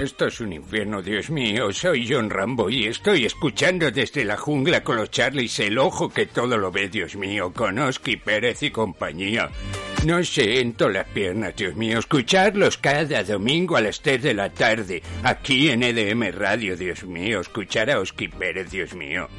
Esto es un infierno, Dios mío. Soy John Rambo y estoy escuchando desde la jungla con los Charlies el ojo que todo lo ve, Dios mío, con Oski Pérez y compañía. No siento las piernas, Dios mío. Escucharlos cada domingo a las 3 de la tarde, aquí en EDM Radio, Dios mío. Escuchar a Oski Pérez, Dios mío.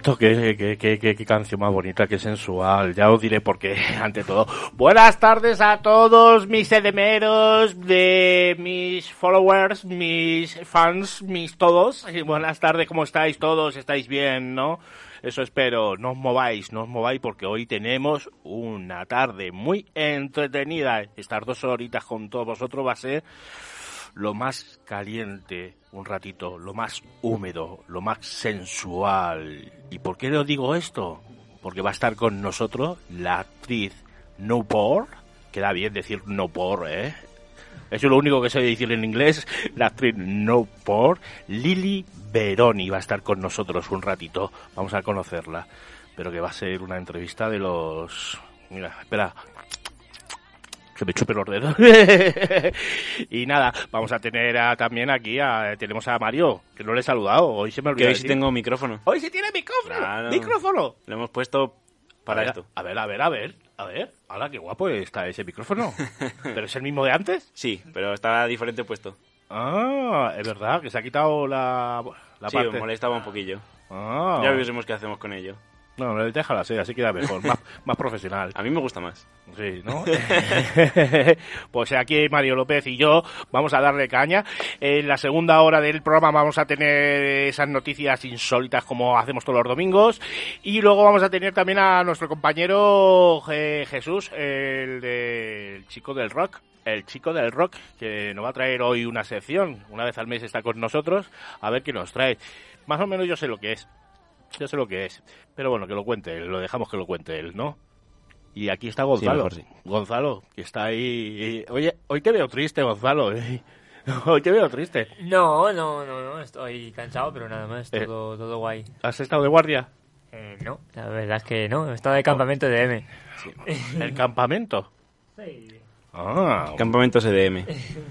Bonito! Qué, qué, qué, qué, canción más bonita! ¡Qué sensual! Ya os diré por qué, ante todo. Buenas tardes a todos mis edemeros, de mis followers, mis fans, mis todos. Buenas tardes, ¿cómo estáis todos? ¿Estáis bien, no? Eso espero. No os mováis, no os mováis porque hoy tenemos una tarde muy entretenida. Estas dos horitas con todos vosotros va a ser lo más caliente un ratito, lo más húmedo, lo más sensual. ¿Y por qué os digo esto? Porque va a estar con nosotros la actriz No Por, queda bien decir No Por, ¿eh? Eso es lo único que sé decir en inglés. La actriz No Por, Lili Veroni, va a estar con nosotros un ratito. Vamos a conocerla. Pero que va a ser una entrevista de los... Mira, espera, que me chupe los dedos. y nada, vamos a tener a- también aquí, a, tenemos a Mario, que no le he saludado, hoy se me Que olvidó. hoy sí tengo micrófono. Hoy sí tiene micrófono, Claro. micrófono. Lo hemos puesto para a ver, esto. A ver, a ver, a ver, a ver. Hola, qué guapo está ese micrófono. ¿Pero es el mismo de antes? Sí, pero está diferente puesto. Ah, es verdad, que se ha quitado la, la sí, parte. molestaba un poquillo. Ah. Ya veremos qué hacemos con ello. No, no, déjala así, así queda mejor, más, más profesional. A mí me gusta más. Sí, ¿no? pues aquí Mario López y yo vamos a darle caña. En la segunda hora del programa vamos a tener esas noticias insólitas como hacemos todos los domingos. Y luego vamos a tener también a nuestro compañero eh, Jesús, el del chico del rock. El chico del rock, que nos va a traer hoy una sección. Una vez al mes está con nosotros. A ver qué nos trae. Más o menos yo sé lo que es. Yo sé lo que es. Pero bueno, que lo cuente él. Lo dejamos que lo cuente él, ¿no? Y aquí está Gonzalo. mejor sí. Gonzalo, que está ahí. Oye, hoy te veo triste, Gonzalo. ¿eh? Hoy te veo triste. No, no, no, no, estoy cansado, pero nada más, Eh. todo, todo guay. ¿Has estado de guardia? Eh, no, la verdad es que no, he estado de campamento de M. ¿El campamento? Ah, Campamento SDM.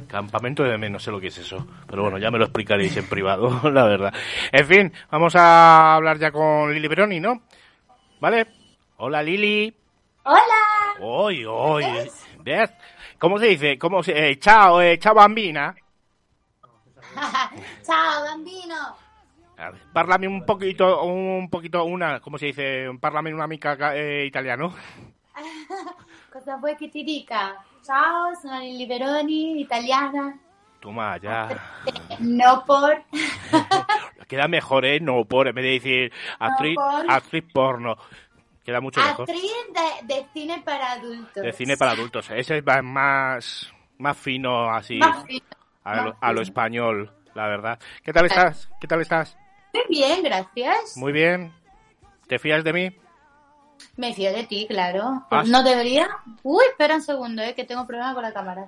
campamento de M, no sé lo que es eso. Pero bueno, ya me lo explicaréis en privado, la verdad. En fin, vamos a hablar ya con Lili Veroni, ¿no? ¿Vale? Hola, Lili. Hola. Hoy, hoy. ¿Ves? ¿Cómo se dice? ¿Cómo se... eh, chao, eh, chao, bambina. Chao, bambino. A ver, Parlami un poquito, un poquito, una, ¿cómo se dice? Parlami una mica eh, italiano. Cosa vuoi che ti dica? Ciao, sono Lili Veroni, italiana. Toma, ya. No por. Queda mejor, ¿eh? No por, en vez de decir actriz, por. actriz porno. Queda mucho mejor. Actriz de, de cine para adultos. De cine para adultos. Ese es más, más fino, así, Más fino, a, lo, más a lo español, la verdad. ¿Qué tal estás? ¿Qué tal estás? Muy bien, gracias. Muy bien. ¿Te fías de mí? Me fío de ti, claro. Ah. ¿No debería? Uy, espera un segundo, eh, que tengo problema con la cámara.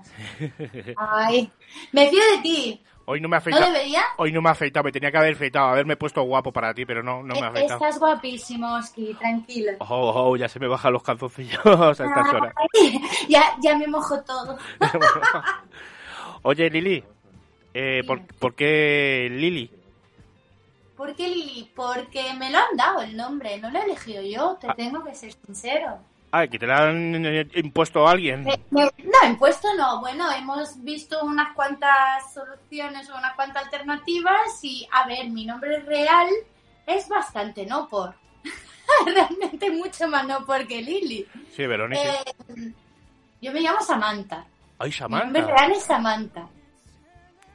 Ay, me fío de ti. Hoy no me ha ¿No debería? Hoy no me ha afeitado, me tenía que haber afeitado, haberme puesto guapo para ti, pero no, no me ha afeitado. Estás guapísimo, Oski, tranquilo. Oh, oh, ya se me bajan los calzoncillos a estas horas. Ay, ya, ya me mojo todo. Oye, Lili, eh, ¿por, por qué Lili? ¿Por qué Lili? Porque me lo han dado el nombre, no lo he elegido yo, te Ah. tengo que ser sincero. Ah, que te la han eh, impuesto a alguien. Me- no, impuesto no. Bueno, hemos visto unas cuantas soluciones o unas cuantas alternativas y, a ver, mi nombre real es bastante no por. Realmente mucho más no por que Lili. Sí, Verónica. Eh, yo me llamo Samantha. Ay, Mi nombre Samantha. real es Samantha.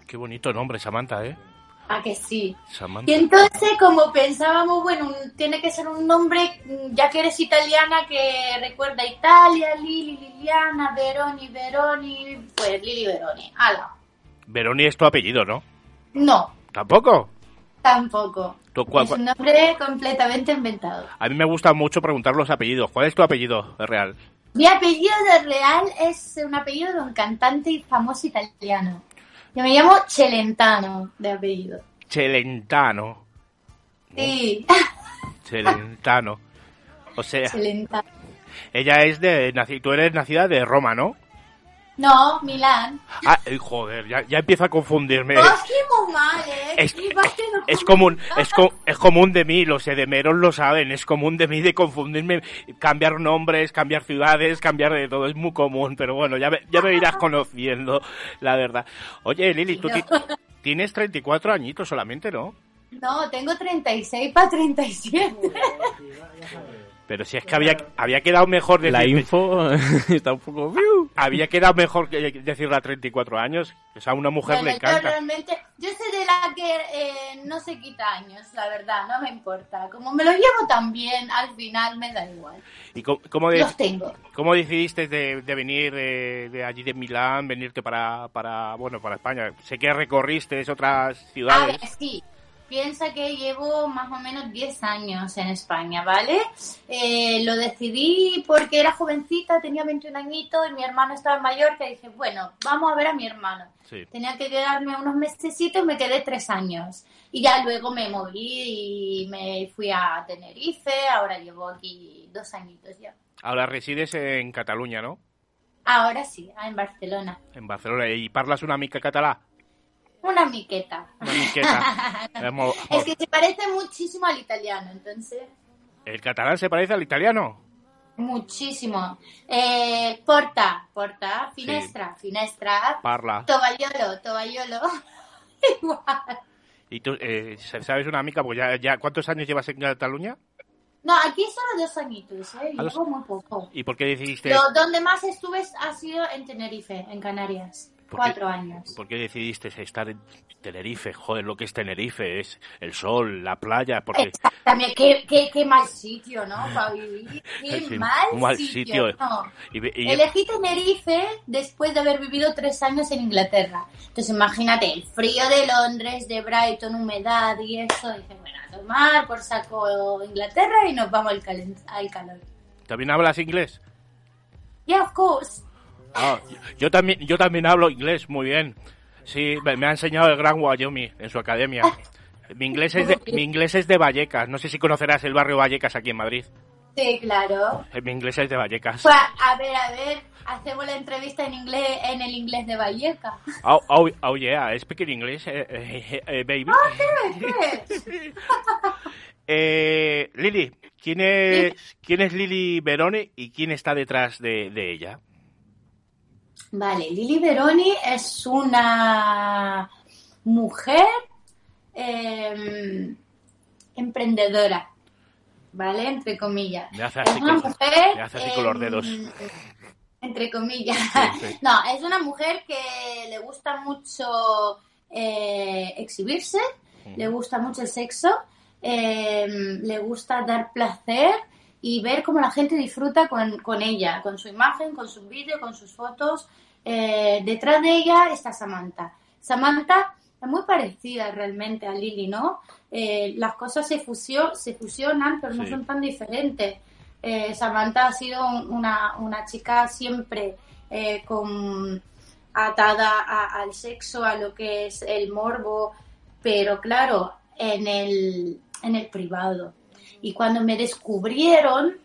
Qué bonito nombre, Samantha, ¿eh? ¿A que sí? Samantha. Y entonces, como pensábamos, bueno, un- tiene que ser un nombre, ya que eres italiana, que recuerda a Italia, Lili, Liliana, Veroni, Veroni, pues Lili Veroni. Ala. Veroni es tu apellido, ¿no? No, ¿Tampoco? tampoco. ¿Tú cuál- Es un nombre completamente inventado. A mí me gusta mucho preguntar los apellidos. ¿Cuál es tu apellido real? Mi apellido de real es un apellido de un cantante famoso italiano. Yo me llamo Celentano, de apellido. Celentano. Sí, Celentano. O sea, Celentano. ella es de... Tú eres nacida de Roma, ¿no? No, Milán. Ah, eh, joder, ya, ya empieza a confundirme. Muy mal, ¿eh? Es, es común, es, co- es común de mí, los edemeros lo saben, es común de mí de confundirme, cambiar nombres, cambiar ciudades, cambiar de todo, es muy común, pero bueno, ya me, ya me irás conociendo, la verdad. Oye, Lili, tú ti- tienes 34 añitos solamente, ¿no? No, tengo 36 para 37. Pero si es que había, había quedado mejor La decir, info está un poco... había quedado mejor que decirla a 34 años, o sea, a una mujer Bueno, le yo encanta. realmente, yo soy de la que eh, no se quita años, la verdad, no me importa. Como me lo llevo tan bien, al final me da igual. ¿Y cómo, cómo de- Los tengo. ¿Cómo decidiste de, de venir de, de allí de Milán, venirte para, para, bueno, para España? Sé que recorriste otras A ciudades. ver, sí. Piensa que llevo más o menos 10 años en España, ¿vale? Eh, lo decidí porque era jovencita, tenía 21 añitos y mi hermano estaba en Mallorca y dije, bueno, vamos a ver a mi hermano. Sí. Tenía que quedarme unos mesecitos y me quedé tres años. Y ya luego me moví y me fui a Tenerife, ahora llevo aquí dos añitos ya. Ahora resides en Cataluña, ¿no? Ahora sí, ah, en Barcelona. En Barcelona. ¿Y parlas una mica catalá? Una miqueta. Una miqueta. Mo- Es que se parece muchísimo al italiano, entonces... ¿El catalán se parece al italiano? Muchísimo. Eh, porta, porta, finestra, finestra, Parla. tovallolo. Igual. ¿Y tú eh, sabes una mica? Pues ya, ya, ¿cuántos años llevas en Cataluña? No, aquí solo dos añitos, ¿eh? Llevo muy poco. ¿Y por qué decidiste, Lo, donde más estuve ha sido en Tenerife, en Canarias. ¿Por qué? Cuatro años. por qué decidiste estar en Tenerife? Joder, lo que es Tenerife es el sol, la playa, porque Exactamente. Qué, qué, qué mal sitio, ¿no? Para vivir. Qué Sí, mal, mal sitio. sitio. no. y- y- Elegí Tenerife después de haber vivido tres años en Inglaterra. Entonces imagínate, el frío de Londres, de Brighton, humedad y eso. Dije, bueno, a tomar por saco Inglaterra y nos vamos al, calen- al calor. ¿también hablas inglés? Yeah, of course. Ah, yo- también, yo también hablo inglés muy bien. Sí, me, me ha enseñado el gran Wyoming en su academia. Mi inglés es de, mi inglés es de Vallecas. No sé si conocerás el barrio Vallecas aquí en Madrid. Sí, claro. Eh, Mi inglés es de Vallecas. Pues, a ver, a ver, hacemos la entrevista en inglés, en el inglés de Valleca. Oh, oh, oh yeah, I speak in English, eh, eh, eh, baby. Eh, Lili, ¿quién es, ¿quién es Lili Verone y quién está detrás de, de ella? Vale, Lili Veroni es una mujer eh, emprendedora, ¿vale? Entre comillas. Me hace Es así una con- mujer... hace así con los dedos. Entre comillas. Sí, sí. No, es una mujer que le gusta mucho eh, exhibirse, le gusta mucho el sexo, eh, le gusta dar placer y ver cómo la gente disfruta con, con ella, con su imagen, con sus vídeos, con sus fotos. Eh, detrás de ella está Samantha. Samantha es muy parecida realmente a Lily, ¿no? Eh, las cosas se, fusio- se fusionan, pero no son tan diferentes. Eh, Samantha ha sido un- una, una chica siempre con, atada a- al sexo, a lo que es el morbo, pero claro, en el, en el privado. Y cuando me descubrieron,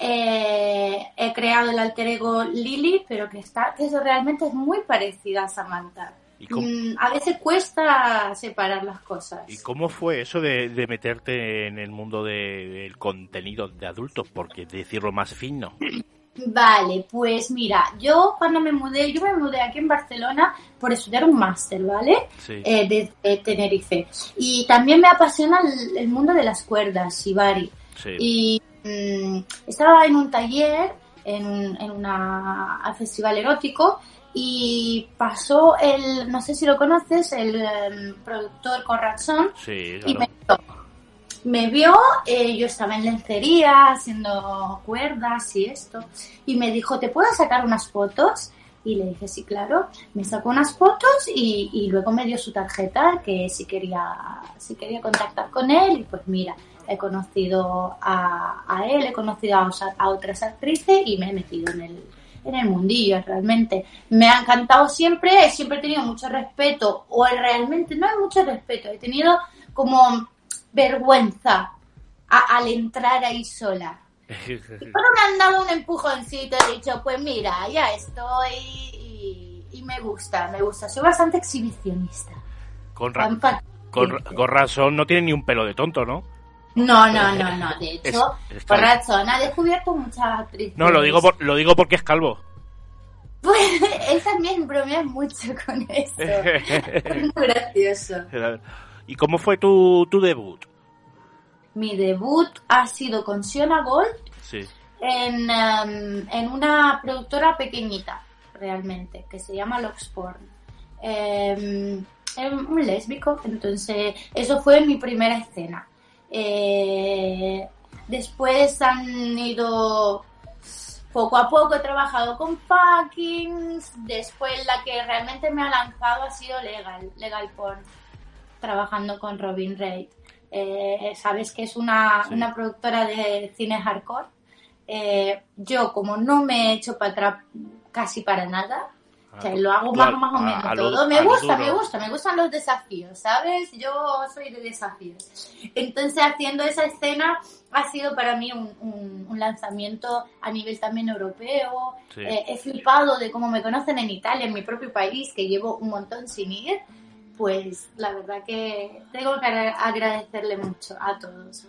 eh, he creado el alter ego Lily, pero que está, que eso realmente es muy parecida a Samantha. ¿Y Mm, a veces cuesta separar las cosas. y cómo fue eso de, de meterte en el mundo de- del contenido de adultos? Porque decirlo más fino. Vale, pues mira, yo cuando me mudé, yo me mudé aquí en Barcelona por estudiar un máster, ¿vale? Sí. Eh, de, de Tenerife. Y también me apasiona el, el mundo de las cuerdas, Shibari. sí. Y estaba en un taller, en, un en una, al festival erótico, y pasó el, no sé si lo conoces, el em, productor Corrazón, Sí, y claro. me vio. Me vio, eh, yo estaba en lencería haciendo cuerdas y esto, y me dijo, ¿te puedo sacar unas fotos? Y le dije, sí, claro. Me sacó unas fotos y, y luego me dio su tarjeta, que si quería, si quería contactar con él, y pues mira, he conocido a, a él, he conocido a, otras actrices y me he metido en el, en el mundillo realmente. Me ha encantado siempre, siempre he tenido mucho respeto, o realmente no hay mucho respeto, he tenido como vergüenza a- al entrar ahí sola. Pero me han dado un empujoncito, he dicho, pues mira, ya estoy y, y me gusta, me gusta. Soy bastante exhibicionista. ra- con, ra- con razón no tiene ni un pelo de tonto, ¿no? No, no, no, no. De hecho, Es- razón ha descubierto muchas actrices. No, lo digo, por, lo digo porque es calvo. Pues él también bromea mucho con eso. es muy gracioso. ¿Y cómo fue tu, tu debut? Mi debut ha sido con Siona Gold Sí. en, em, en una productora pequeñita, realmente, que se llama Loxporn. Es un lésbico, entonces eso fue mi primera escena. Eh, después han ido poco a poco, he trabajado con Fuckings, después la que realmente me ha lanzado ha sido Legal, Legal Porn, trabajando con Robin Reid. Eh, Sabes que es una, Sí. una productora de cine hardcore. Eh, yo, como no me he hecho para atrás casi para nada, o sea, lo hago más, al- más o a- menos a lo- todo. a Me lo gusta, me gusta, me gustan los desafíos, ¿sabes? Yo soy de desafíos. Entonces, haciendo esa escena ha sido para mí un, un- un lanzamiento a nivel también europeo. Sí. Eh, he flipado de cómo me conocen en Italia, en mi propio país, que llevo un montón sin ir. Pues la verdad que tengo que agra- agradecerle mucho a todos.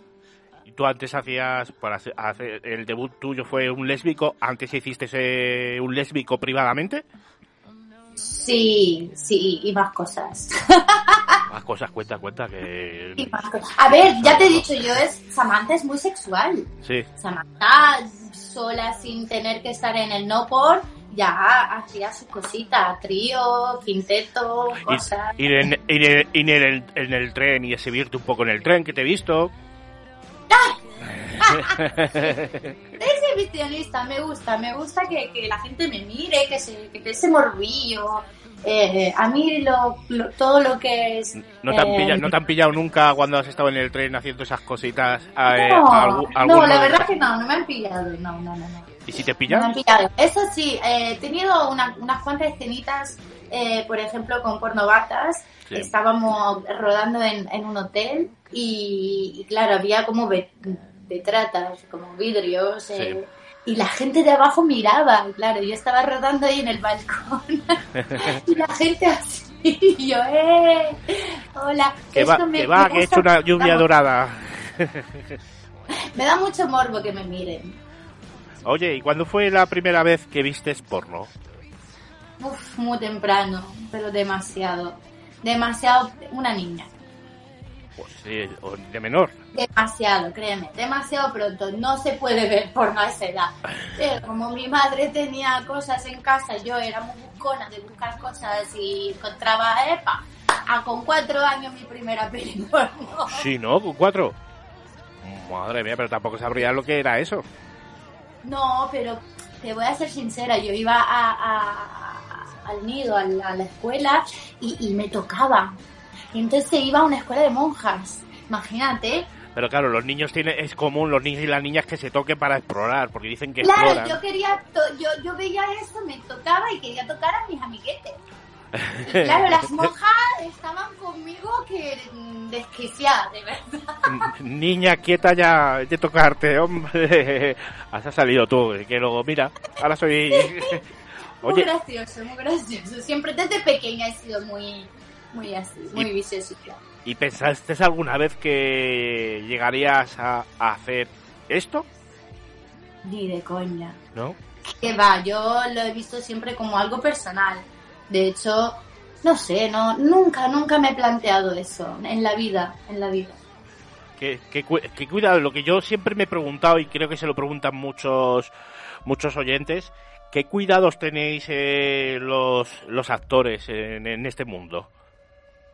¿Y tú antes hacías, para hacer, el debut tuyo fue un lésbico, antes hiciste un lésbico privadamente? Sí, sí, y más cosas. Más cosas, cuenta, cuenta, que... Y más cosas. A ver, ya te he dicho yo, es Samantha es muy sexual. Sí, Samantha sola sin tener que estar en el no por ya hacía sus cositas, trío, quinteto, cosas. ir, ir en, ir en- ir en el, en el tren y exhibirte un poco en el tren, que te he visto. exhibicionista, me gusta, me gusta que, que la gente me mire, que se que ese morbillo. Eh, a mí lo, lo- todo lo que es... ¿No te, han eh, pillado, ¿No te han pillado nunca cuando has estado en el tren haciendo esas cositas? eh, no, algún- no, alguno la verdad que no, no me han pillado, no, no, no. no. ¿Y si te No me pillan? han pillado. Eso sí, eh, he tenido una- unas cuantas escenitas, eh, por ejemplo, con pornovatas. Sí. Estábamos rodando en, en un hotel y, y claro, había como ve- detratas, como vidrios. eh, y la gente de abajo miraba, claro, yo estaba rodando ahí en el balcón y la gente así, y yo, ¡eh! Hola, Que va, me- que va, que he hecho una lluvia vamos, dorada. Me da mucho morbo que me miren. Oye, ¿y cuándo fue la primera vez que vistes porno? Uf, muy temprano, pero demasiado. Demasiado una niña. Pues sí, o de menor. Demasiado, créeme, demasiado pronto. No se puede ver a esa edad. Pero como mi madre tenía cosas en casa, yo era muy buscona de buscar cosas y encontraba EPA. A con cuatro años mi primera porno. Sí, ¿no? Con cuatro. Madre mía, pero tampoco sabría lo que era eso. No, pero te voy a ser sincera, yo iba a, a- al nido, a la, escuela y, y me tocaba. Y entonces iba a una escuela de monjas. Imagínate. Pero claro, los niños tienen, es común, los niños y las niñas que se toquen para explorar, porque dicen que Claro, exploran. yo quería, to- yo, yo veía eso, me tocaba y quería tocar a mis amiguetes. Y claro, las monjas estaban conmigo que desquiciadas, de verdad. Niña, quieta ya de tocarte, hombre. Has salido tú, que luego, mira, ahora soy... Muy gracioso, muy gracioso. Siempre desde pequeña he sido muy, muy así, muy Y- viciosita. ¿y pensaste alguna vez que llegarías a, a hacer esto? Ni de coña. ¿No? Que va, yo lo he visto siempre como algo personal. De hecho, no sé, no, nunca, nunca me he planteado eso en la vida, en la vida. Que, que cuidado, lo que yo siempre me he preguntado y creo que se lo preguntan muchos muchos oyentes, ¿qué cuidados tenéis eh, los, los actores en, en este mundo?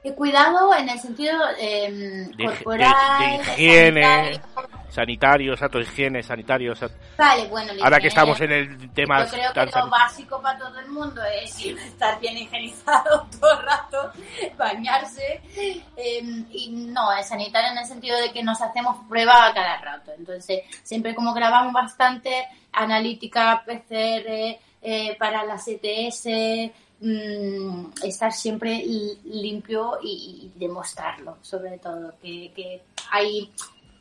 He cuidado en el sentido eh, De, corporal, de- de higiene, sanitario. sanitario, exacto, higiene, sanitario. exacto. Vale, bueno, Ahora que higiene, estamos en el tema Yo creo que lo básico para todo el mundo es estar bien higienizado todo el rato, bañarse. eh, y no, es sanitario en el sentido de que nos hacemos prueba a cada rato. Entonces, siempre como grabamos bastante, analítica, PCR, eh, para la CTS, mm, estar siempre li- limpio y, y demostrarlo, sobre todo, que, que hay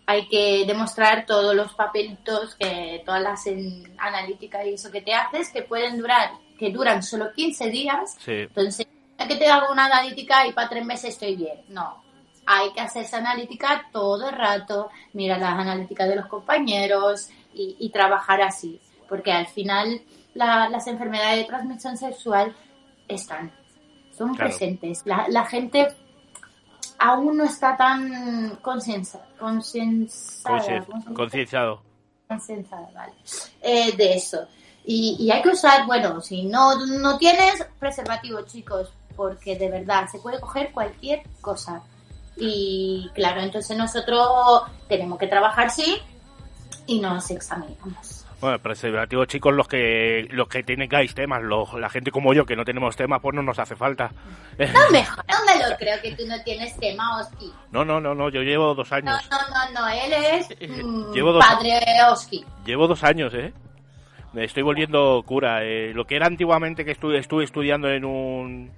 hay que demostrar todos los papelitos, que todas las analíticas y eso que te haces, que pueden durar, que duran solo 15 días. Sí. Entonces, es que te hago una analítica y para tres meses estoy bien. No. Hay que hacer esa analítica todo el rato, mira las analíticas de los compañeros y, y trabajar así. Porque al final la- las enfermedades de transmisión sexual están, son Claro. presentes. La, la gente aún no está tan conciencia, concienciada, Consci- ¿cómo se dice? concienciado. concienciada, vale, eh, de eso. Y, y hay que usar, bueno, si no, no tienes preservativo, chicos, porque de verdad se puede coger cualquier cosa. Y claro, entonces nosotros tenemos que trabajar, sí, y nos examinamos. Bueno, preservativos chicos, los que los que tengáis temas, los- la gente como yo que no tenemos temas, pues no nos hace falta. No me, no me lo creo que tú no tienes tema, Oski. No, no, no, no, yo llevo dos No, años. no, no, no, él es mm, Llevo dos- padre Oski. Llevo dos años, ¿eh? Me estoy volviendo cura. eh, lo que era antiguamente que estuve, estuve estudiando en un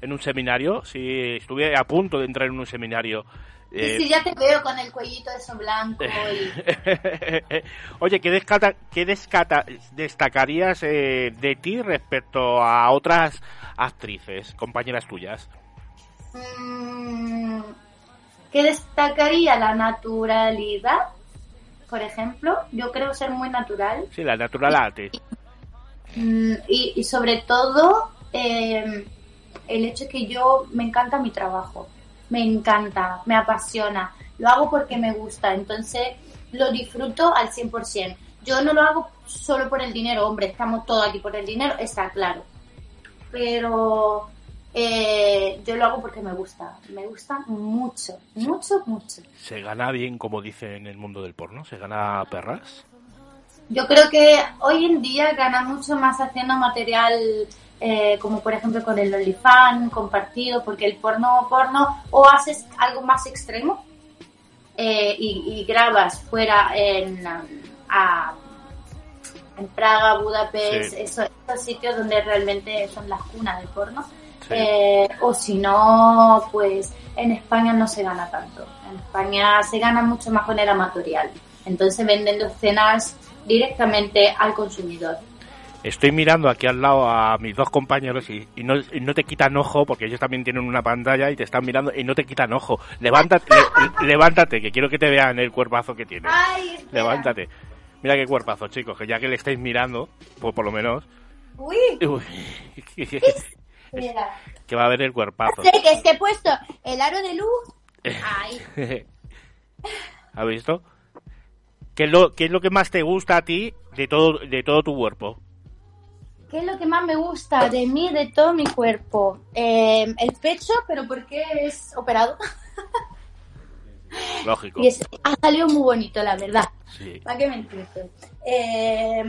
en un seminario, sí, estuve a punto de entrar en un seminario. Sí, eh, sí, ya te veo con el cuellito eso blanco y... Oye, ¿qué, descata, qué descata- destacarías eh, de ti respecto a otras actrices, compañeras tuyas? Mm, ¿Qué destacaría? La naturalidad, por ejemplo. Yo creo ser muy natural. Sí, la naturalate. Mm, y, y sobre todo, eh, el hecho que yo me encanta mi trabajo. Me encanta, me apasiona. Lo hago porque me gusta. Entonces, lo disfruto al 100%. Yo no lo hago solo por el dinero. Hombre, estamos todos aquí por el dinero, está claro. Pero eh, yo lo hago porque me gusta. Me gusta mucho, mucho, mucho. ¿Se gana bien, como dice en el mundo del porno? ¿Se gana perras? Yo creo que hoy en día gana mucho más haciendo material eh, como por ejemplo con el OnlyFans compartido, porque el porno porno o haces algo más extremo eh, y, y grabas fuera en, um, a- en Praga, Budapest, Sí. eso- esos sitios donde realmente son las cunas del porno. Sí. Eh, o si no, pues en España no se gana tanto. En España se gana mucho más con el amatorial. Entonces vendiendo escenas directamente al consumidor. Estoy mirando aquí al lado a mis dos compañeros y, y no, y no te quitan ojo porque ellos también tienen una pantalla y te están mirando y no te quitan ojo. Levántate, le- levántate, que quiero que te vean el cuerpazo que tienes. Ay. Levántate. Mira qué cuerpazo, chicos, que ya que le estáis mirando, pues por lo menos, Uy, uy, mira. que va a ver el cuerpazo. Sé que es que he puesto el aro de luz Ay, ¿Has visto? ¿Qué es, lo, ¿Qué es lo que más te gusta a ti de todo, de todo tu cuerpo? ¿Qué es lo que más me gusta de mí, de todo mi cuerpo? Eh, el pecho, pero porque es operado. Lógico. Y es- ha salido muy bonito, la verdad. Sí. ¿Para qué mentirte? Eh,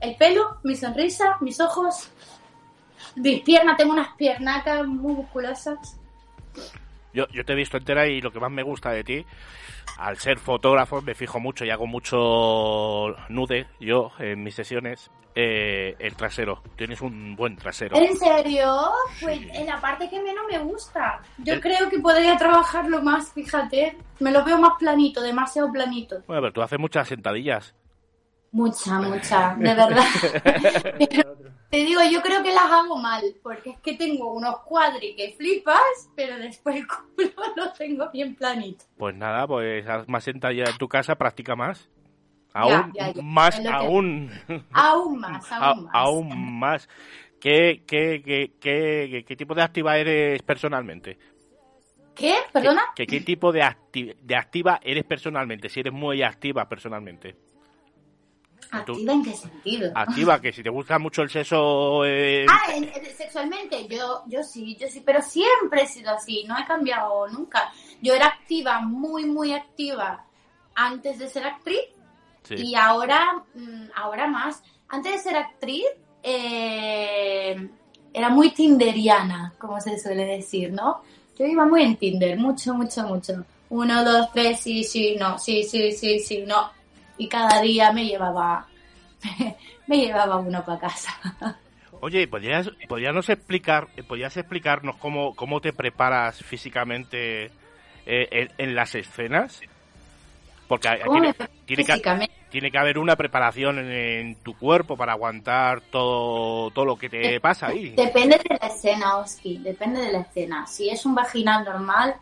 el pelo, mi sonrisa, mis ojos, mis piernas, tengo unas piernacas muy musculosas. Yo, yo te he visto entera y lo que más me gusta de ti, al ser fotógrafo, me fijo mucho y hago mucho nude yo en mis sesiones, eh, el trasero. Tienes un buen trasero. ¿En serio? Pues en la parte que menos me gusta. Yo El- creo que podría trabajarlo más, fíjate. Me lo veo más planito, demasiado planito. Bueno, pero tú haces muchas sentadillas. Mucha, mucha, de verdad. Pero te digo, yo creo que las hago mal, porque es que tengo unos cuadri que flipas, pero después el culo lo tengo bien planito. Pues nada, pues haz más sentadillas en tu casa, practica más. Aún ya, ya. más, que- aún, Aún más, aún más. aún más. ¿Qué, qué, qué, qué, qué tipo de activa eres personalmente? ¿Qué? ¿Perdona? ¿Qué, qué tipo de, acti- de activa eres personalmente? Si eres muy activa personalmente. ¿Activa en qué sentido? Activa, que si te gusta mucho el sexo... eh, Ah, en- en- sexualmente, yo, yo sí, yo sí, pero siempre he sido así, no he cambiado nunca. Yo era activa, muy, muy activa antes de ser actriz sí. y ahora, mm, ahora más. Antes de ser actriz, eh, era muy tinderiana, como se suele decir, ¿no? Yo iba muy en Tinder, mucho, mucho, mucho. Uno, dos, tres, sí, sí, no, sí, sí, sí, sí, no. Y cada día me llevaba, me llevaba uno para casa. Oye, ¿podrías, podríamos explicar, ¿podrías explicarnos cómo, cómo te preparas físicamente eh, en, en las escenas? Porque hay- ¿Cómo tiene, que, tiene que haber una preparación en, en tu cuerpo para aguantar todo, todo lo que te pasa ahí. Depende de la escena, Oski, depende de la escena. Si es un vaginal normal,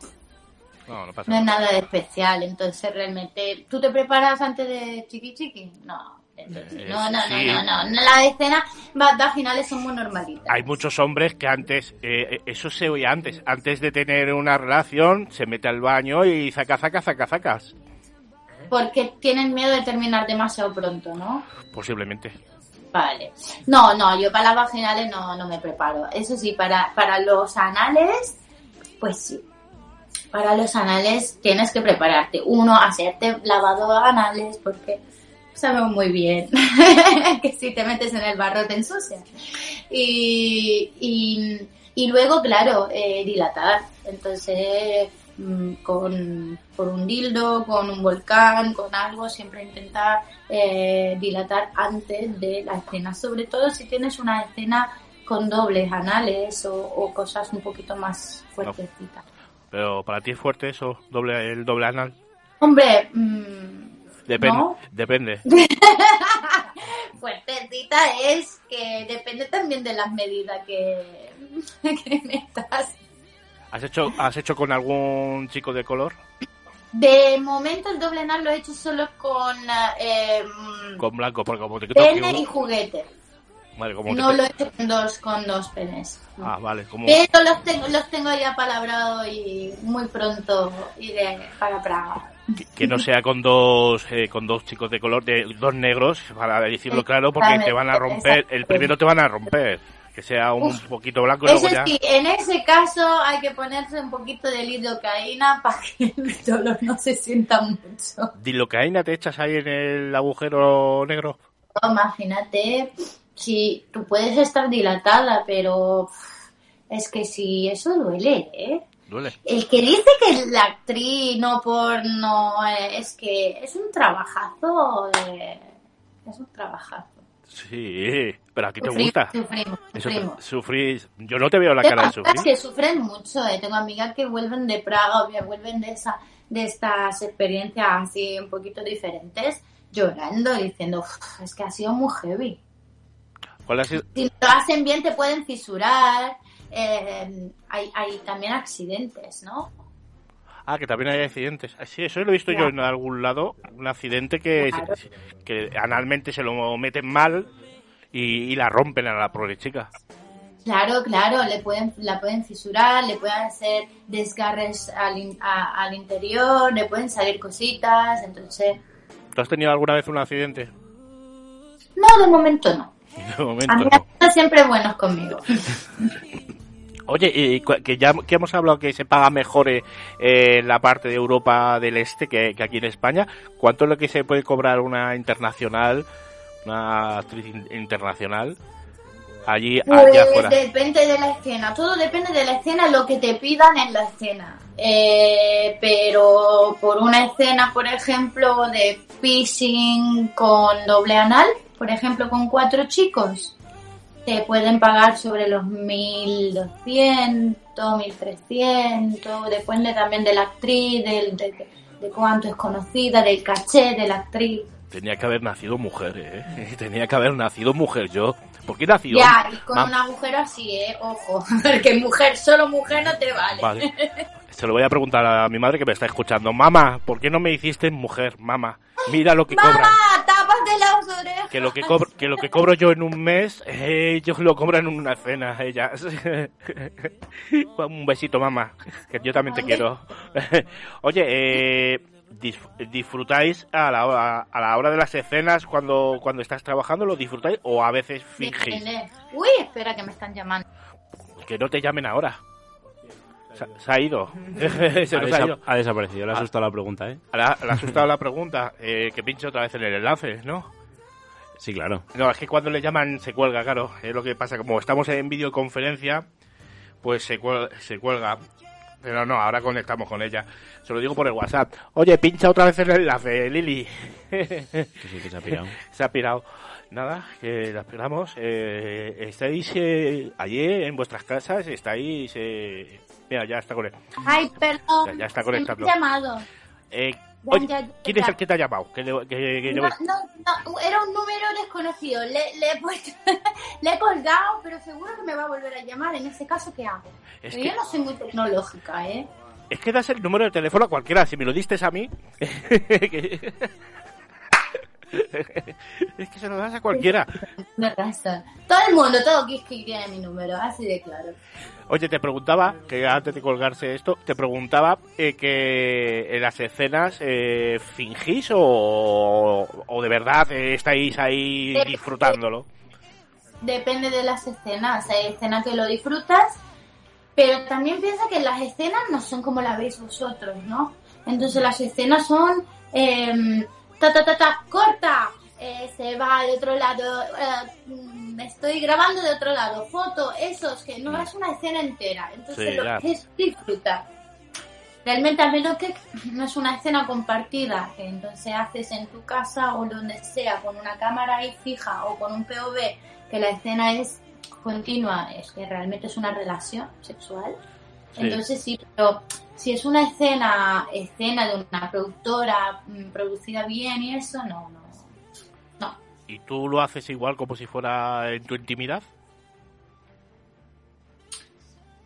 No, no pasa no es nada. de especial. Entonces, realmente, ¿tú te preparas antes de chiqui chiqui? No. Entonces, Eh, no, no, sí. no, no, no. Las escenas va- vaginales son muy normalitas. Hay muchos hombres que antes, eh, eso se oía antes, antes de tener una relación, se mete al baño y zaca, zaca, zaca, zacas. Porque tienen miedo de terminar demasiado pronto, ¿no? Posiblemente. Vale. No, no, yo para las vaginales no, no me preparo. Eso sí, para, para los anales, pues sí. Para los anales tienes que prepararte. Uno, hacerte lavado anales, porque sabemos muy bien que si te metes en el barro te ensucias. Y, y, y luego, claro, eh, dilatar. Entonces, mm, con, por un dildo, con un volcán, con algo, siempre intentar eh, dilatar antes de la escena. Sobre todo si tienes una escena con dobles anales o, o cosas un poquito más fuertecitas. Pero para ti es fuerte eso, doble, el doble anal. Hombre, mm, Depende. ¿No? Depende. fuertecita es que depende también de las medidas que, que metas. ¿Has hecho, ¿Has hecho con algún chico de color? De momento el doble anal lo he hecho solo con eh, mm, Con blanco, porque como te pene y juguete. Vale, como te No lo he hecho con dos, con dos penes. Ah, vale, como... Pero los tengo, los tengo ya palabrados y muy pronto iré para Praga. Que, que no sea con dos eh, con dos chicos de color, de dos negros, para decirlo claro, porque te van a romper. El primero te van a romper. Que sea un Uf. poquito blanco y luego ya... sí, en ese caso hay que ponerse un poquito de lidocaína para que el dolor no se sienta mucho. ¿Dilocaína te echas ahí en el agujero negro? Imagínate, si tú puedes estar dilatada, pero es que si eso duele, ¿eh? Duele. El que dice que la actriz no por no eh, es que es un trabajazo, eh, es un trabajazo. Sí, pero a ti te Sufrimos, gusta. Sufrimos, sufrís. Yo no te veo la cara de sufrir. que sufren mucho, eh. tengo amigas que vuelven de Praga o que vuelven de esa de estas experiencias así un poquito diferentes llorando diciendo "Uf, es que ha sido muy heavy. ¿Cuál ha sido? Si lo hacen bien te pueden fisurar, eh, hay, hay también accidentes, ¿no? Ah, que también hay accidentes. Ah, Sí, eso lo he visto yo en algún lado. Un accidente que, Claro. que analmente se lo meten mal y, y la rompen a la pobre chica. Claro, claro, le pueden, la pueden fisurar, le pueden hacer desgarres al, in- a- al interior, le pueden salir cositas, entonces... ¿Tú has tenido alguna vez un accidente? No, de momento no. De momento A mí no. siempre buenos conmigo. Oye, y que ya que hemos hablado que se paga mejor eh, eh, en la parte de Europa del Este que, que aquí en España, ¿cuánto es lo que se puede cobrar una internacional, una actriz in- internacional, allí, allá Pues afuera? depende de la escena, todo depende de la escena, lo que te pidan en la escena. Eh, pero por una escena, por ejemplo, de piercing con doble anal, por ejemplo, con cuatro chicos, te pueden pagar sobre los 1200, 1300, depende también de la actriz, del, de, de cuánto es conocida, del caché de la actriz. Tenía que haber nacido mujer, ¿eh? Tenía que haber nacido mujer yo. ¿Por qué he nacido? Ya, y con un agujero así, ¿eh? Ojo, porque mujer, solo mujer no te vale. Vale. Se lo voy a preguntar a mi madre que me está escuchando. Mamá, ¿por qué no me hiciste mujer? Mamá, mira lo que cobran. ¡Mamá! ¡Tápate las orejas! Que lo que cobro, que lo que cobro yo en un mes, eh, ellos lo cobran en una cena, ellas. un besito, mamá, que yo también te quiero. Oye, eh, disfrutáis a la, hora, a la hora de las escenas cuando, cuando estás trabajando, lo disfrutáis o a veces fingís. Uy, espera que me están llamando. Que no te llamen ahora. Se, se ha ido. se Ha, nos ha desa- ido. ha desaparecido, le ha Ah. asustado la pregunta, ¿eh? Le ha, le ha asustado la pregunta. Eh, que pinche otra vez en el enlace, ¿no? Sí, claro. No, es que cuando le llaman se cuelga, claro. Es lo que pasa. Como estamos en videoconferencia, pues se cuelga, se cuelga. Pero no, ahora conectamos con ella. Se lo digo por el WhatsApp. Oye, pincha otra vez el enlace, Lili. Que sí, que se ha pirado. se ha pirado. Nada, que la esperamos. Eh, ¿Estáis eh, allí en vuestras casas? ¿Estáis...? Eh... Mira, ya está con él. Ay, perdón. Ya- ya está conectando. llamado. Eh, oye, ¿quién es el que te ha llamado? Que le- que- que le- No, no, no, era un número desconocido. Le, le, he puesto- le he colgado, pero seguro que me va a volver a llamar. En ese caso, ¿qué hago? Es que- Yo no soy muy tecnológica, ¿eh? Es que das el número de teléfono a cualquiera. Si me lo diste a mí. que- es que se lo das a cualquiera. Me razón. Todo el mundo, todo Kiski tiene mi número, así de claro. Oye, te preguntaba, que antes de colgarse esto, te preguntaba eh, que en las escenas eh, fingís o, o de verdad eh, estáis ahí Eh, disfrutándolo. Depende de las escenas. Hay escenas que lo disfrutas, pero también piensa que las escenas no son como la veis vosotros, ¿no? Entonces las escenas son em, ta ta ta ta corta, eh, se va de otro lado, eh, mm, estoy grabando de otro lado, foto, esos que no es una escena entera. Entonces Sí, lo que es disfrutar. Realmente a menos que no es una escena compartida, que entonces haces en tu casa o donde sea, con una cámara ahí fija o con un POV, que la escena es continua, es que realmente es una relación sexual. Sí. Entonces sí, pero si es una escena, escena de una productora mm, producida bien y eso, no, no. No. ¿Y tú lo haces igual como si fuera en tu intimidad?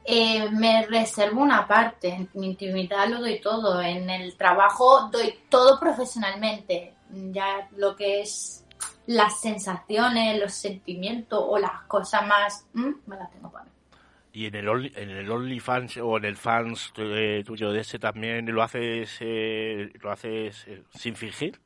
Eh, me reservo una parte, en mi intimidad lo doy todo, en el trabajo doy todo profesionalmente, ya lo que es las sensaciones, los sentimientos o las cosas más, mm, me las tengo para mí. ¿Y en el, Only- en el OnlyFans o en el fans eh, tuyo de ese también lo haces, eh, lo haces eh, sin fingir?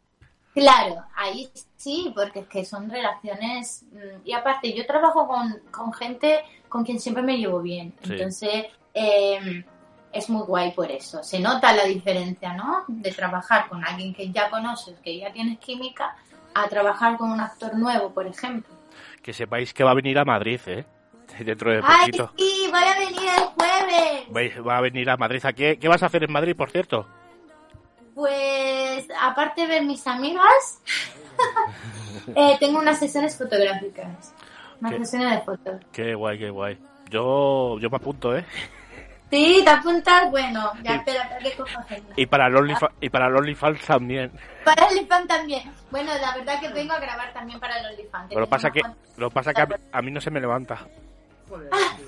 Claro, ahí sí, porque es que son relaciones. mm, Y aparte, yo trabajo con, con gente con quien siempre me llevo bien. Sí. Entonces, eh, es muy guay por eso. Se nota la diferencia, ¿no? De trabajar con alguien que ya conoces, que ya tienes química, a trabajar con un actor nuevo, por ejemplo. Que sepáis que va a venir a Madrid, ¿eh? Dentro de ¡Ay, poquito. sí! ¡Voy a venir el jueves! Va a venir a Madrid. ¿A qué, ¿Qué vas a hacer en Madrid, por cierto? Pues, aparte de ver mis amigas, eh, tengo unas sesiones fotográficas. Unas ¿Qué? sesiones de fotos. Qué guay, qué guay. Yo, yo me apunto, ¿eh? Sí, te apuntas, bueno, ya Sí. espérate que cojo. Y para el OnlyFans, y para OnlyFans también. Para OnlyFans también. Bueno, la verdad que vengo a grabar también para el OnlyFans. Pero lo pasa que, lo pasa que a, a mí no se me levanta.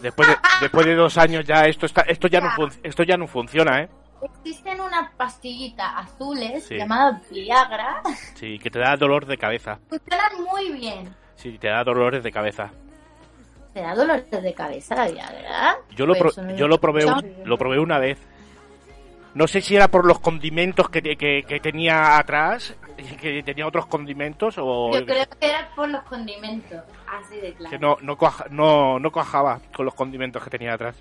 Después de, después de dos años ya esto está, esto ya no fun- esto ya no funciona, ¿eh? Existen unas pastillitas azules Sí. llamadas Viagra. Sí, que te da dolor de cabeza. Funcionan muy bien. Sí, te da dolores de cabeza. Te da dolores de cabeza la vida, ¿verdad? Yo lo, Pues pro- yo lo probé, un- lo probé una vez. No sé si era por los condimentos que, que, que tenía atrás, que tenía otros condimentos o Yo creo que era por los condimentos, así de claro. que no no, cuaja- no no cuajaba con los condimentos que tenía atrás.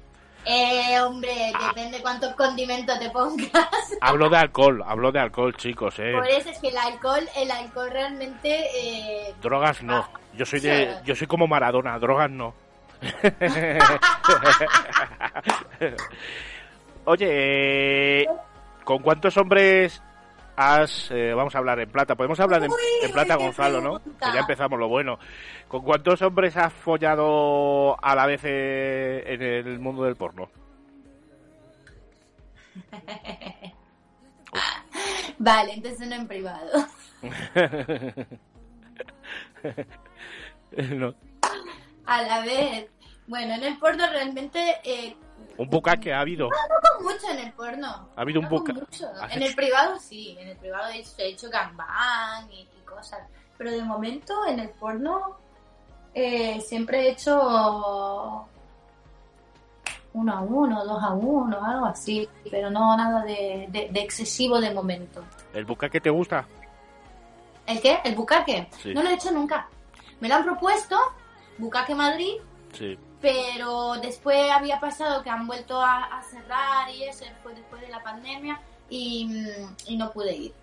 Eh, hombre, depende cuántos condimentos te pongas. Hablo de alcohol, hablo de alcohol, chicos, eh. Por eso es que el alcohol, el alcohol realmente... Eh, Drogas no. Yo soy de yo soy como Maradona, drogas no. Oye, eh, ¿con cuántos hombres has eh, vamos a hablar en plata? Podemos hablar en, plata, Gonzalo, ¿no? Que ya empezamos lo bueno. ¿Con cuántos hombres has follado a la vez eh, en el mundo del porno? Vale, entonces no en privado. No. A la vez. Bueno, en el porno realmente... Eh, Un bucaque ha habido. no con mucho en el porno. Ha habido un No con buca- mucho. ¿Has En hecho? el privado sí, en el privado he hecho, he hecho gangbang y, y cosas. Pero de momento en el porno eh, siempre he hecho uno a uno, dos a uno, algo así. Pero no nada de, de- de excesivo de momento. ¿El bucaque te gusta? ¿El qué? ¿El bucaque? Sí. No lo he hecho nunca. Me lo han propuesto, Bucaque Madrid, Sí. Pero después había pasado que han vuelto a, a cerrar y eso fue después de la pandemia y, mm, y no pude ir.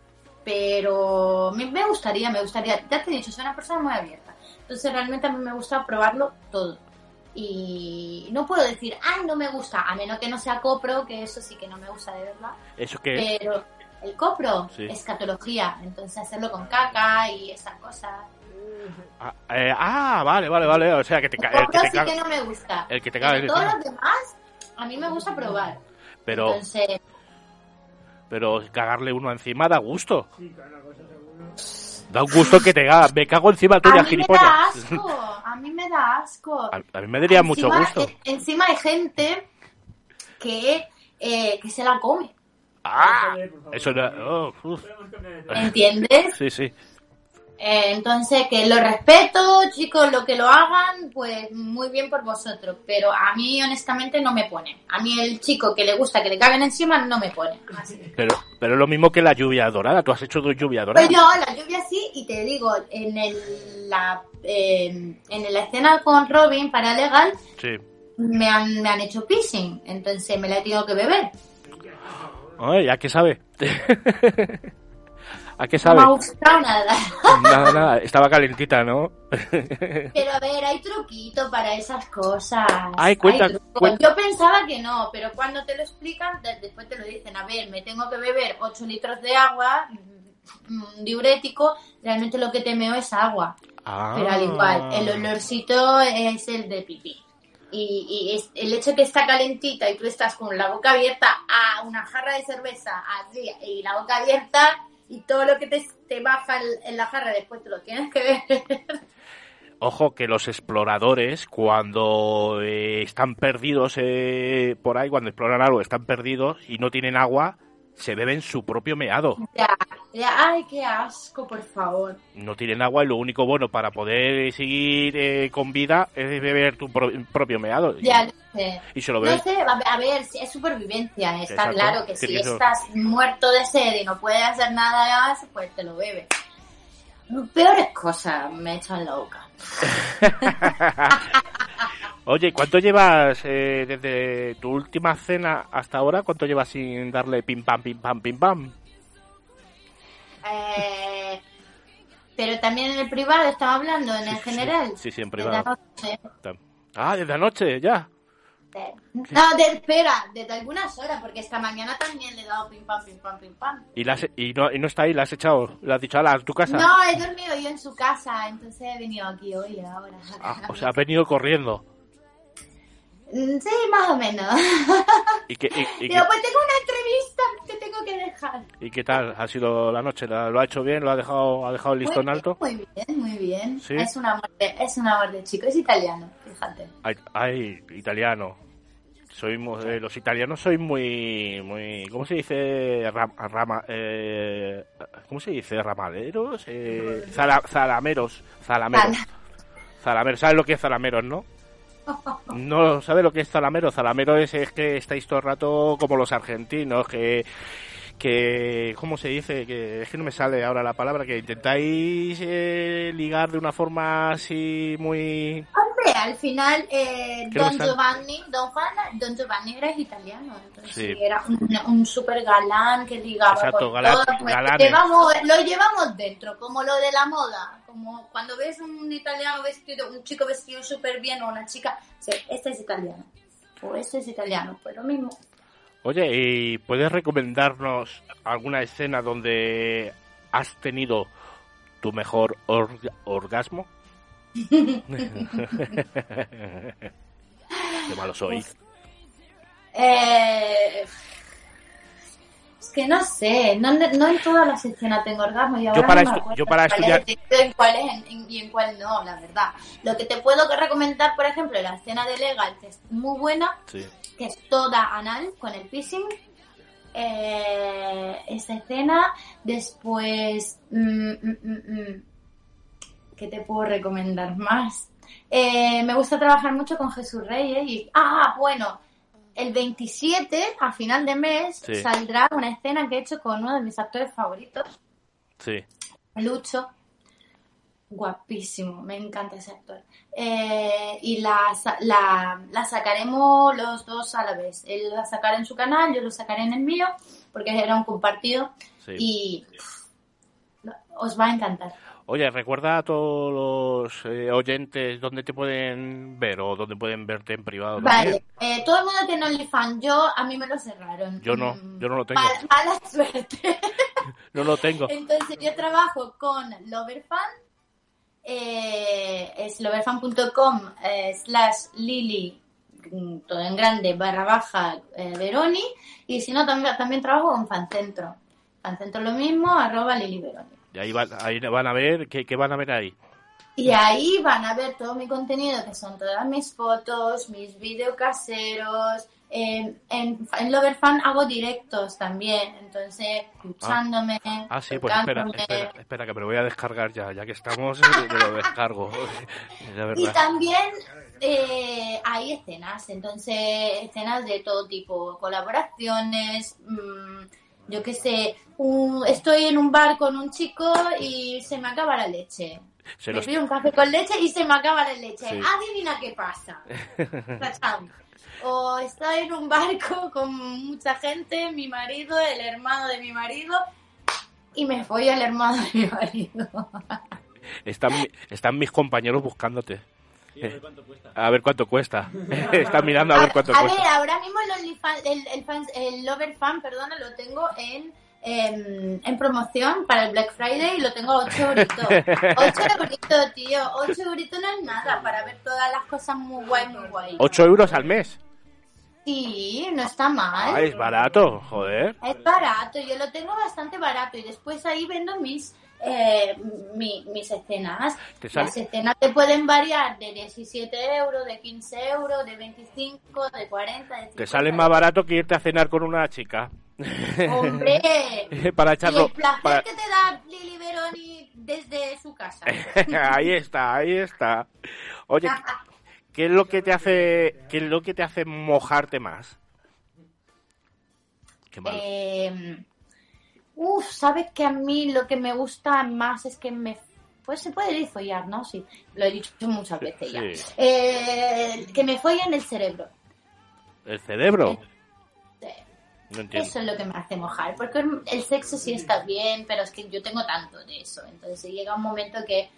Pero me, me gustaría, me gustaría, ya te he dicho, soy una persona muy abierta. Entonces realmente a mí me gusta probarlo todo. Y no puedo decir, ay, no me gusta, a menos que no sea copro, que eso sí que no me gusta de verdad. ¿Eso qué es? Pero el copro, Sí. escatología, entonces hacerlo con caca y esas cosas. Ah, eh, ah, vale, vale, vale. O sea, que te El ca- el que te sí que no me gusta. el que te caga Pero todos los demás, a mí me gusta probar. Pero, Entonces, pero cagarle uno encima da gusto. Da un gusto que te caga. Me cago encima a tuya, mí me da asco, a mí me da asco. A, a mí me daría mucho Encima- gusto. eh, Encima hay gente que, eh, que se la come, ¡Ah! Eso era... oh. ¿entiendes? Sí, sí. Eh, entonces, que lo respeto, chicos, lo que lo hagan, pues muy bien por vosotros. Pero a mí, honestamente, no me pone. A mí, el chico que le gusta que le caguen encima, no me pone. Pero, pero es lo mismo que la lluvia dorada. Tú has hecho dos lluvia dorada. Pues no, la lluvia sí, y te digo, en el, la, eh, en la escena con Robin, para legal, Sí. me han, me han hecho pissing, entonces me la he tenido que beber. Ay, ¿a qué sabe? ¿A qué No sabe? me ha gustado nada. Nada, nada. Estaba calentita, ¿no? Pero a ver, hay truquito para esas cosas. Ay, cuenta- Hay trucos. cuen- Yo pensaba que no, pero cuando te lo explican, de- después te lo dicen, a ver, me tengo que beber 8 litros de agua, mm, diurético, realmente lo que te meo es agua. Ah. Pero al igual, el olorcito es el de pipí. Y, y es- el hecho de que está calentita y tú estás con la boca abierta a una jarra de cerveza así y la boca abierta y todo lo que te, te baja en, la jarra después te lo tienes que ver. Ojo que los exploradores, cuando eh, están perdidos eh, por ahí, cuando exploran algo, están perdidos y no tienen agua, se beben su propio meado. ya, ya, ay, qué asco, por favor. No tienen agua y lo único bueno para poder seguir eh, con vida es beber tu pro- propio meado. Ya lo sé. y se lo No beben. sé, a ver, si es supervivencia, está Exacto. claro que si eso- estás muerto de sed y no puedes hacer nada más, pues te lo bebes. Peores cosas me echan la boca. Oye, ¿cuánto llevas eh, desde tu última cena hasta ahora? ¿Cuánto llevas sin darle pim pam, pim pam, pim pam? Eh, pero también en el privado estaba hablando, en el general. Sí, sí, en privado. noche. Ah, desde anoche, ya. No, de, espera, desde algunas horas, porque esta mañana también le he dado pim pam, pim pam, pim pam. Y, la has- y, no, y no está ahí, la has echado, la has dicho, a tu casa. No, he dormido yo en su casa, entonces he venido aquí hoy, ahora. Ah, o sea, has venido corriendo. Mm, Sí, más o menos. ¿Y qué, y, y Digo, qué- pues tengo una entrevista, te tengo que dejar. y qué tal ha sido la noche? ¿La- ¿Lo ha hecho bien? ¿Lo ha dejado, ha dejado el listón muy, alto? Muy bien, muy bien. ¿Sí? Es, un amor de, es un amor de chico, es italiano, fíjate. Ay, ay, italiano. Soy eh, los italianos soy muy, muy, ¿cómo se dice? Ram- rama, eh, ¿Cómo se dice? Ramaderos, eh, zala- zalameros, zalameros, Zala- zalameros. ¿Sabes lo que es zalameros, no? No sabe lo que es zalamero. Zalamero es, es que estáis todo el rato como los argentinos, que que cómo se dice que es que no me sale ahora la palabra que intentáis eh, ligar de una forma así muy Hombre, al final, eh, ¿Qué no Don? Giovanni, Don, Juan- Don Giovanni era italiano, entonces Sí. era un, un super galán que ligaba Exacto, con galán- todo, pues, llevamos- lo llevamos dentro, como lo de la moda, como cuando ves un italiano vestido, un chico vestido súper bien o una chica, sí, este es italiano, o este es italiano, pues lo mismo. Oye, ¿y puedes recomendarnos alguna escena donde has tenido tu mejor orga- orgasmo? Qué malo soy. Eh, es que no sé, no, no en todas las escenas tengo orgasmo. Y ahora para no me estu- acuerdo yo para en cuál estudiar- es, en cuál es en- y en cuál no, la verdad. Lo que te puedo recomendar, por ejemplo, la escena de Legal, que es muy buena, Sí. que es toda anal con el piercing. Eh, esa escena, después, mm, mm, mm, mm, ¿qué te puedo recomendar más? Eh, me gusta trabajar mucho con Jesús Reyes y, ah, bueno, el 27, a final de mes, Sí. saldrá una escena que he hecho con uno de mis actores favoritos, Sí. Lucho. Guapísimo, me encanta ese actor. Eh, y la, la, la sacaremos los dos a la vez. Él la sacará en su canal, yo lo sacaré en el mío, porque era un compartido. Sí. Y pff, os va a encantar. Oye, recuerda a todos los eh, oyentes dónde te pueden ver o dónde pueden verte en privado. Vale, eh, todo el mundo tiene OnlyFans. Yo, a mí me lo cerraron. Yo no, Mm, yo no lo tengo. mal- mala suerte. No lo tengo. Entonces yo trabajo con Loverfan, eh, es loverfan.com eh, slash lili, mm, todo en grande, barra baja eh, Veroni, y si no también, también trabajo con Fancentro. Fancentro lo mismo, arroba lili Veroni. Y ahí van, ahí van a ver, ¿qué, qué van a ver ahí? Y ahí van a ver todo mi contenido, que son todas mis fotos, mis vídeos caseros. eh, en, en Loverfan hago directos también, entonces escuchándome, Ah, sí, pues espera, espera, espera, que me lo voy a descargar ya, ya que estamos, me lo descargo. Y también eh, hay escenas, entonces escenas de todo tipo, colaboraciones, mm, yo qué sé, un- estoy en un bar con un chico y se me acaba la leche. Se me los- pido un café con leche y se me acaba la leche. Sí. Adivina qué pasa. O estoy en un barco con mucha gente, mi marido, el hermano de mi marido, y me voy al hermano de mi marido. Están, están mis compañeros buscándote. A ver cuánto cuesta. Están mirando a ver cuánto a cuesta. ver, ahora mismo el, el, el, fans- el Lover Fan, perdona, lo tengo en, em, en promoción para el Black Friday y lo tengo a 8 euritos. 8 euritos, tío. 8 euritos no es nada para ver todas las cosas muy guay, muy guay. 8 euros al mes. Sí, no está mal. Ah, es barato, joder. Es barato, yo lo tengo bastante barato y después ahí vendo mis eh, mi- mis escenas. Las escenas te pueden variar de 17 euros, de 15 euros, de 25, de 40, de 50. Te sale más barato que irte a cenar con una chica. ¡Hombre! Para Y echarlo. el placer para- que te da Lili Veroni desde su casa. ahí está, ahí está. Oye, ¿qué es lo que te hace, qué es lo que te hace mojarte más? Qué mal. Eh, uf, sabes que a mí lo que me gusta más es que me... Pues se puede decir follar, ¿no? Sí, lo he dicho muchas veces ya. Sí. Eh, que me follen el cerebro. ¿El cerebro? No entiendo. Eso es lo que me hace mojar, porque el sexo sí está bien, pero es que yo tengo tanto de eso, entonces llega un momento que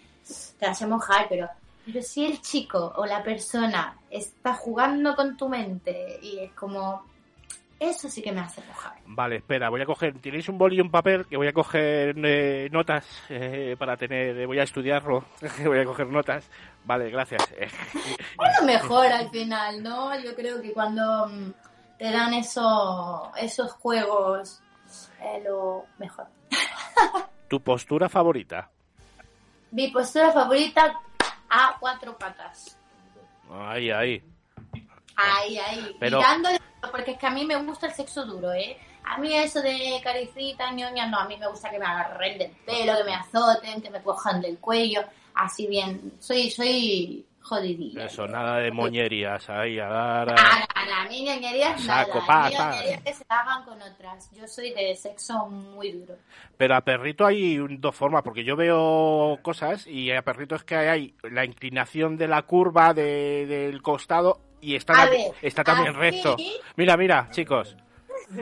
te hace mojar, pero, pero si el chico o la persona está jugando con tu mente y es como, eso sí que me hace mojar. Vale, espera, voy a coger. ¿Tenéis un boli y un papel? Que voy a coger eh, notas eh, para tener. voy a estudiarlo. voy a coger notas. Vale, gracias. Eh, lo mejor al final, ¿no? Yo creo que cuando mm, te dan eso, esos juegos, es lo mejor. ¿Tu postura favorita? Mi postura favorita a cuatro patas. Ahí, ahí. Ahí, ahí. Pero- dándole, porque es que a mí me gusta el sexo duro, ¿eh? A mí eso de caricita, ñoña, no, a mí me gusta que me agarren del pelo, que me azoten, que me cojan del cuello, así bien. Soy, soy jodidilla. Eso, nada de moñerías ahí, a dar... a- Ah, a mí ñoñerías Saco, nada. pa, pa. ñoñerías que se hagan con otras. Yo soy de sexo muy duro. Pero a perrito hay dos formas, porque yo veo cosas y a perrito es que hay la inclinación de la curva de- del costado y está, ver, está también así- recto. Mira, mira, chicos.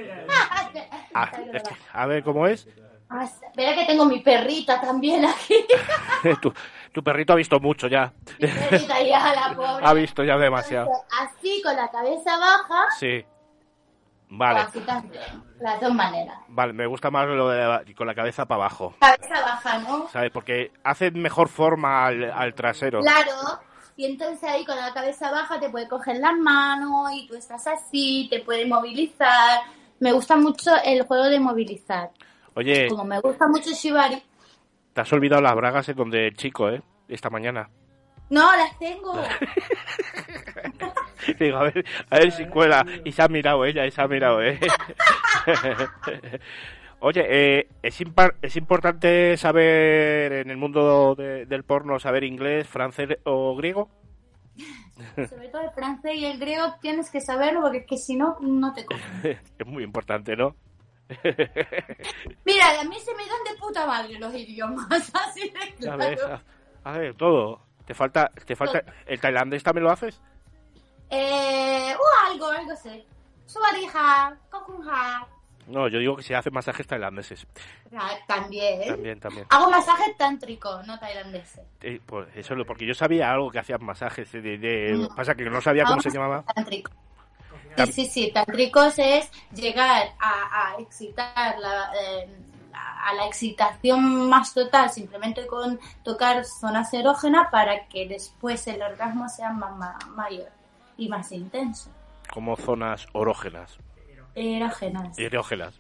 Ah, es que- a ver cómo es. Espera que tengo mi perrita también aquí. tu, tu perrito ha visto mucho ya. Mi perrita ya, la pobre. ha visto ya demasiado. Así, con la cabeza baja. Sí. Vale, así también. Las dos maneras. vale, me gusta más lo de con la cabeza para abajo. Cabeza baja, ¿no? ¿Sabes? Porque hace mejor forma al, al trasero. Claro. Y entonces ahí con la cabeza baja te puede coger las manos y tú estás así, te puede movilizar. Me gusta mucho el juego de movilizar. Oye, Como me gusta mucho Shibari. te has olvidado las bragas en donde el chico, ¿eh? Esta mañana. No, las tengo. Digo, a ver, a ver si cuela. Y se ha mirado ella, y se ha mirado, ¿eh? Oye, eh, ¿es, impar- ¿es importante saber en el mundo de- del porno, saber inglés, francés o griego? Sobre todo el francés y el griego tienes que saberlo porque que si no, no te cogen. es muy importante, ¿no? Mira, a mí se me dan de puta madre los idiomas, así de claro. a, a ver, todo. Te falta, te falta. ¿El tailandés también lo haces? Eh, uh, algo, algo sé. Suarija, Kokunja. No, yo digo que se hacen masajes tailandeses. Ah, También. También, también. Hago masajes tántricos, no tailandeses. Eh, pues eso, lo- porque yo sabía algo que hacían masajes de, de- Mm. pasa que no sabía cómo se llamaba. Tántricos. Sí, sí, sí. Tántricos es llegar a, a excitar la, eh, a la excitación más total simplemente con tocar zonas erógenas para que después el orgasmo sea más, más- mayor y más intenso. Como zonas orógenas. Erógenas. Erógenas.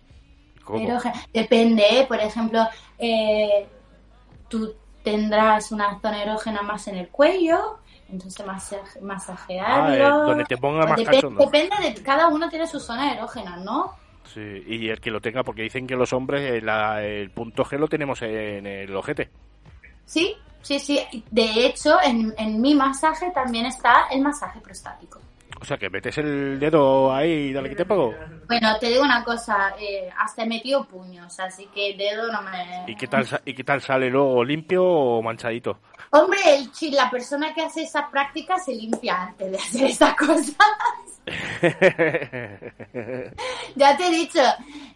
¿Cómo? Erógenas. Depende, ¿eh? por ejemplo, eh, tú tendrás una zona erógena más en el cuello, entonces masa- Ah, eh, masajearlo. donde te ponga más Depende, cachondo. depende de cada uno tiene su zona erógena, ¿no? Sí, y el que lo tenga, porque dicen que los hombres eh, la- el punto G lo tenemos en el ojete. Sí, sí, sí. De hecho, en, en mi masaje también está el masaje prostático. O sea, que metes el dedo ahí y dale que te pago. Bueno, te digo una cosa, eh, hasta he metido puños, así que el dedo no me... ¿Y qué tal, y qué tal sale luego? ¿Limpio o manchadito? Hombre, el chi- la persona que hace esa práctica se limpia antes de hacer esta cosa. Ya te he dicho,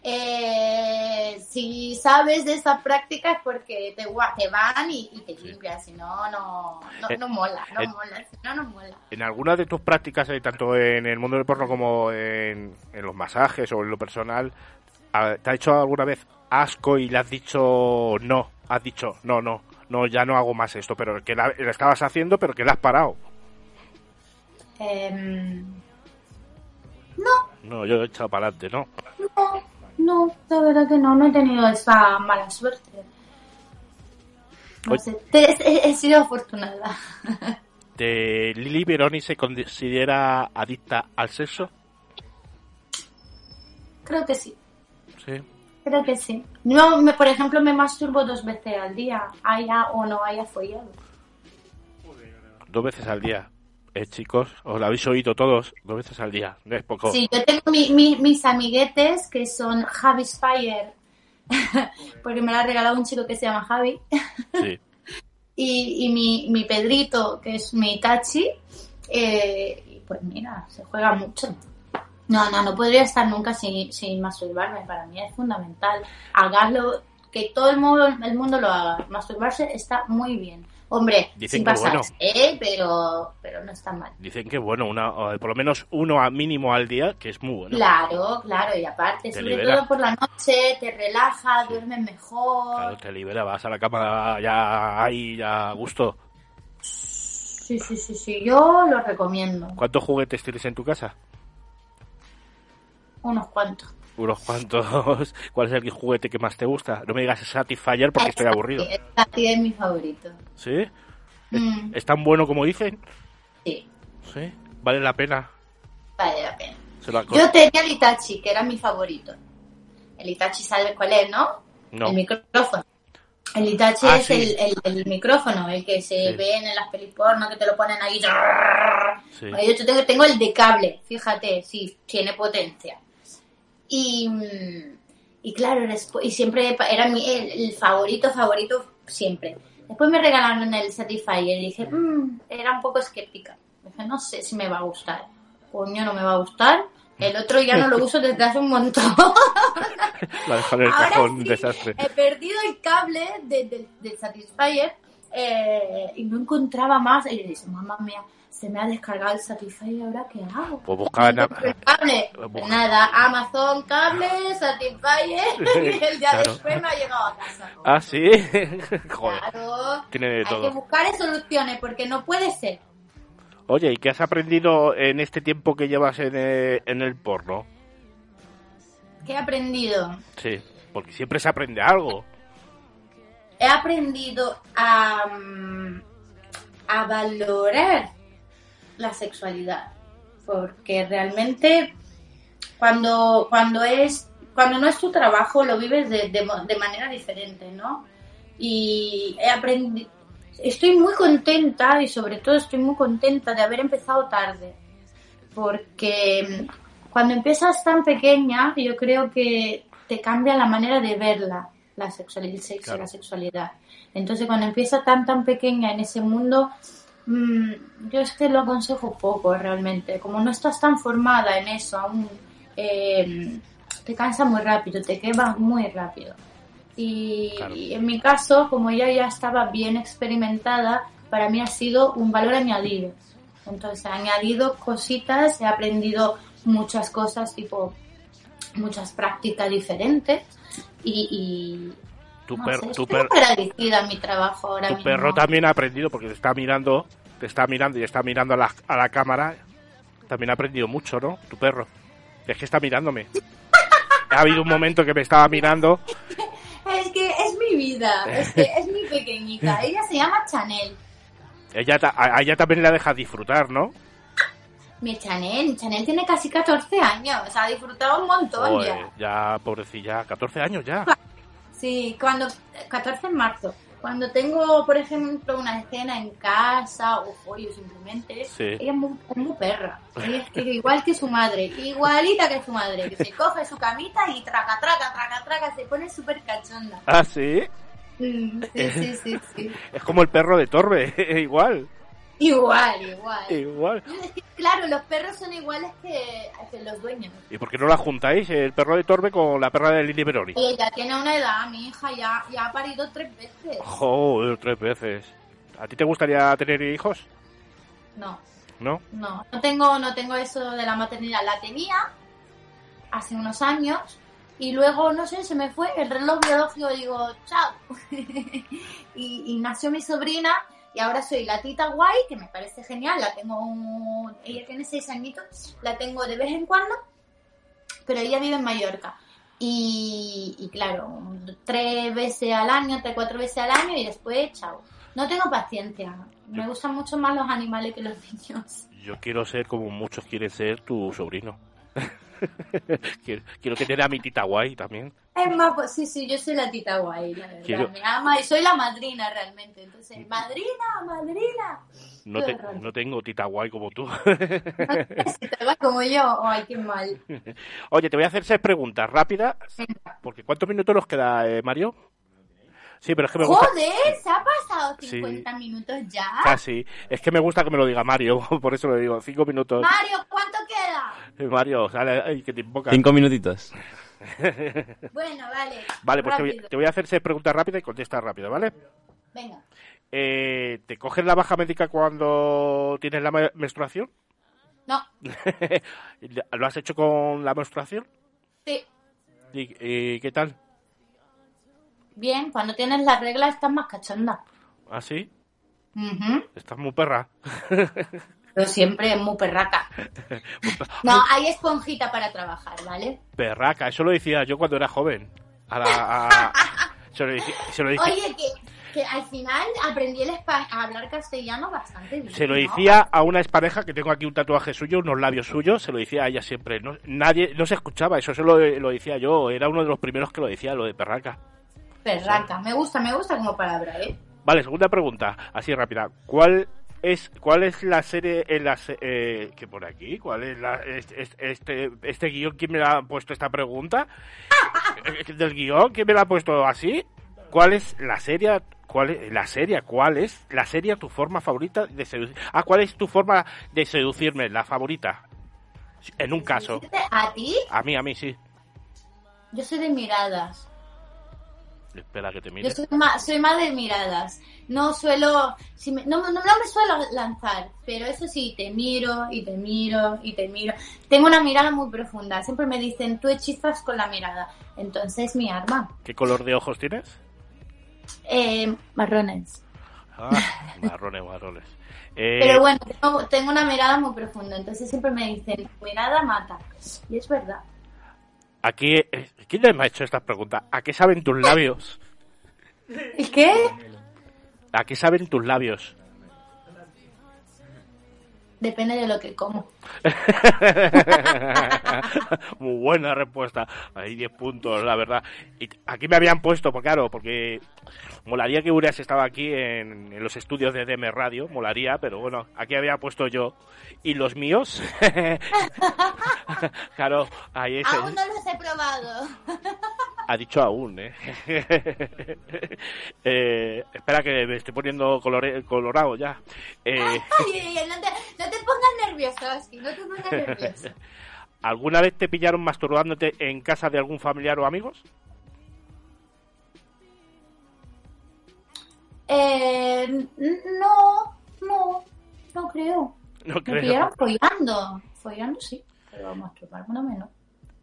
eh, si sabes de esa práctica es porque te, te van y, y te limpian, si no, no, no, Eh, no mola, no eh, mola, si no, no mola. en alguna de tus prácticas, eh, tanto en el mundo del porno como en, en los masajes o en lo personal, a- ¿te ha hecho alguna vez asco y le has dicho no? Has dicho, no, no, no, ya no hago más esto, pero que la, la estabas haciendo, pero que la has parado. Em, No, yo he echado para adelante, ¿no? no, no, de verdad que no, no he tenido esa mala suerte. No sé, he sido afortunada. ¿De Lili Veroni se considera adicta al sexo? Creo que sí. Sí. Creo que sí. No, me, por ejemplo, me masturbo dos veces al día, haya o no haya follado. Dos veces al día. Eh, chicos, os lo habéis oído todos, dos veces al día. No es poco. Sí, yo tengo mi- mi- mis amiguetes que son Javi Spire, porque me la ha regalado un chico que se llama Javi, Sí. y, y mi, mi Pedrito, que es mi Tachi, eh, y pues mira, se juega mucho. No, no, no podría estar nunca sin, sin masturbarme, para mí es fundamental. Hagarlo, que todo el mundo, el mundo lo haga. Masturbarse está muy bien. Hombre, Dicen sin que bueno. ¿eh? pero, pero no está mal. Dicen que bueno, una, por lo menos uno a mínimo al día, que es muy bueno. Claro, claro, y aparte, Te sobre libera. todo por la noche, te relaja, duermes mejor. Claro, te libera, vas a la cama ya ahí, ya a gusto. Sí, sí, sí, sí, yo lo recomiendo. ¿Cuántos juguetes tienes en tu casa? Unos cuantos. Unos cuantos. ¿Cuál es el juguete que más te gusta? No me digas Satisfyer porque estoy aburrido. Tati es mi favorito. ¿Sí? Mm, ¿Es tan bueno como dicen? sí, Sí. Vale la pena. vale la pena. La Yo tenía el Itachi, que era mi favorito. El Itachi, ¿sabes cuál es, no? No. El micrófono. El Itachi Ah, es sí. el, el- el micrófono, el que se Sí. ven en las pelis porno, que te lo ponen ahí. Sí. Bueno, Yo tengo el de cable, fíjate, sí, tiene potencia. Y, y claro, y siempre era mi, el, el favorito, favorito siempre. Después me regalaron el Satisfyer y dije, "Mm", era un poco escéptica. Dije, no sé si me va a gustar. Coño, no me va a gustar. El otro ya no lo uso desde hace un montón. La dejo en el Ahora cajón, sí, desastre. He perdido el cable de- de- del Satisfyer eh, y no encontraba más. Y le dice, mamá mía, se me ha descargado el Satisfyer, ¿ahora qué hago? Pues encuentro el cable. Busca- Pues nada, Amazon, cable, Satisfyer y el día Claro. después me ha llegado a casa. Ah, sí. Joder. Claro, Tiene de hay todo. que buscar soluciones porque no puede ser. Oye, ¿y qué has aprendido en este tiempo que llevas en, eh, en el porno? ¿Qué he aprendido? Sí, porque siempre se aprende algo. he aprendido a, mm, a valorar la sexualidad porque realmente cuando cuando es cuando no es tu trabajo lo vives de, de de manera diferente no y he aprendido estoy muy contenta y sobre todo estoy muy contenta de haber empezado tarde porque mm, cuando empiezas tan pequeña yo creo que te cambia la manera de verla la sexualidad el sexo Claro. la sexualidad entonces cuando empieza tan tan pequeña en ese mundo mm, yo es que lo aconsejo poco realmente como no estás tan formada en eso aún eh, te cansa muy rápido te quemas muy rápido y, Claro. y en mi caso como ella ya estaba bien experimentada para mí ha sido un valor añadido entonces he añadido cositas he aprendido muchas cosas tipo muchas prácticas diferentes y, y Tu, no per- tu, per- agradecida a mi trabajo ahora tu mismo. perro también ha aprendido porque te está mirando, te está mirando y está mirando a la, a la cámara. También ha aprendido mucho, ¿no? Tu perro. Es que está mirándome. Ha habido un momento que me estaba mirando. Es que es mi vida, es que es mi pequeñita. Ella se llama Chanel. Ella, a ella también la deja disfrutar, ¿no? Mi Chanel, Chanel tiene casi 14 años, ha disfrutado un montón ya. ya, pobrecilla, 14 años ya. Sí, cuando 14 en marzo. Cuando tengo, por ejemplo, una escena en casa o pollo simplemente, Sí. ella es muy, perra. Ella es que igual que su madre, igualita que su madre, que se coge su camita y traca, traca, traca, traca, se pone súper cachonda. Ah, sí. Sí, sí, sí, sí. Es como el perro de Torbe, igual. Igual, igual. Igual. Claro, los perros son iguales que, que los dueños. ¿Y por qué no la juntáis, el perro de Torbe, con la perra de Lili Beroni? Y ella tiene una edad, mi hija ya, ya ha parido tres veces. Joder, tres veces. ¿A ti te gustaría tener hijos? No, ¿No? no, no tengo, no tengo eso de la maternidad. La tenía hace unos años y luego, no sé, se me fue el reloj biológico digo, chao. y, y nació mi sobrina y ahora soy la tita guay, que me parece genial. La tengo, un- ella tiene seis añitos, la tengo de vez en cuando, pero ella vive en Mallorca. Y, y claro, tres veces al año, tres, cuatro veces al año y después, chao. No tengo paciencia. Me gustan mucho más los animales que los niños. Yo quiero ser como muchos quieren ser tu sobrino. quiero, quiero tener a mi tita guay también. Es más, pues sí, sí, yo soy la tita guay, la verdad. Quiero- Me ama y soy la madrina realmente. Entonces, madrina, madrina. No, te- no tengo tita guay como tú. Te vas como yo, ay, qué mal. Oye, te voy a hacer seis preguntas rápidas. Porque ¿cuántos minutos nos queda, eh, Mario? Sí, pero es que me gusta... Joder, se ha pasado Sí. 50 minutos ya. Casi. Es que me gusta que me lo diga Mario, por eso le digo, cinco minutos. Mario, ¿cuánto queda? Eh, Mario, sale, ay, que te invoca. Cinco minutitos. Bueno, vale. Vale, pues te voy, rápido. te voy a hacer seis preguntas rápidas y contestas rápido, ¿vale? Venga. Eh, ¿Te coges la baja médica cuando tienes la me- menstruación? No, ¿Lo has hecho con la menstruación? sí. ¿Y, y qué tal? Bien, cuando tienes la regla estás más cachonda. ¿Ah, sí? Estás muy perra. Pero siempre es muy perraca. No, hay esponjita para trabajar, ¿vale? Perraca, eso lo decía yo cuando era joven. A la- a- se lo decía, se lo decía- Oye, que, que al final aprendí el a hablar castellano bastante bien. se lo ¿no? decía a una expareja que tengo aquí un tatuaje suyo, unos labios suyos, se lo decía a ella siempre. No, nadie, no se escuchaba, eso se lo, lo decía yo, era uno de los primeros que lo decía, lo de perraca. Perraca. Me gusta, me gusta como palabra, ¿eh? Vale, segunda pregunta, así rápida. ¿Cuál es cuál es la serie en la se- eh, que por aquí? ¿Cuál es la este este, este guion quién me la ha puesto esta pregunta? Eh, Del guion quién me la ha puesto así? ¿Cuál es la serie cuál es la serie cuál es la serie tu forma favorita de seducir? Ah, ¿cuál es tu forma de seducirme la favorita? En un caso, ¿A ti? a mí a mí sí. Yo soy de miradas. Espera que te mire. Yo soy más, soy más de miradas. No suelo, si me- no, no, no me suelo lanzar, pero eso sí, te miro y te miro y te miro. Tengo una mirada muy profunda. Siempre me dicen, tú hechizas con la mirada. Entonces, mi arma. ¿Qué color de ojos tienes? Eh, marrones. Ah, marrones, marrones. Eh, Pero bueno, tengo, tengo una mirada muy profunda. Entonces siempre me dicen, mirada mata. Y es verdad. Aquí, eh, ¿quién me ha hecho estas preguntas? ¿A qué saben tus labios? ¿Y qué? ¿A qué saben tus labios? Depende de lo que como. Muy buena respuesta. Ahí 10 puntos, la verdad. Y aquí me habían puesto, pues claro, porque molaría que hubieras estado aquí en, en los estudios de DM Radio, molaría, pero bueno, aquí había puesto yo. ¿Y los míos? claro, ahí es. Aún no los he probado. Ha dicho aún, ¿eh? Eh, espera que me estoy poniendo colore- colorado ya. Eh, Ay, ay, ay, no, te, no te pongas nervioso, Oski, no te pongas nervioso. ¿Alguna vez te pillaron masturbándote en casa de algún familiar o amigos? Eh, no, no, no creo. No Me creo. pillaron follando. Follando sí, pero masturbarme no menos.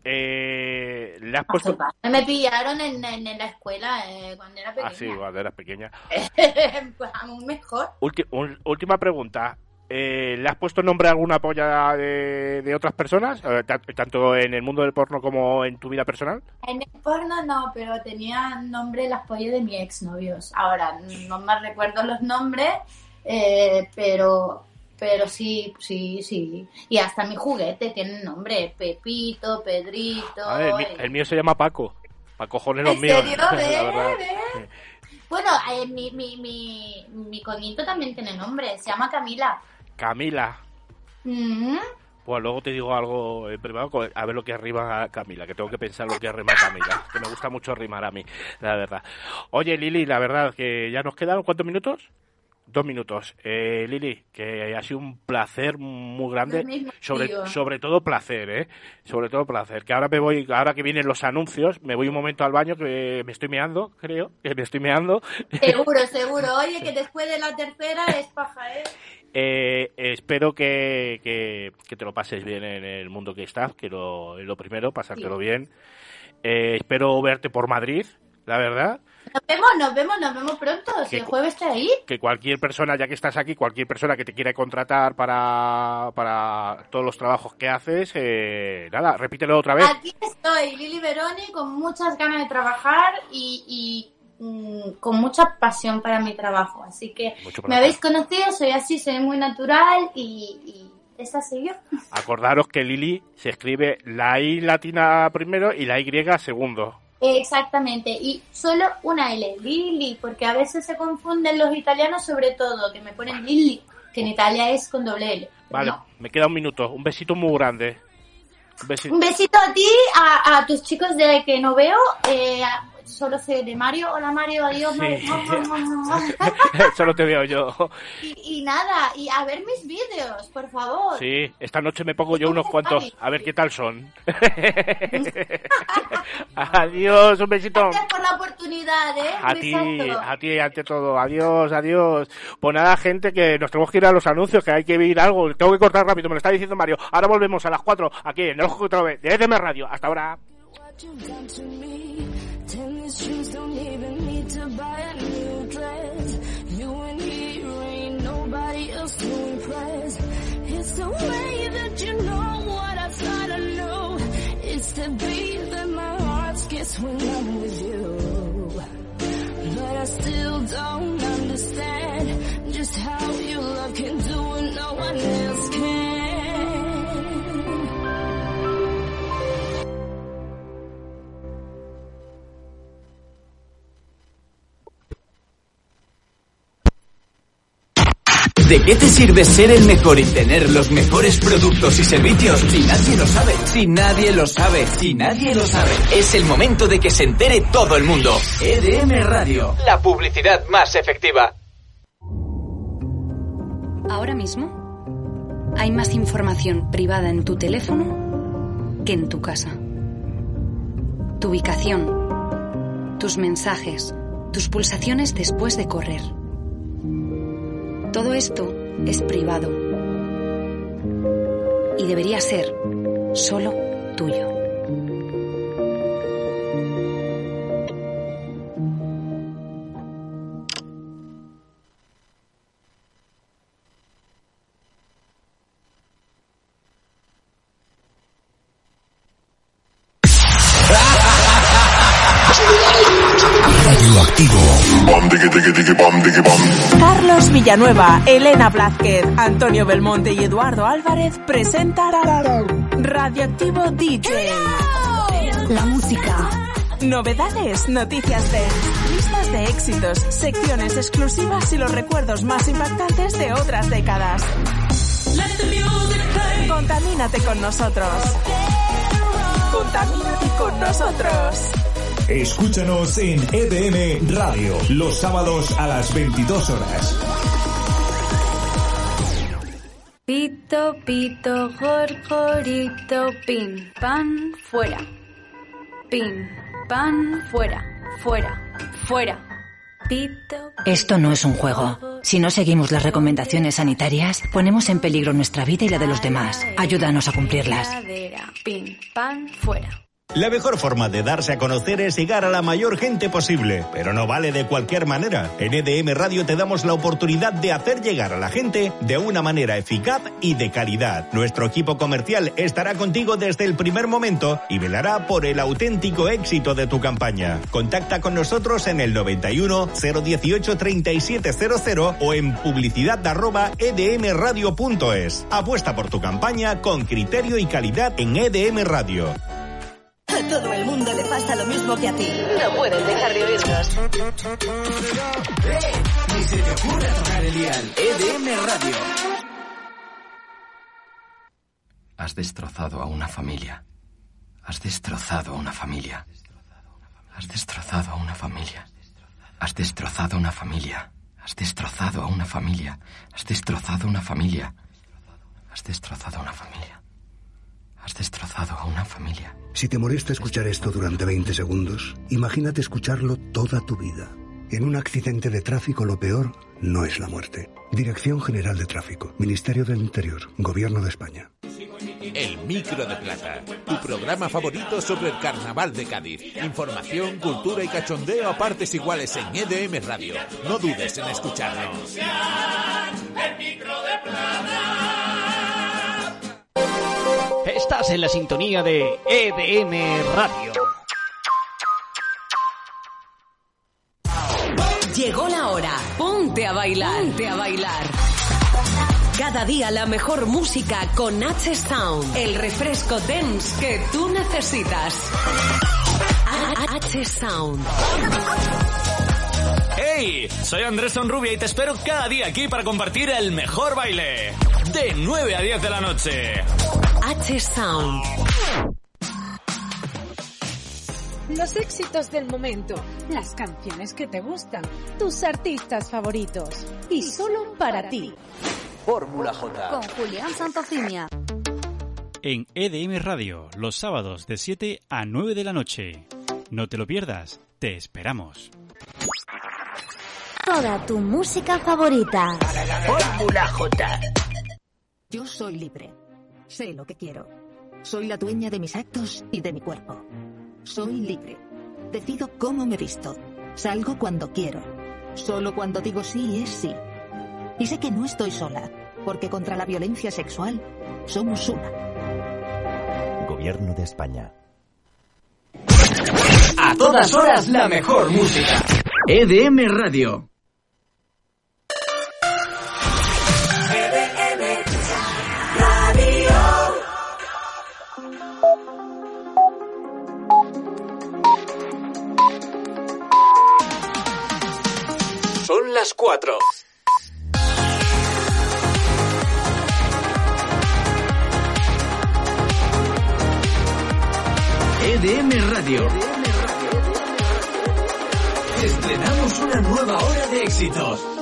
Eh, ¿Le has puesto...? Masturbarme me pillaron en, en, en la escuela eh, cuando era pequeña. Ah, sí, cuando eras pequeña. pues aún mejor. Ulti- un- última pregunta. Eh, ¿Le has puesto nombre a alguna polla de, de otras personas? Eh, ta- tanto en el mundo del porno como en tu vida personal. En el porno no, pero tenía nombre las pollas de mi exnovios. Ahora, no me recuerdo los nombres, eh, pero pero sí, sí, sí. Y hasta mi juguete tiene nombre. Pepito, Pedrito. A ver, el, mi- eh. el mío se llama Paco. Para cojones los ¿En míos. Bueno, eh, mi, mi, mi, mi coñito también tiene nombre. Se llama Camila. Camila. Mm, Pues luego te digo algo en privado, a ver lo que rima Camila, que tengo que pensar lo que rima Camila, que me gusta mucho rimar a mí, la verdad. Oye, Lili, la verdad que ya nos quedan, ¿cuántos minutos? Dos minutos. Eh, Lili, que ha sido un placer muy grande, mismo sobre, todo placer, ¿eh? Sobre todo placer. Que ahora me voy, ahora que vienen los anuncios, me voy un momento al baño que me estoy meando, creo, que me estoy meando. seguro, seguro. Oye, que después de la tercera es paja, ¿eh? Eh, espero que, que, que te lo pases bien en el mundo que estás, que lo, es lo primero, pasártelo Sí. bien. Eh, espero verte por Madrid, la verdad. Nos vemos, nos vemos, nos vemos pronto. Si ¿Qué el jueves está ahí. Que cualquier persona, ya que estás aquí, cualquier persona que te quiera contratar para, para todos los trabajos que haces, eh, nada, repítelo otra vez. Aquí estoy, Lili Veroni, con muchas ganas de trabajar y, y, mm, con mucha pasión para mi trabajo. Así que me habéis conocido, soy así, soy muy natural y, y esa soy yo. Acordaros que Lili se escribe la I latina primero y la Y segundo. Exactamente, y solo una L, Lili, porque a veces se confunden los italianos sobre todo, que me ponen Lili, que en Italia es con doble L. Vale, No. me queda un minuto. Un besito muy grande. Un besito. Un besito a ti, a, a tus chicos de que no veo, eh, a- solo sé de Mario, hola Mario, adiós Sí. Mario. Solo te veo yo. Y, y nada, y a ver mis vídeos, por favor. Sí, esta noche me pongo yo unos cuantos, a ver qué tal son. adiós, un besito. Gracias por la oportunidad, ¿eh? A ti, a ti ante todo. Adiós, adiós. Pues nada, gente, que nos tenemos que ir a los anuncios, que hay que ir algo. Tengo que cortar rápido, me lo está diciendo Mario. Ahora volvemos a las 4 aquí en el Ojo que te lo ve, de EDM Radio. Hasta ahora. what you've done to me. Shoes don't even need to buy a new dress. You and me ain't nobody else to impress. It's the way that you know what I thought I knew. It's the beat that my heart skips when I'm with you. But I still don't understand just how your love can do what no one else can. ¿De qué te sirve ser el mejor y tener los mejores productos y servicios si nadie lo sabe? Si nadie lo sabe, si nadie lo sabe. Es el momento de que se entere todo el mundo. EDM Radio, la publicidad más efectiva. Ahora mismo hay más información privada en tu teléfono que en tu casa. Tu ubicación, tus mensajes, tus pulsaciones después de correr. Todo esto es privado y debería ser solo tuyo. Villanueva, Elena Blázquez, Antonio Belmonte y Eduardo Álvarez presentan Radioactivo DJ. La música. Novedades, noticias de listas de éxitos, secciones exclusivas y los recuerdos más impactantes de otras décadas. Contamínate con nosotros. Contamínate con nosotros. Escúchanos en EDM Radio, los sábados a las 22 horas. Pito, pito, gorgorito, pin, pan, fuera. Pin, pan, fuera, fuera, fuera. Pito. Esto no es un juego. Si no seguimos las recomendaciones sanitarias, ponemos en peligro nuestra vida y la de los demás. Ayúdanos a cumplirlas. Pin, pan, fuera. La mejor forma de darse a conocer es llegar a la mayor gente posible, pero no vale de cualquier manera. En EDM Radio te damos la oportunidad de hacer llegar a la gente de una manera eficaz y de calidad. Nuestro equipo comercial estará contigo desde el primer momento y velará por el auténtico éxito de tu campaña. Contacta con nosotros en el 91 018 3700 o en publicidad edmradio.es. Apuesta por tu campaña con criterio y calidad en EDM Radio. A todo el mundo le pasa lo mismo que a ti. No puedes dejar de oírnos. Ni se te ocurra tocar el dial. EDM Radio. Has destrozado a una familia. Has destrozado a una familia. Has destrozado a una familia. Has destrozado a una familia. Has destrozado a una familia. Has destrozado a una familia. Has destrozado a una familia. Has destrozado a una familia. Si te molesta escuchar esto durante 20 segundos, imagínate escucharlo toda tu vida. En un accidente de tráfico lo peor no es la muerte. Dirección General de Tráfico, Ministerio del Interior, Gobierno de España. El Micro de Plata, tu programa favorito sobre el carnaval de Cádiz. Información, cultura y cachondeo a partes iguales en EDM Radio. No dudes en escucharnos. El Micro de Plata. Estás en la sintonía de EDM Radio. Llegó la hora. Ponte a bailar. Ponte a bailar. Cada día la mejor música con H Sound. El refresco dance que tú necesitas. H Sound. ¡Hey! Soy Andrés Sonrubia y te espero cada día aquí para compartir el mejor baile. De 9 a 10 de la noche. H Sound. Los éxitos del momento, las canciones que te gustan, tus artistas favoritos. Y solo para ti. Fórmula J. Con Julián Santofimia. En EDM Radio, los sábados de 7 a 9 de la noche. No te lo pierdas, te esperamos. Toda tu música favorita. Fórmula J. Yo soy libre. Sé lo que quiero. Soy la dueña de mis actos y de mi cuerpo. Soy libre. Decido cómo me visto. Salgo cuando quiero. Solo cuando digo sí es sí. Y sé que no estoy sola, porque contra la violencia sexual somos una. Gobierno de España. A todas horas la mejor música. EDM Radio. las 4. EDM Radio. Estrenamos una nueva hora de éxitos.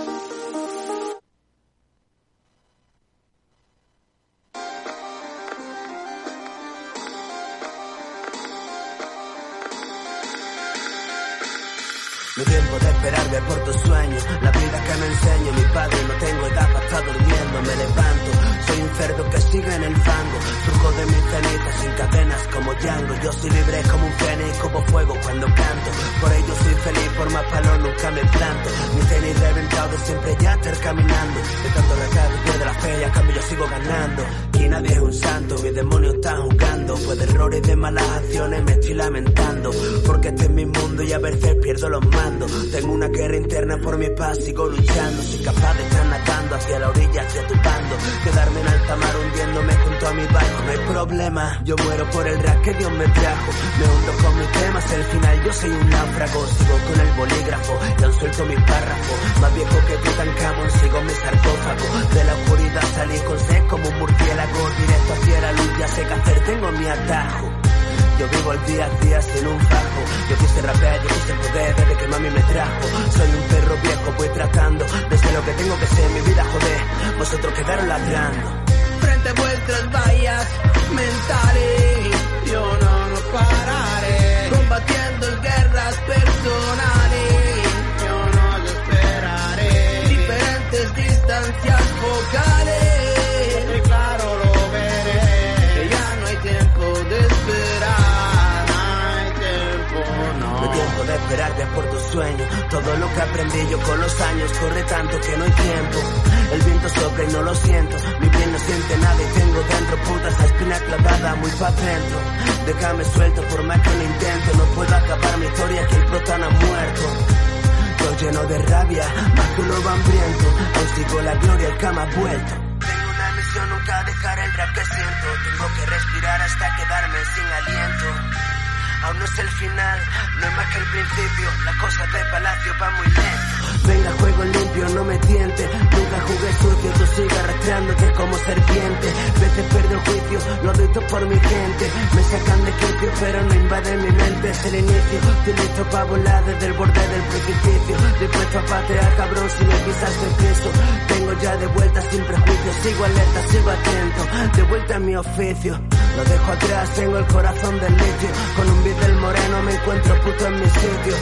De errores de malas acciones me estoy lamentando Porque este es mi mundo Y a veces pierdo los manos tengo una guerra interna por mi paz, sigo luchando. Soy capaz de estar nadando hacia la orilla, hacia tu bando. Quedarme en alta mar hundiéndome a mi barco. No hay problema, yo muero por el rap que Dios me trajo. Me hundo con mis temas, al final yo soy un náufrago. Sigo con el bolígrafo, ya suelto mis párrafos. Más viejo que Tutankamón, sigo mi sarcófago. De la oscuridad salí con sed como un murciélago. Directo hacia la luz, ya sé qué hacer, tengo mi atajo. Yo vivo el día a día sin un fajo. Yo quise rapear, yo quise poder desde que mami me trajo. Soy un perro viejo, voy tratando de ser lo que tengo que ser. Mi vida, joder, vosotros quedaron ladrando. A vuestras vallas mentales, yo no nos pararé. Combatiendo guerras personales, De por tus sueños. Todo lo que aprendí yo con los años corre tanto que no hay tiempo. El viento sopla y no lo siento. Mi piel no siente nada y tengo dentro puta esa espina clavada muy pa' dentro. Déjame suelto por más que lo intento. No puedo acabar mi historia que el prota ha muerto. Lleno de rabia, más que un lobo hambriento. Aún sigo la gloria, el cama vuelto. Tengo una misión, nunca dejar el rap que siento. Tengo que respirar hasta quedarme sin aliento. Aún no es el final, no es más que el principio. Las cosas de palacio van muy lento. Venga, juego limpio, no me tiente. Nunca jugué sucio, tú sigues arrastrándote como serpiente. Veces pierdo juicio, lo todo por mi gente. Me sacan de quicio, pero no invade mi mente. Es el inicio, estoy listo para volar desde el borde del precipicio. Dispuesto a patear, cabrón, si me pisas el piso. Tengo ya de vuelta sin prejuicio. Sigo alerta, sigo atento. De vuelta a mi oficio. Lo dejo atrás, tengo el corazón del litio. Con un beat del moreno me encuentro puto en mi sitio.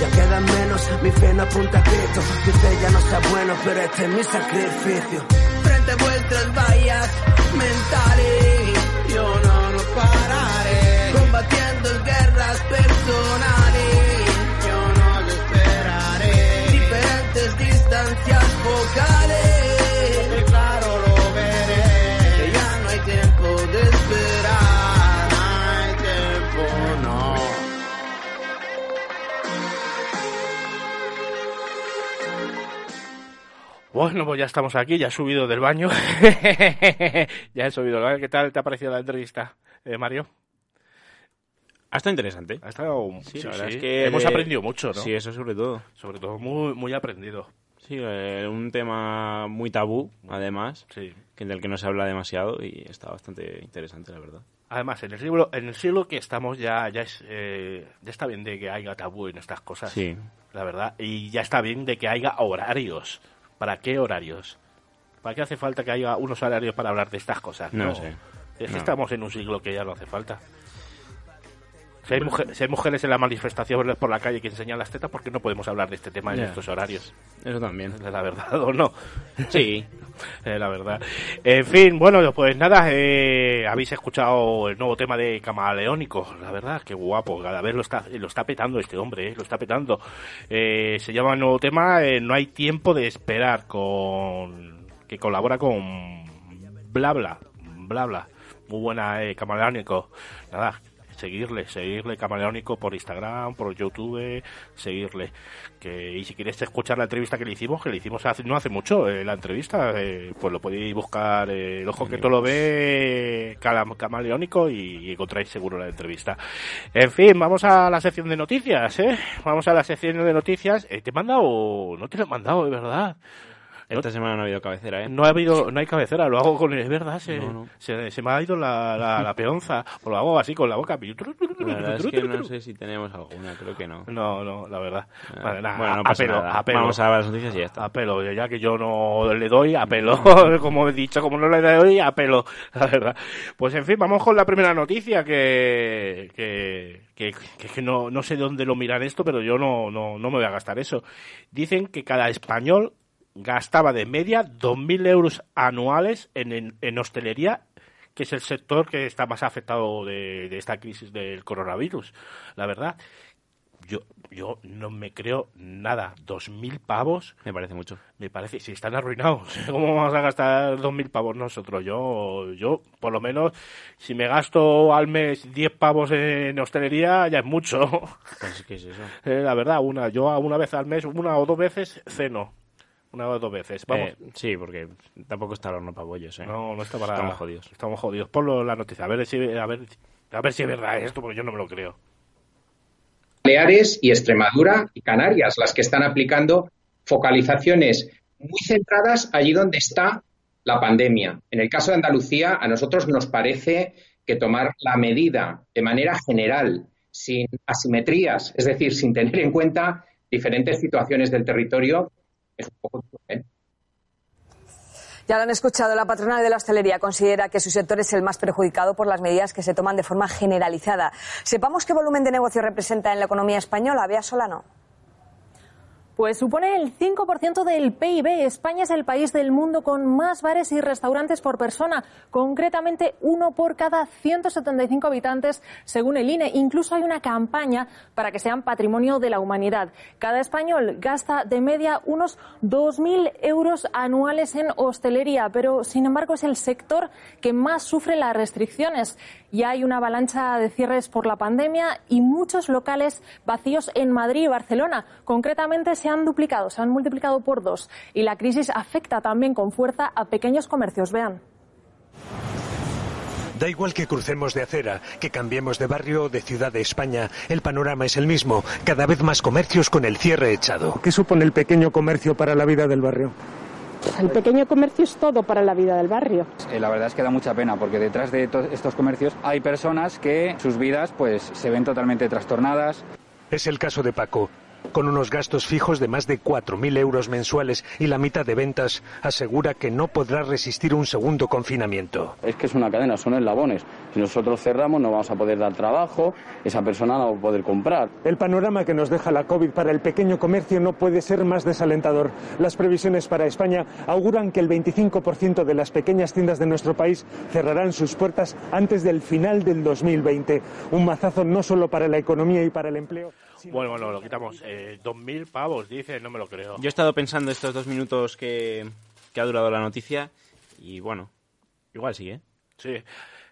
Ya quedan menos, mi fe no apunta Cristo. Quizá ya no sea bueno, pero este es mi sacrificio. Frente a vuestras vallas mentales, yo no Bueno, pues ya estamos aquí, ya he subido del baño. ya he subido del baño. ¿Qué tal te ha parecido la entrevista, eh, Mario? Ha estado interesante. Ha estado... Sí, la verdad es que Hemos aprendido mucho, ¿no? Sí, eso sobre todo. Sobre todo muy, muy aprendido. Sí, eh, un tema muy tabú, además, Sí. que del que no se habla demasiado y está bastante interesante, la verdad. Además, en el siglo, en el siglo que estamos ya, ya, es, eh, ya está bien de que haya tabú en estas cosas. Sí. La verdad. Y ya está bien de que haya horarios. ¿Para qué horarios? ¿Para qué hace falta que haya unos horarios para hablar de estas cosas? No sé. Es que No. estamos en un siglo que ya no hace falta. Si hay, mujer- si hay mujeres en la manifestación por la calle que enseñan las tetas, ¿por qué no podemos hablar de este tema en estos horarios? Eso también. La verdad, ¿o no? Sí. La verdad. En fin, bueno, pues nada, eh, habéis escuchado el nuevo tema de Camaleónico, la verdad, qué guapo, cada vez lo está, lo está petando este hombre, eh, lo está petando. Eh, se llama el nuevo tema eh, No hay tiempo de esperar, con que colabora con Blabla, Blabla, muy buena, eh, Camaleónico, nada. Seguirle, seguirle Camaleónico por Instagram, por YouTube, seguirle. Que, y si quieres escuchar la entrevista que le hicimos, que le hicimos hace, no hace mucho, eh, la entrevista, eh, pues lo podéis buscar, eh, el ojo que todo lo ve, Camaleónico, y, y encontráis seguro la entrevista. En fin, vamos a la sección de noticias, ¿eh? Vamos a la sección de noticias. Eh, te he mandado, no te lo he mandado, de verdad. Esta semana no ha habido cabecera, ¿eh? No ha habido, no hay cabecera, lo hago con, es verdad, se, No, no. se, se me ha ido la, la, la peonza, o lo hago así con la boca. La verdad es que no sé si tenemos alguna, creo que no. No, no, la verdad. Ah, Vale, nada, bueno, no pasa apelo, nada. apelo. Vamos a las noticias y ya está. Apelo, ya que yo no le doy, apelo. como he dicho, como no le doy, apelo. La verdad. Pues en fin, vamos con la primera noticia que, que, que, que- que no, no sé de dónde lo miran esto, pero yo no, no, no me voy a gastar eso. Dicen que cada español gastaba de media 2.000 euros anuales en, en, en hostelería que es el sector que está más afectado de, de esta crisis del coronavirus, la verdad. Yo, yo no me creo nada. Dos mil pavos. Me parece mucho. Me parece, si están arruinados. ¿Cómo vamos a gastar dos mil pavos nosotros? Yo, yo, por lo menos, si me gasto al mes diez pavos en hostelería, ya es mucho. Pues, ¿qué es eso? Eh, la verdad, una, yo una vez al mes, una o dos veces, ceno. Una o dos veces. Vamos. Eh, sí, porque tampoco está el horno para bollos, ¿eh? No, no está para. Estamos jodidos. Estamos jodidos. Ponlo la noticia. A ver si, a ver, a ver si es verdad esto, porque yo no me lo creo. Baleares y Extremadura y Canarias, las que están aplicando focalizaciones muy centradas allí donde está la pandemia. En el caso de Andalucía, a nosotros nos parece que tomar la medida de manera general, sin asimetrías, es decir, sin tener en cuenta diferentes situaciones del territorio, es un poco imprudente. Ya lo han escuchado, la patronal de la hostelería considera que su sector es el más perjudicado por las medidas que se toman de forma generalizada. Sepamos qué volumen de negocio representa en la economía española. Bea Solano. Pues supone el 5% del PIB. España es el país del mundo con más bares y restaurantes por persona, concretamente uno por cada 175 habitantes, según el INE. Incluso hay una campaña para que sean patrimonio de la humanidad. Cada español gasta de media unos 2.000 euros anuales en hostelería, pero sin embargo es el sector que más sufre las restricciones. Ya hay una avalancha de cierres por la pandemia y muchos locales vacíos en Madrid y Barcelona. Concretamente se han duplicado, se han multiplicado por dos. Y la crisis afecta también con fuerza a pequeños comercios. Vean. Da igual que crucemos de acera, que cambiemos de barrio o de ciudad de España, el panorama es el mismo. Cada vez más comercios con el cierre echado. ¿Qué supone el pequeño comercio para la vida del barrio? El pequeño comercio es todo para la vida del barrio. Eh, la verdad es que da mucha pena porque detrás de to- estos comercios hay personas que sus vidas pues se ven totalmente trastornadas. Es el caso de Paco. Con unos gastos fijos de más de 4.000 euros mensuales y la mitad de ventas, asegura que no podrá resistir un segundo confinamiento. Es que es una cadena, son eslabones. Si nosotros cerramos no vamos a poder dar trabajo, esa persona no va a poder comprar. El panorama que nos deja la COVID para el pequeño comercio no puede ser más desalentador. Las previsiones para España auguran que el 25% de las pequeñas tiendas de nuestro país cerrarán sus puertas antes del final del 2020. Un mazazo no solo para la economía y para el empleo. Bueno, bueno, lo quitamos. Eh, 2.000 pavos, dice, no me lo creo. Yo he estado pensando estos dos minutos que, que ha durado la noticia y bueno, igual sí, ¿eh? Sí.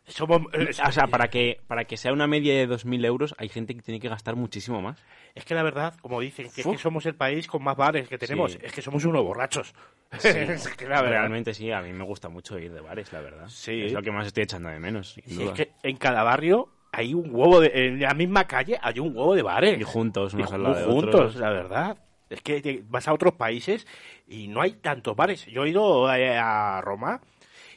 Somos, eh, o sea, para que, para que sea una media de 2.000 euros hay gente que tiene que gastar muchísimo más. Es que la verdad, como dicen, que, es que somos el país con más bares que tenemos. Sí. Es que somos unos borrachos. Sí, Es que la verdad. realmente sí, a mí me gusta mucho ir de bares, la verdad. Sí. Es lo que más estoy echando de menos, sin Sí, duda. es que en cada barrio hay un huevo de, en la misma calle hay un huevo de bares. Y juntos, unos Y al lado de juntos otros. la verdad. Es que te- vas a otros países y no hay tantos bares. Yo he ido eh, a Roma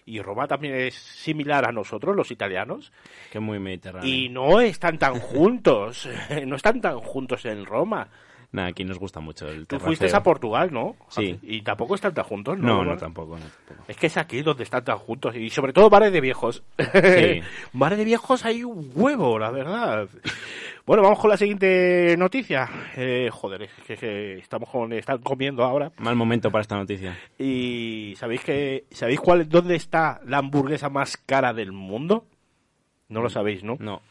y Roma también es similar a nosotros los italianos. Que muy mediterráneo. y no están tan juntos no están tan juntos en Roma Nada, aquí nos gusta mucho el tú terraceo. fuiste a Portugal no Sí. y tampoco están tan juntos no No, no, tampoco, no, tampoco. Es que es aquí donde están tan juntos y sobre todo bares de viejos. Sí. bares de viejos hay un huevo, la verdad. Bueno, vamos con la siguiente noticia. Eh, joder, es que, que estamos con, están comiendo ahora. Mal momento para esta noticia. Y sabéis que sabéis cuál dónde está la hamburguesa más cara del mundo? No lo sabéis, ¿no? No.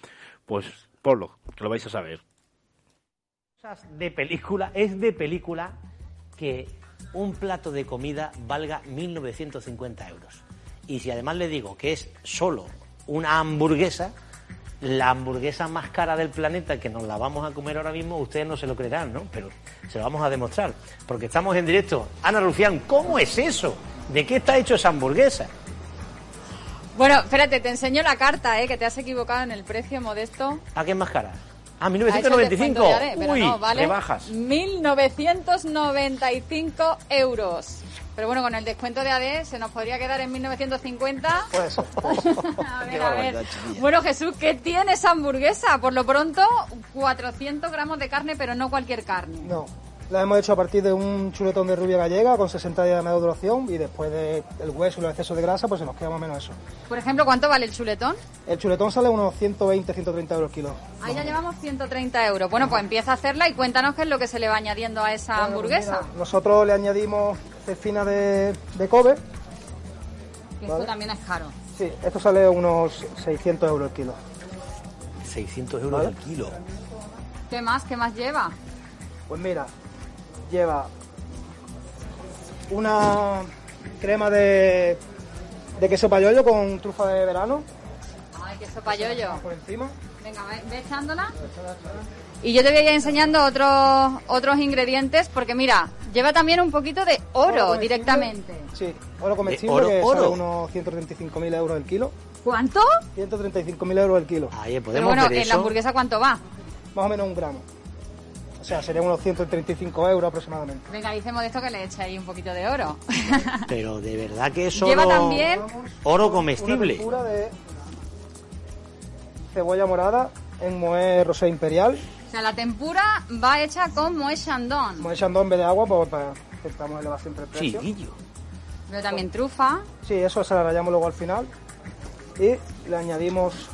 Pues ponlo, que lo vais a saber. De película, es de película que un plato de comida valga 1.950 euros. Y si además le digo que es solo una hamburguesa, la hamburguesa más cara del planeta que nos la vamos a comer ahora mismo, ustedes no se lo creerán, ¿no? Pero se lo vamos a demostrar, porque estamos en directo. Ana Rufián, ¿cómo es eso? ¿De qué está hecho esa hamburguesa? Bueno, espérate, te enseño la carta, ¿eh? Que te has equivocado en el precio modesto. ¿A qué es más cara? Ah, A eso el 1995. descuento ya haré, pero Uy, no, vale rebajas. 1.995 euros. Pero bueno, con el descuento de AD se nos podría quedar en 1950. Pues. a ver, a ver. Bueno, Jesús, ¿qué tiene esa hamburguesa? Por lo pronto, 400 gramos de carne, pero no cualquier carne. No. La hemos hecho a partir de un chuletón de rubia gallega con 60 días de maduración y después del hueso y los excesos de grasa, pues se nos queda más o menos eso. Por ejemplo, ¿cuánto vale el chuletón? El chuletón sale unos 100-120, 130 euros el kilo. Ahí ya llevamos 130 euros. Bueno, pues empieza a hacerla y cuéntanos qué es lo que se le va añadiendo a esa hamburguesa. Mira, nosotros le añadimos cefina de, de Kobe. Que esto también es caro. Sí, esto sale unos 600 euros el kilo. 600 euros ¿Vale? el kilo. ¿Qué más? ¿Qué más lleva? Pues mira, lleva una crema de, de queso payollo con trufa de verano Ay, qué sopa yoyo. por encima. Venga, ve, echándola. Y yo te voy a ir enseñando otros otros ingredientes porque mira, lleva también un poquito de oro directamente. Sí, oro comestible oro, que oro. sale unos 135.000 euros el kilo. ¿Cuánto? 135.000 euros el kilo. Pero podemos bueno, ver en la hamburguesa ¿cuánto va? Más o menos un gramo. O sea, serían unos 135 euros aproximadamente. Venga, dice Modesto que le eche ahí un poquito de oro. Pero de verdad que es Lleva oro, también oro Una comestible. tempura de cebolla morada en moe rosé imperial. O sea, la tempura va hecha con moe chandon. Moe chandon en vez de agua, pues para intentamos elevar siempre el Sí, precio. guillo. Pero también trufa. Sí, eso se la rayamos luego al final. Y le añadimos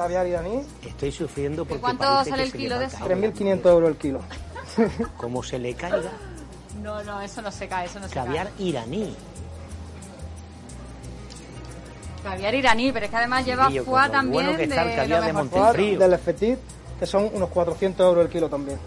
caviar iraní, Estoy sufriendo porque cuánto parece sale que el se kilo de eso? Ah, 3.500 euros el kilo. Como se le caiga No, no, eso no se cae, eso no se caviar cae. iraní. Caviar iraní, pero es que además lleva Guillo, foie también bueno que está el de caviar de mejorcito. Montefrío. del Petit, que son unos 400 euros el kilo también.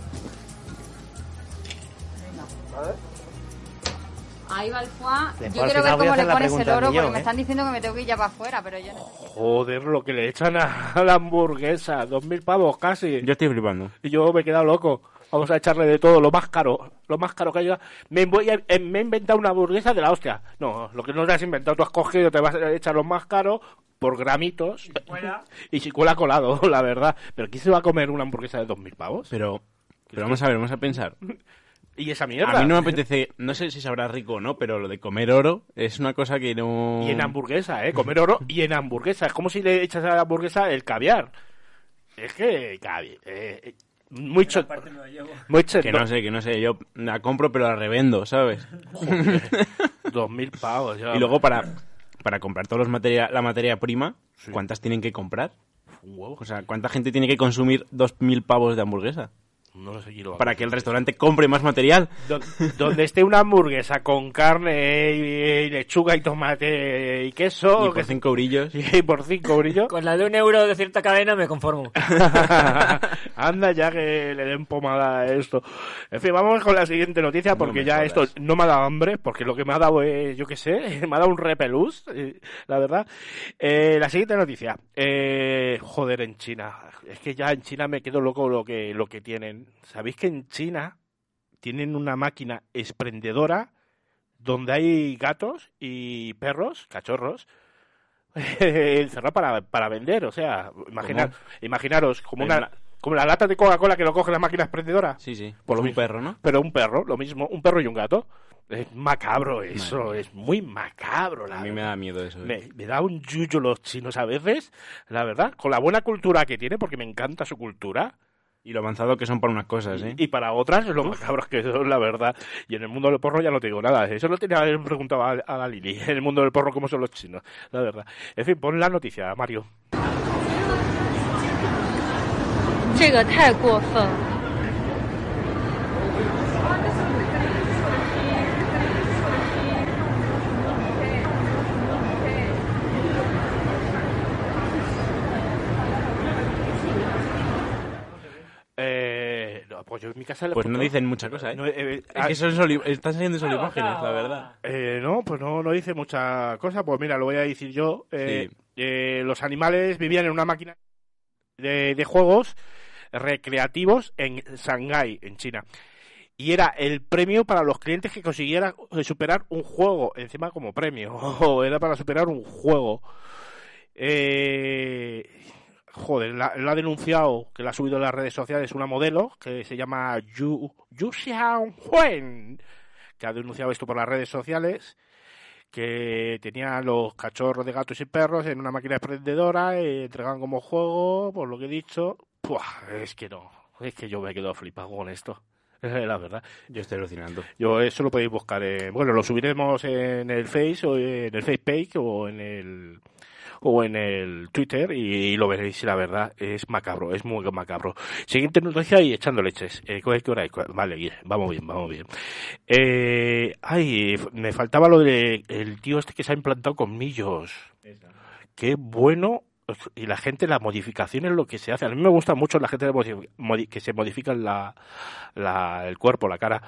Ahí va el foie. Después, Yo quiero ver cómo le pones el oro, porque millón, me ¿eh? están diciendo que me tengo que ir ya para afuera, pero yo no. Joder, lo que le echan a, la hamburguesa. Dos mil pavos casi. Yo estoy flipando. Y yo me he quedado loco. Vamos a echarle de todo, lo más caro. Lo más caro que haya. Me, voy a- eh, me he inventado una hamburguesa de la hostia. No, lo que no te has inventado, tú has cogido, te vas a echar lo más caro por gramitos. Y si cuela colado, la verdad. Pero ¿quién se va a comer una hamburguesa de dos mil pavos? Pero, pero vamos a ver, vamos a pensar. Y esa mierda. A mí no me apetece, no sé si sabrá rico o no, pero lo de comer oro es una cosa que no... Y en hamburguesa, ¿eh? Comer oro y en hamburguesa. Es como si le echas a la hamburguesa el caviar. Es que, cavi- eh, eh, muy cho- muy cho- Que no sé, que no sé, yo la compro pero la revendo, ¿sabes? Dos mil pavos. ya. y luego para, para comprar todos los materia, la materia prima, ¿cuántas tienen que comprar? Un huevo. O sea, ¿cuánta gente tiene que consumir dos mil pavos de hamburguesa? No lo sé quién lo Para que el restaurante compre más material. Do- donde esté una hamburguesa con carne y, y lechuga y tomate y queso. Y por que- cinco brillos. y por cinco brillos. Con la de un euro de cierta cadena me conformo. Anda ya que le den pomada a esto. En fin, vamos con la siguiente noticia porque ya jodas. esto no me ha dado hambre, porque lo que me ha dado es, yo qué sé, me ha dado un repelús, eh, la verdad. Eh, la siguiente noticia. Eh, joder, en China. Es que ya en China me quedo loco lo que, lo que tienen. ¿Sabéis que en China tienen una máquina exprendedora donde hay gatos y perros, cachorros, encerrados para, para vender? O sea, imaginar, imaginaros como una... Como la lata de Coca-Cola que lo coge la máquina expendedora. Sí, sí. Por lo un mismo. perro, ¿no? Pero un perro, lo mismo, un perro y un gato. Es macabro eso, es muy macabro. La A mí me da miedo eso. ¿eh? me, me da un yuyo los chinos a veces, la verdad, con la buena cultura que tiene, porque me encanta su cultura. Y lo avanzado que son para unas cosas, ¿eh? Y para otras, lo macabros que son, la verdad. Y en el mundo del porro ya no te digo nada. Eso lo tenía preguntado a, a la Lili. En el mundo del porro, ¿cómo son los chinos? La verdad. En fin, pon la noticia, Mario. pues yo en mi casa le Pues no dicen mucha cosa, ¿eh? No, eh, Es ah, que son soli- están saliendo solo imágenes, la verdad. Eh, no, pues no, no dice mucha cosa. Pues mira, lo voy a decir yo. Eh, eh, los animales vivían en una máquina de, de juegos recreativos en Shanghái, en China. Y era el premio para los clientes que consiguieran eh, superar un juego, encima como premio. era para superar un juego. Eh, joder, la, la ha denunciado, que la ha subido en las redes sociales, una modelo que se llama Yu, Yu Xiaohuen, que ha denunciado esto por las redes sociales, que tenía los cachorros de gatos y perros en una máquina expendedora, eh, entregan como juego, por lo que he dicho. Puah, es que no, es que yo me he quedado flipado con esto. La verdad. Yo estoy alucinando. Yo eso lo podéis buscar. en- bueno, lo subiremos en el Face o en el Facebook o en el o en el Twitter y, y lo veréis. y La verdad es macabro, es muy macabro. Siguiente noticia y echando leches. Eh, ¿cuál- qué hora es? Vale, vamos bien, vamos bien. Eh, ay, me faltaba lo de el tío este que se ha implantado colmillos. Qué bueno. Y la gente, las modificaciones, lo que se hace. A mí me gusta mucho la gente de que se modifican la, la- el cuerpo, la cara.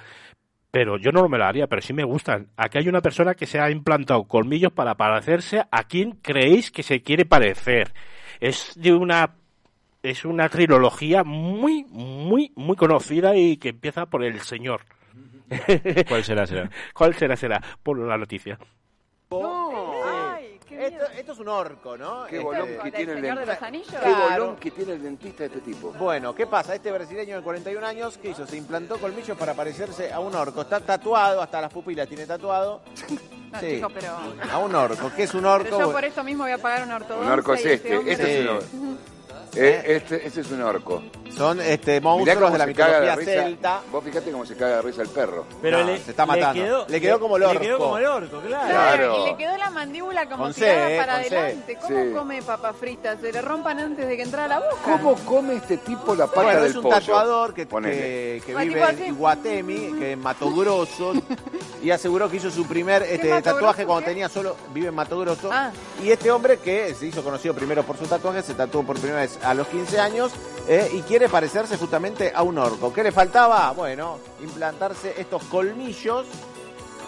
Pero yo no me lo haría, pero sí me gustan. Aquí hay una persona que se ha implantado colmillos para parecerse a quien creéis que se quiere parecer. Es de una es una trilogía muy muy muy conocida y que empieza por el señor. ¿Cuál será, será? ¿Cuál será será? Por la noticia. Esto, esto es un orco, ¿no? Qué Este- bolón que tiene el dentista. Qué bolón que tiene el dentista de este tipo. Bueno, ¿qué pasa? Este brasileño de 41 años, ¿qué hizo? Se implantó colmillos para parecerse a un orco. Está tatuado, hasta las pupilas tiene tatuado. No, Sí. chico, pero... A un orco. ¿Qué es un orco? Pero yo por esto mismo voy a pagar una ortodoncia. Un orco es este. hombre- Este es un orco. Eh, este, este es un orco. Son este, monstruos de la mitología risa. celta. Vos fijate cómo se caga de risa el perro. Pero No, le- se está matando. Le quedó como el Le orco. quedó como el orco, claro. Claro. Y le quedó la mandíbula como C, tirada eh, para C. adelante. ¿Cómo Sí. come papas fritas? Se le rompan antes de que entrara a la boca. ¿Cómo come este tipo la pata Bueno, del es un pollo? tatuador que, Ponele. que, que vive así. en Iguatemi, que es Mato Grosso, y aseguró que hizo su primer este, tatuaje Grosso, cuando qué? tenía solo, vive en Mato Grosso, Ah. y este hombre que se hizo conocido primero por su tatuaje, se tatuó por primera vez a los 15 años, eh, y quiere parecerse justamente a un orco. ¿Qué le faltaba? Bueno, implantarse estos colmillos.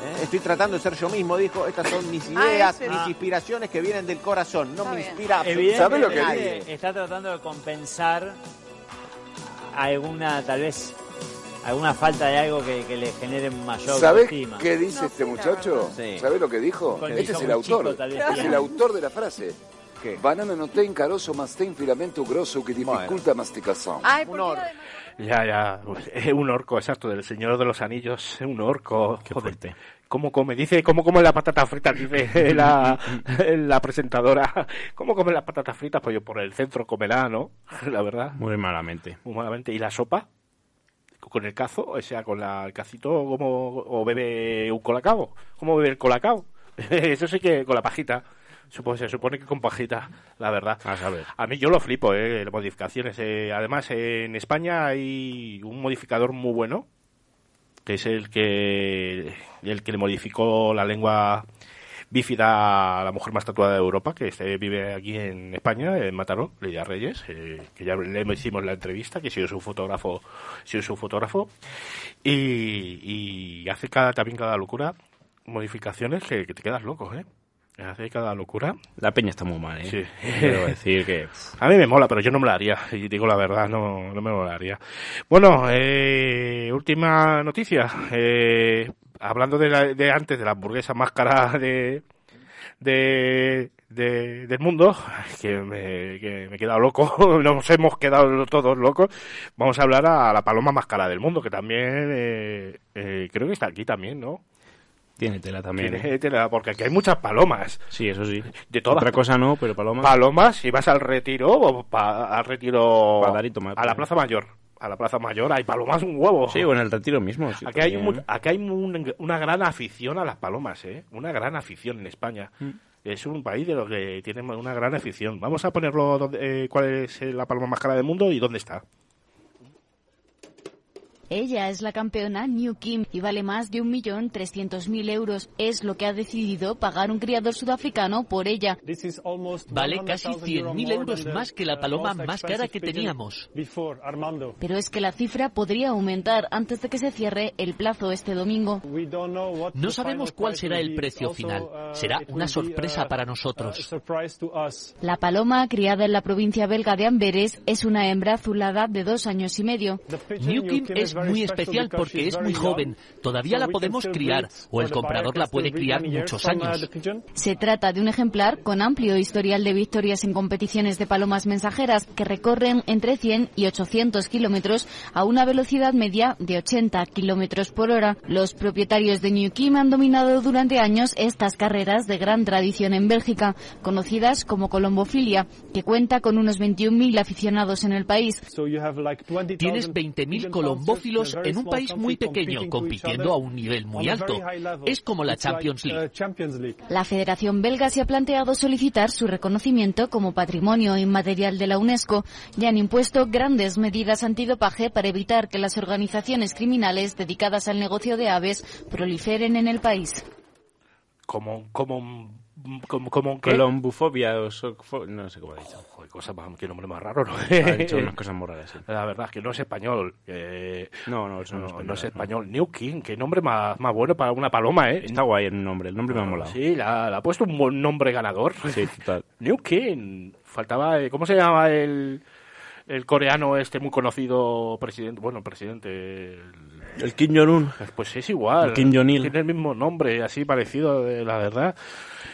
eh, Estoy tratando de ser yo mismo, dijo. Estas son mis Ah, ideas, mis Ah. inspiraciones que vienen del corazón. No Está me bien. inspira ¿Sabes lo que nadie. está tratando de compensar alguna, tal vez, alguna falta de algo que, que le genere mayor ¿Sabés autoestima. qué dice este muchacho? Sí. ¿Sabés lo que dijo? Con- este es el chico, autor. es el autor de la frase. ¿Qué? Banana no tem carozo, mas tem filamento grosso que dificulta masticación. Ay, Un ¿por qué orco. Ya, ya, es un orco, exacto, del Señor de los Anillos, es un orco. Qué joder. fuerte. ¿Cómo come? Dice, ¿cómo come la patata frita? Dice la, la presentadora. ¿Cómo come las patatas fritas? Pues yo por el centro comerá, ¿no? La verdad, Muy malamente. muy malamente. ¿Y la sopa? ¿Con el cazo? O sea, con la, el cacito, ¿cómo, o bebe un colacao? ¿Cómo bebe el colacao? Eso sí que con la pajita. Supo- se supone que con pajita, la verdad. A saber. A mí yo lo flipo, eh, las modificaciones. eh. Además, en España hay un modificador muy bueno, que es el que el que le modificó la lengua bífida a la mujer más tatuada de Europa, que este vive aquí en España, en Mataró, Lidia Reyes, eh, que ya le hicimos la entrevista, que ha sido su fotógrafo, su fotógrafo, y, y hace cada, también cada locura modificaciones que, que te quedas loco, ¿eh? Hace cada locura. La peña está muy mal, ¿eh? Sí. Quiero decir que... A mí me mola, pero yo no me la haría. Y digo la verdad, no, no me lo haría. Bueno, eh, última noticia. Eh, hablando de, la- de antes, de la hamburguesa más cara de, de, de- del mundo, que me, que me he quedado loco, nos hemos quedado todos locos. Vamos a hablar a la paloma más cara del mundo, que también eh, eh, creo que está aquí también, ¿no? Tiene tela también. ¿eh? Tiene tela, porque aquí hay muchas palomas. Sí, eso sí. De todas Otra cosa no, pero paloma... Palomas, si vas al retiro, o pa- al retiro Pa' dar y tomar, a la. Plaza Mayor. A la Plaza Mayor hay palomas un huevo. Sí, o en el retiro mismo. sí, Aquí hay, mu- aquí hay mu- una gran afición a las palomas, ¿eh? Una gran afición en España. Mm. Es un país de los que tiene una gran afición. Vamos a ponerlo donde- eh, cuál es eh, la paloma más cara del mundo y dónde está. Ella es la campeona New Kim y vale más de 1.300.000 euros. Es lo que ha decidido pagar un criador sudafricano por ella. Vale casi 100.000 euros más que la paloma más cara que teníamos. Pero es que la cifra podría aumentar antes de que se cierre el plazo este domingo. No sabemos cuál será el precio final. Será una sorpresa para nosotros. La paloma, criada en la provincia belga de Amberes, es una hembra azulada de dos años y medio. New Kim es muy especial porque es muy joven. Todavía la podemos criar o el comprador la puede criar muchos años. Se trata de un ejemplar con amplio historial de victorias en competiciones de palomas mensajeras que recorren entre 100 y 800 kilómetros a una velocidad media de 80 kilómetros por hora. Los propietarios de New Kim han dominado durante años estas carreras de gran tradición en Bélgica, conocidas como colombofilia, que cuenta con unos 21.000 aficionados en el país. Tienes 20.000 en un país muy pequeño, compitiendo a un nivel muy alto. Es como la Champions League. La Federación Belga se ha planteado solicitar su reconocimiento como patrimonio inmaterial de la UNESCO y han impuesto grandes medidas antidopaje para evitar que las organizaciones criminales dedicadas al negocio de aves proliferen en el país. Como, como, como, como. Colombufobia o socfo- no sé cómo ha dicho. Joder, cosa qué nombre más raro, ¿no? Ha dicho unas cosas muy raras, sí. La verdad es que no es español. eh, No, no, eso no no, es español, no es no. español. New King, qué nombre más, más bueno para una paloma, ¿eh? Está guay el nombre, el nombre me ha molado. Sí, la, la ha puesto un buen nombre ganador. Sí, total. New King. Faltaba, eh, ¿cómo se llama el, el coreano este muy conocido presidente? Bueno, presidente. el- El Kim Jong-un. Pues es igual. El Kim Jong-il. Tiene el mismo nombre, así parecido, la verdad.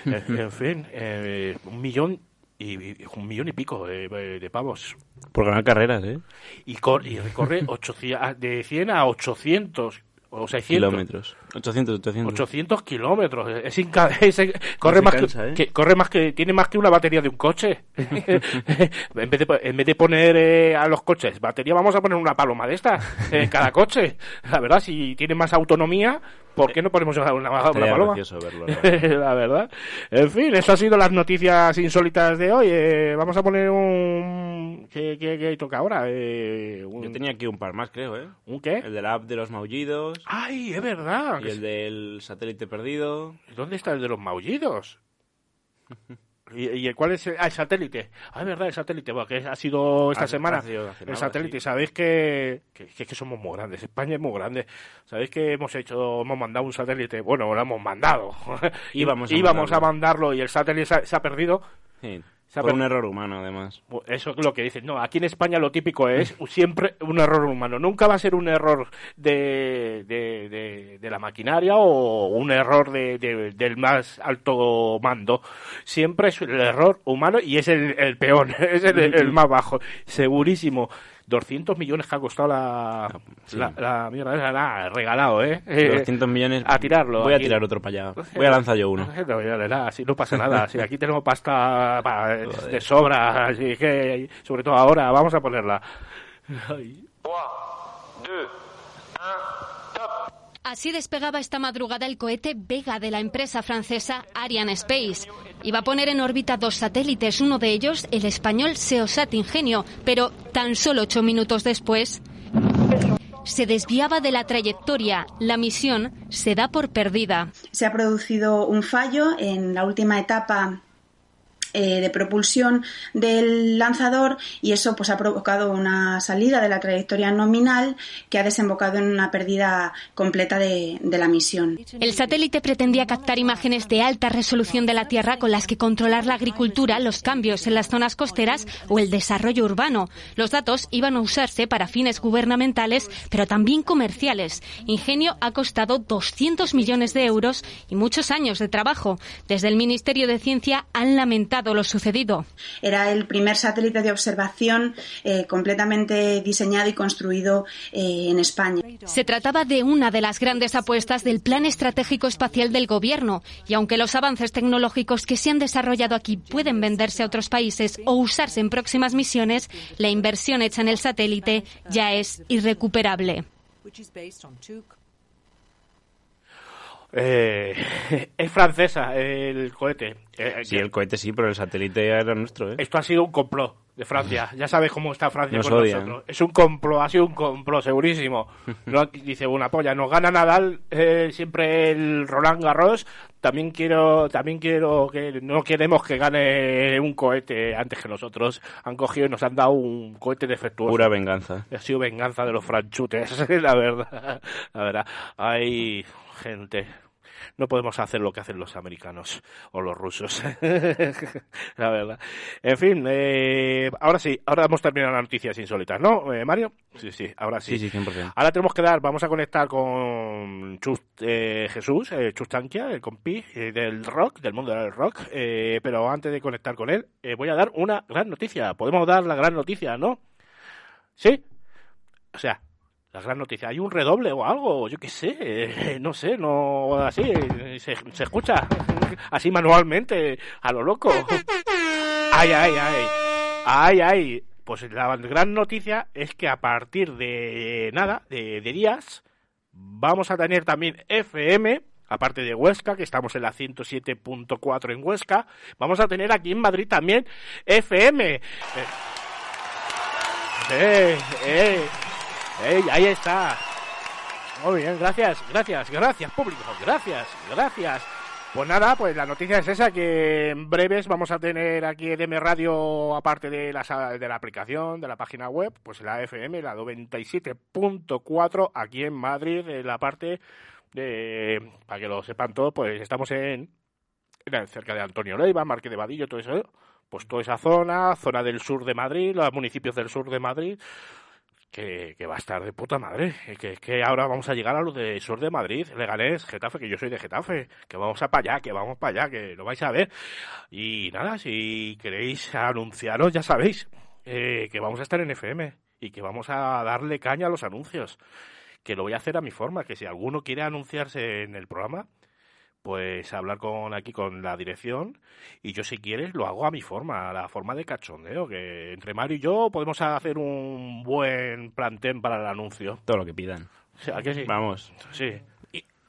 Eh, en fin, eh, un millón y, y- un millón y pico de, de pavos. Por ganar carreras, ¿eh? Y, cor- y recorre 800 de 100 a 800 o 600. Kilómetros. 800, 800. 800 kilómetros. Es, inca- es- corre, se más cansa, que, ¿eh? que- corre más que tiene más que una batería de un coche. en, vez de, en vez de poner eh, a los coches batería, vamos a poner una paloma de estas en cada coche. La verdad, si tiene más autonomía, ¿por qué no ponemos una, una, una paloma? gracioso verlo, la la verdad. En fin, estas han sido las noticias insólitas de hoy. Eh, vamos a poner un... ¿Qué, qué, qué toca ahora? Eh, un... Yo tenía aquí un par más, creo, ¿eh? ¿Un qué? El de la app de los maullidos. ¡Ay, es verdad! Y el del satélite perdido. ¿Dónde está el de los maullidos? ¿Y, y el cuál es el, ah, el satélite? Ah, es verdad, el satélite, bueno, que ha sido esta Ha- semana. ha sido hace el satélite, sí. sabéis que, que, que- que somos muy grandes, España es muy grande. Sabéis que hemos hecho, hemos mandado un satélite, bueno, lo hemos mandado. Íbamos a Íbamos a mandarlo. mandarlo y el satélite se ha, se ha perdido. Sí. Por un error humano, además. Eso es lo que dicen. No, aquí en España lo típico es siempre un error humano. Nunca va a ser un error de, de, de- de la maquinaria o un error de, de- del más alto mando. Siempre es el error humano y es el, el peor, es el, el más bajo. Segurísimo. 200 millones que ha costado la, sí. la, la mierda esa, nada, regalado, ¿eh? 200 millones. A tirarlo. Voy a aquí. tirar otro para allá. Voy a lanzar yo uno. No, nada, así no pasa nada. Si aquí tenemos pasta pa- de sobra, así que, sobre todo ahora, vamos a ponerla. Ay. Así despegaba esta madrugada el cohete Vega de la empresa francesa Ariane Space. Iba a poner en órbita dos satélites, uno de ellos el español Seosat Ingenio, pero tan solo ocho minutos después se desviaba de la trayectoria. La misión se da por perdida. Se ha producido un fallo en la última etapa eh, de propulsión del lanzador y eso pues ha provocado una salida de la trayectoria nominal que ha desembocado en una pérdida completa de, de la misión. El satélite pretendía captar imágenes de alta resolución de la Tierra con las que controlar la agricultura, los cambios en las zonas costeras o el desarrollo urbano. Los datos iban a usarse para fines gubernamentales, pero también comerciales. Ingenio ha costado 200 millones de euros y muchos años de trabajo. Desde el Ministerio de Ciencia han lamentado lo sucedido. Era el primer satélite de observación eh, completamente diseñado y construido eh, en España. Se trataba de una de las grandes apuestas del Plan Estratégico Espacial del Gobierno y aunque los avances tecnológicos que se han desarrollado aquí pueden venderse a otros países o usarse en próximas misiones, la inversión hecha en el satélite ya es irrecuperable. Eh, es francesa el cohete. Eh, Sí, el cohete sí, pero el satélite era nuestro, ¿eh? Esto ha sido un complot de Francia. Ya sabes cómo está Francia Nos con nosotros. Es un complot, ha sido un complot, segurísimo. No, dice una polla, nos gana Nadal eh, siempre el Roland Garros. También quiero, también quiero que no queremos que gane un cohete antes que nosotros. Han cogido y nos han dado un cohete defectuoso. Pura venganza. Ha sido venganza de los franchutes, la verdad. La verdad. Hay gente. no podemos hacer lo que hacen los americanos o los rusos. la verdad. En fin, eh, ahora sí, ahora hemos terminado las noticias insólitas, ¿no, eh, Mario? Sí, sí, ahora sí. Sí, sí, 100%. Ahora tenemos que dar, vamos a conectar con Chus, eh, Jesús, eh, Chus Tanquia, el compi del rock, del mundo del rock. pero antes de conectar con él, voy a dar una gran noticia. Podemos dar la gran noticia, ¿no? ¿Sí? O sea, la gran noticia. ¿Hay un redoble o algo? Yo qué sé, eh, no sé, no así, se, escucha así manualmente, a lo loco. Ay, ay, ay. Ay, ay. Pues la gran noticia es que a partir de nada, de, de días, vamos a tener también FM, aparte de Huesca, que estamos en la 107.4 en Huesca, vamos a tener aquí en Madrid también FM. Eh, eh, eh, eh, ahí está. Muy bien, gracias, gracias, gracias, público, gracias, gracias. Pues nada, pues la noticia es esa, que en breves vamos a tener aquí EDM Radio, aparte de la, de la aplicación, de la página web, pues la FM, la 97.4, aquí en Madrid, en la parte de, para que lo sepan todos, pues estamos en, en- cerca de Antonio Leiva, Marque de Vadillo, todo eso, pues toda esa zona, zona del sur de Madrid, los municipios del sur de Madrid, que, que va a estar de puta madre. Que, que ahora vamos a llegar a los de sur de Madrid, Leganés, Getafe, que yo soy de Getafe, que vamos a para allá, que vamos para allá, que lo vais a ver. Y nada, si queréis anunciaros, ya sabéis, eh, que vamos a estar en FM y que vamos a darle caña a los anuncios. Que lo voy a hacer a mi forma, que si alguno quiere anunciarse en el programa, pues hablar con aquí con la dirección y yo si quieres lo hago a mi forma, a la forma de cachondeo, que entre Mario y yo podemos hacer un buen plantén para el anuncio. Todo lo que pidan. ¿A que sí? Vamos. Sí.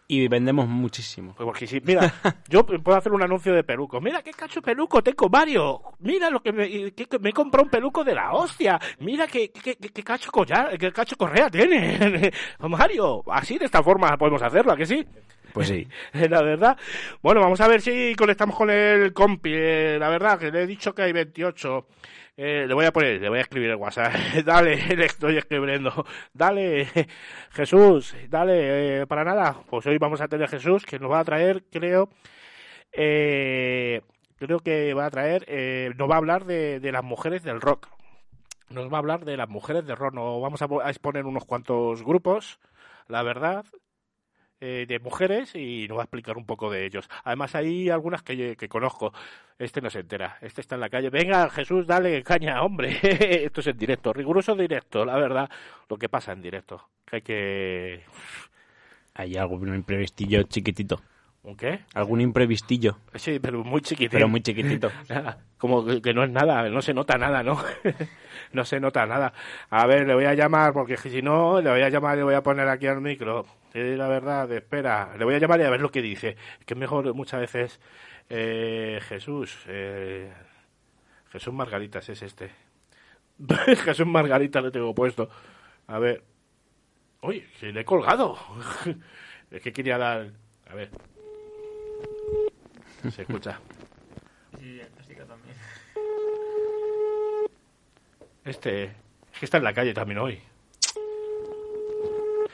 Y vendemos muchísimo. Pues porque sí, mira, yo puedo hacer un anuncio de peluco. Mira qué cacho peluco tengo, Mario. Mira lo que me, que, que me he comprado un peluco de la hostia. Mira qué, qué, qué- qué cacho collar, qué cacho correa tiene. Mario, así de esta forma podemos hacerlo, ¿a que sí? Pues sí. La verdad. Bueno, vamos a ver si conectamos con el compi. eh, La verdad, que le he dicho que hay 28. Eh, le voy a poner, le voy a escribir el WhatsApp. dale, le estoy escribiendo. Dale, Jesús, dale, eh, para nada. Pues hoy vamos a tener Jesús, que nos va a traer, creo, creo que va a traer, nos va a hablar de, las mujeres del rock. Nos va a hablar de las mujeres del rock. Nos vamos a, a exponer unos cuantos grupos, la verdad, eh, de mujeres y nos va a explicar un poco de ellos. Además hay algunas que, que conozco. Este no se entera, este está en la calle. Venga, Jesús, dale caña, hombre. Esto es en directo, riguroso directo, la verdad. Lo que pasa en directo. Que hay que... Hay algún imprevistillo chiquitito. ¿Un qué? Algún imprevistillo. Sí, pero muy chiquitito. Pero muy chiquitito. Como que, que no es nada, no se nota nada, ¿no? no se nota nada. A ver, le voy a llamar, porque si no, le voy a llamar y le voy a poner aquí al micro. Sí, la verdad, espera. Le voy a llamar y a ver lo que dice. Que es mejor muchas veces eh, Jesús. Eh, Jesús Margaritas es este. Jesús Margarita lo tengo puesto. A ver. Uy, que le he colgado. es que quería dar... A ver. Se escucha. Este, es que está en la calle también hoy.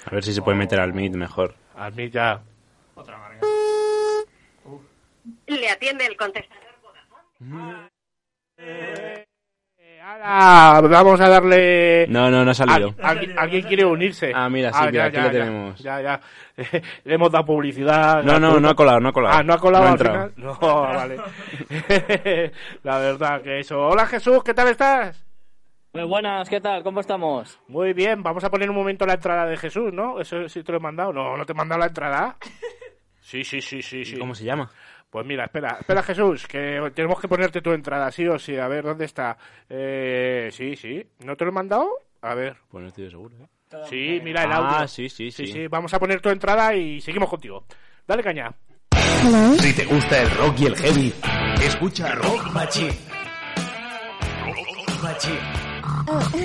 A ver si se puede meter al Meet mejor. A mí ya. Le atiende el contestador. ¡Hala! Vamos a darle. No, no, no ha salido. Al- alguien, alguien quiere unirse. Ah, mira, sí, mira, aquí lo tenemos. Ya, ya. Le hemos dado publicidad. No, no, no ha colado, no ha colado. Ah, no ha colado No al entrado. final. No, vale. La verdad que eso. Hola Jesús, ¿qué tal estás? Muy buenas, ¿qué tal? ¿Cómo estamos? Muy bien, vamos a poner un momento la entrada de Jesús, ¿no? Eso sí te lo he mandado. No, no te he mandado la entrada. Sí, sí, sí, sí, sí. ¿Cómo se llama? Pues mira, espera, espera Jesús, que tenemos que ponerte tu entrada, sí o sí. A ver, ¿dónde está? Eh, sí, sí. ¿No te lo he mandado? A ver. Pues no estoy seguro, ¿eh? Sí, mira el Ah, audio. sí, sí, sí. sí. Sí, vamos a poner tu entrada y seguimos contigo. Dale caña. Si te gusta el rock y el heavy, escucha Rock Machine. Rock Machine.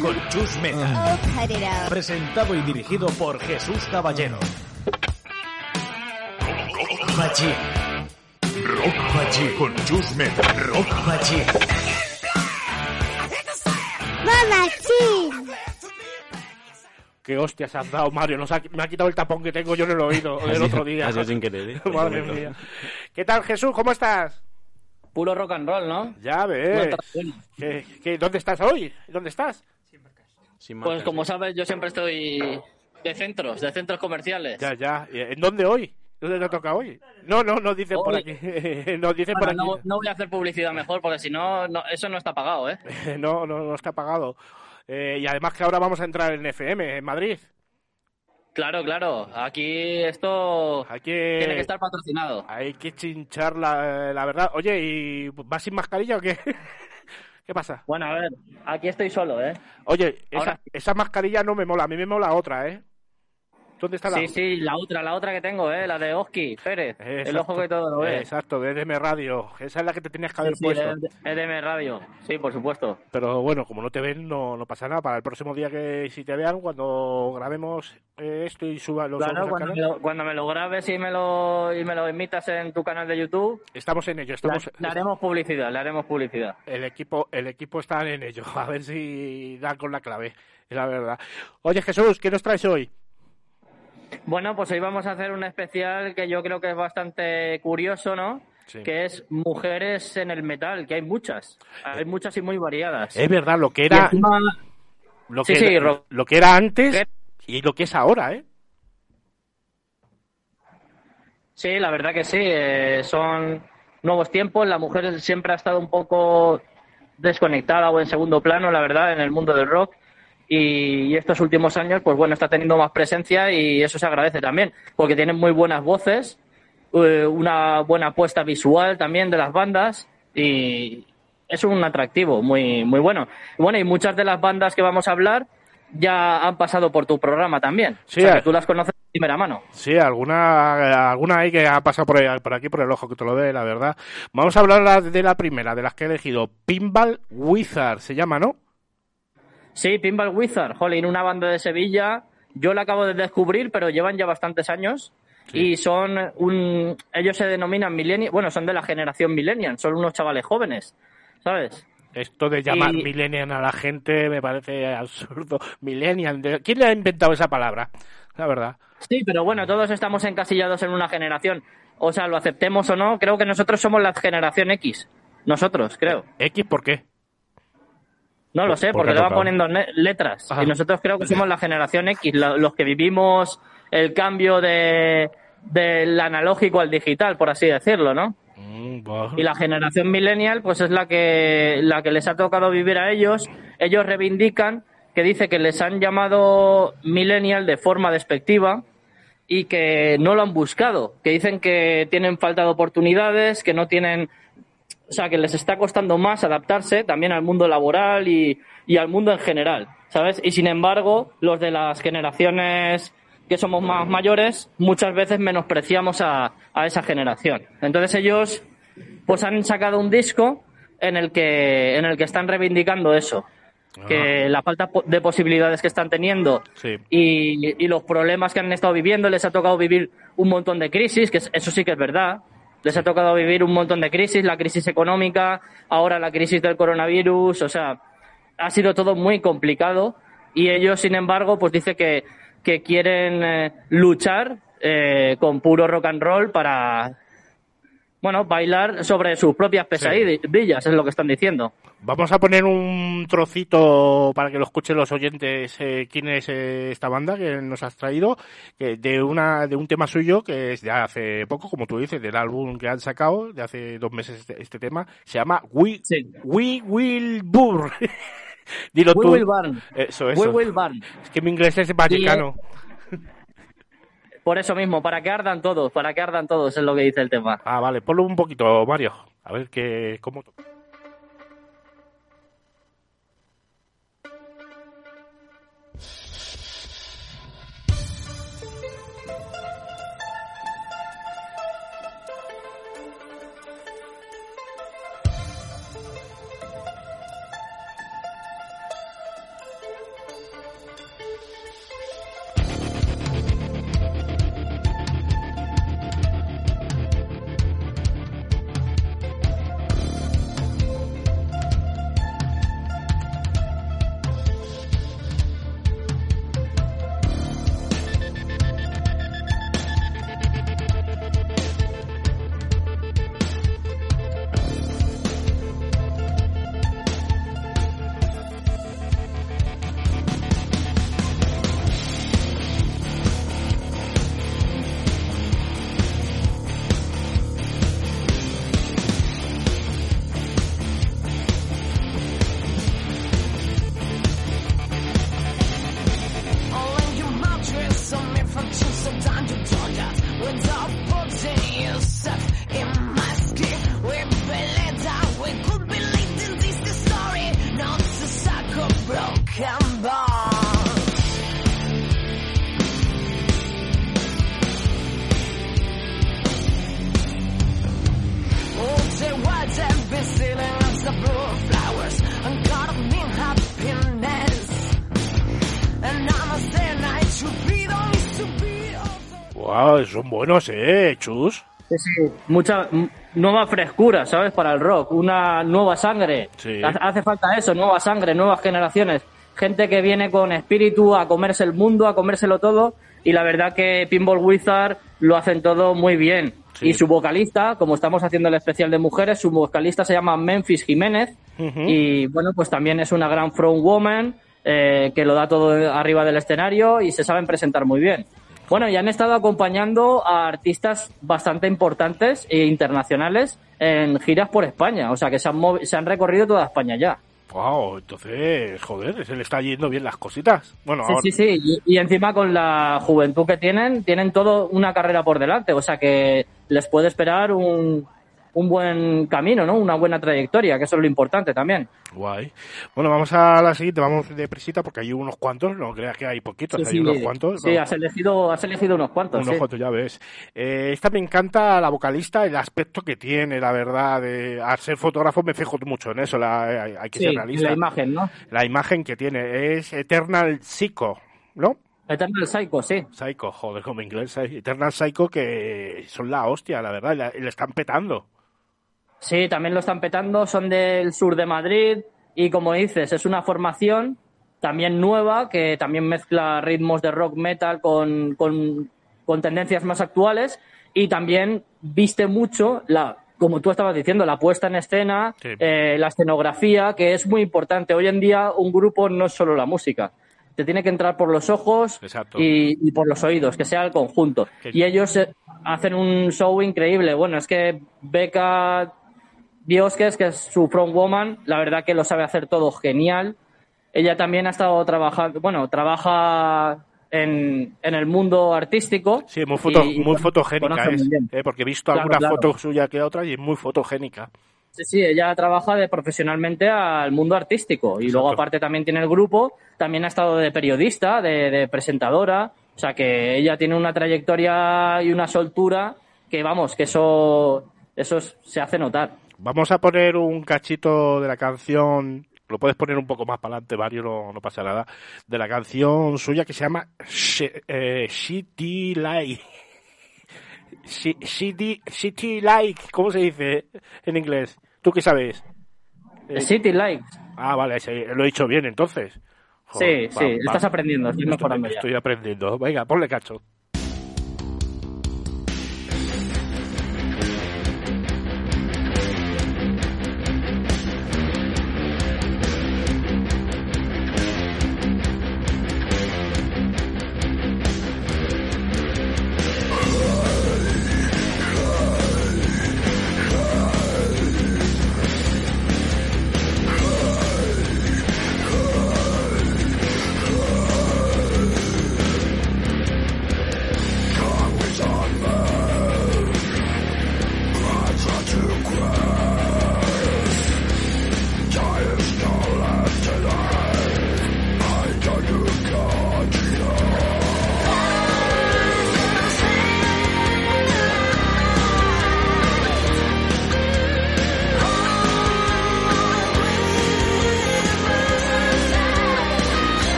Con Chus Meta. Presentado y dirigido por Jesús Caballero. Rock Machine. Rock Machine. Con Chus Meta. Rock Machine. Qué hostias has dado, Mario. Nos ha- me ha quitado el tapón que tengo yo en el oído del otro día. ha sido sin querer, ¿eh? Madre mía. ¿Qué tal, Jesús? ¿Cómo estás? Puro rock and roll, ¿no? Ya ves. ¿Qué- qué- dónde estás hoy? ¿Dónde estás? Pues como sabes, yo siempre estoy de centros, de centros comerciales. Ya, ya. ¿En dónde hoy? ¿Dónde te toca hoy? No, no, no dicen por aquí. no dicen por aquí. no, no voy a hacer publicidad mejor porque si no, no- eso no está pagado, ¿eh? no, no, no está pagado. Eh, y además que ahora vamos a entrar en FM, en Madrid. Claro, claro. Aquí esto Hay que... tiene que estar patrocinado. Hay que chinchar la, la verdad. Oye, ¿y vas sin mascarilla o qué? ¿Qué pasa? Bueno, a ver, aquí estoy solo, ¿eh? Oye, esa, Ahora- esa mascarilla no me mola, a mí me mola otra, ¿eh? ¿Dónde está la Sí, sí, la otra, la otra que tengo, ¿eh? La de Oski Pérez. El ojo que todo lo ve. Exacto, de EDM Radio. Esa es la que te tenías que haber Sí, sí, puesto. de- EDM Radio. Sí, por supuesto. Pero bueno, como no te ven, no, no pasa nada. Para el próximo día que si te vean, cuando grabemos eh, esto y suba los Claro, cuando me, lo, cuando me lo grabes y me lo, y me lo emitas en tu canal de YouTube, Estamos en ello, estamos... le, le haremos publicidad, le haremos publicidad. El equipo, el equipo está en ello. A ver si dan con la clave. Es la verdad. Oye, Jesús, ¿qué nos traes hoy? Bueno, pues hoy vamos a hacer un especial que yo creo que es bastante curioso, ¿no? Sí. Que es mujeres en el metal, que hay muchas. Hay muchas y muy variadas. Es verdad, lo que era... encima- Lo Sí, que, sí, Ro- lo que era antes y lo que es ahora, ¿eh? Sí, la verdad que sí. eh, son nuevos tiempos. La mujer siempre ha estado un poco desconectada o en segundo plano, la verdad, en el mundo del rock. Y, estos últimos años, pues bueno, está teniendo más presencia y eso se agradece también, porque tienen muy buenas voces, eh, una buena apuesta visual también de las bandas y es un atractivo muy, muy bueno. Bueno, y muchas de las bandas que vamos a hablar ya han pasado por tu programa también. Sí, o sea, que tú las conoces de primera mano. Sí, alguna, alguna hay que ha pasado por, ahí- por aquí, por el ojo que te lo ve, la verdad. Vamos a hablar la- de la primera, de las que he elegido. Pinball Wizard, se llama, ¿no? Sí, Pinball Wizard, jolín, una banda de Sevilla. Yo la acabo de descubrir, pero llevan ya bastantes años. Y son un. Ellos se denominan millennials. Bueno, son de la generación millennial. Son unos chavales jóvenes. ¿Sabes? Esto de llamar Y- millennial a la gente me parece absurdo. Millennial, ¿de- ¿quién le ha inventado esa palabra? La verdad. Sí, pero bueno, todos estamos encasillados en una generación. O sea, lo aceptemos o no, creo que nosotros somos la generación X. Nosotros, creo. ¿X por qué? No lo ¿Por- sé, por porque qué le van tocado? poniendo letras. Y nosotros creo que somos la generación X, los que vivimos el cambio de del analógico al digital, por así decirlo, ¿no? Mm. Y la generación millennial, pues es la que, la que les ha tocado vivir a ellos. Ellos reivindican que dice que les han llamado millennial de forma despectiva y que no lo han buscado, que dicen que tienen falta de oportunidades, que no tienen, o sea, que les está costando más adaptarse también al mundo laboral y, y al mundo en general, ¿sabes? Y sin embargo, los de las generaciones que somos más mayores, muchas veces menospreciamos a, a esa generación. Entonces ellos, pues han sacado un disco en el que, en el que están reivindicando eso. Que la falta de posibilidades que están teniendo Sí. y, y los problemas que han estado viviendo, les ha tocado vivir un montón de crisis, que es- eso sí que es verdad. Les ha tocado vivir un montón de crisis, la crisis económica, ahora la crisis del coronavirus, o sea, ha sido todo muy complicado y ellos, sin embargo, pues dice que, que quieren eh, luchar eh, con puro rock and roll para, bueno, bailar sobre sus propias pesadillas, es lo que están diciendo. Vamos a poner un trocito para que lo escuchen los oyentes eh, quién es eh, esta banda que nos has traído que de una de un tema suyo que es de hace poco como tú dices del álbum que han sacado de hace dos meses este, este tema se llama We We Will Burn dilo We tú Will Burn. eso We Will Burn. es que mi inglés es vallecano Por eso mismo, para que ardan todos, para que ardan todos, es lo que dice el tema. ah vale ponlo un poquito Mario a ver que cómo. Wow, son buenos, eh, chus. Sí, sí, mucha nueva frescura, ¿sabes? Para el rock, una nueva sangre. Sí. Ha- Hace falta eso, nueva sangre, nuevas generaciones. Gente que viene con espíritu a comerse el mundo, a comérselo todo. Y la verdad que Pinball Wizard lo hacen todo muy bien. Y su vocalista, como estamos haciendo el especial de mujeres, su vocalista se llama Memphis Jiménez. Y bueno, pues también es una gran frontwoman eh, que lo da todo arriba del escenario y se saben presentar muy bien. Bueno, y han estado acompañando a artistas bastante importantes e internacionales en giras por España. O sea, que se han, se han recorrido toda España ya. Wow, entonces, joder, se le está yendo bien las cositas. Bueno, Sí, ahora, sí, sí. Y, y encima con la juventud que tienen, tienen todo una carrera por delante. O sea, que les puede esperar un, un buen camino, ¿no? Una buena trayectoria, que eso es lo importante también. guay. Bueno, vamos a la siguiente, vamos de prisita porque hay unos cuantos, no creas que hay poquitos, Sí, hay sí, unos cuantos. sí, has elegido, has elegido unos cuantos. Unos sí. cuantos, ya ves. Eh, esta me encanta la vocalista, el aspecto que tiene, la verdad. De, al ser fotógrafo me fijo mucho en eso, la, hay, hay que Sí, ser realista. la imagen, ¿no? La imagen que tiene es Eternal Psycho, ¿no? Eternal Psycho, sí. Psycho, joder, como inglés. eh. Eternal Psycho que son la hostia, la verdad, le están petando. Sí, también lo están petando, son del sur de Madrid y como dices, es una formación también nueva que también mezcla ritmos de rock metal con, con, con tendencias más actuales y también viste mucho la como tú estabas diciendo, la puesta en escena, Sí. eh, la escenografía, que es muy importante. Hoy en día un grupo no es solo la música, te tiene que entrar por los ojos y, y por los oídos, que sea el conjunto. Y ellos eh, hacen un show increíble. Bueno, es que Beca Biosques, que es su frontwoman, la verdad que lo sabe hacer todo genial. Ella también ha estado trabajando, bueno, trabaja en, en el mundo artístico. Sí, muy, foto, y- muy fotogénica es, eh, porque he visto Claro, alguna claro. foto suya que otra y es muy fotogénica. Sí, sí, ella trabaja de profesionalmente al mundo artístico y luego aparte también tiene el grupo, también ha estado de periodista, de, de presentadora, o sea que ella tiene una trayectoria y una soltura que vamos, que eso, eso es- se hace notar. Vamos a poner un cachito de la canción, lo puedes poner un poco más para adelante, Mario, no, no pasa nada, de la canción suya que se llama eh, Shitty Like. Shi- Shitty, Shitty Like, ¿cómo se dice en inglés? ¿Tú qué sabes? Eh, City Like. Ah, vale, lo he dicho bien entonces. Sí, sí, estás aprendiendo, estoy Estoy- mejorando ya. Estoy aprendiendo. Venga, ponle cacho.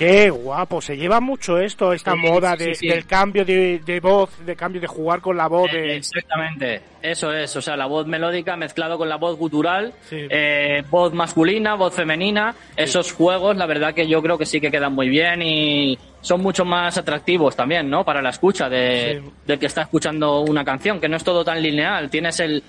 Qué guapo, se lleva mucho esto, esta Sí, moda de- sí. del cambio de, de voz, de cambio de jugar con la voz. De... Exactamente, eso es, o sea, la voz melódica mezclado con la voz gutural, eh, voz masculina, voz femenina, esos juegos, la verdad que yo creo que sí que quedan muy bien y son mucho más atractivos también, ¿no? Para la escucha de, del que está escuchando una canción, que no es todo tan lineal, tienes el...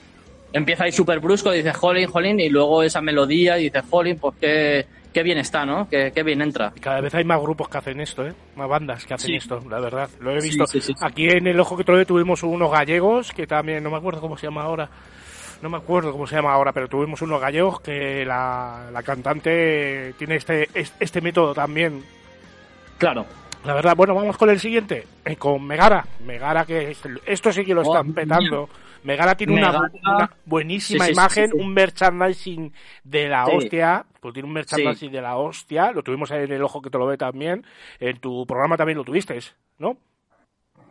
Empieza ahí súper brusco, dices jolín, jolín, y luego esa melodía y dices jolín, pues qué, qué bien está, ¿no? Qué, qué bien entra. Cada vez hay más grupos que hacen esto, ¿eh? Más bandas que hacen Sí. esto, la verdad. Lo he visto. sí, sí, sí. Aquí en el Ojo que Trove tuvimos unos gallegos que también, no me acuerdo cómo se llama ahora. No me acuerdo cómo se llama ahora, pero tuvimos unos gallegos que la, la cantante tiene este, es- este método también. Claro. La verdad, bueno, vamos con el siguiente, eh, con Megara. Megara, que esto sí que lo Oh, están petando. Megara tiene una, una buenísima Sí, sí, sí, imagen, sí, un merchandising de la hostia. Pues tiene un merchandising de la hostia. Lo tuvimos en el ojo que te lo ve también. En tu programa también lo tuviste, ¿no?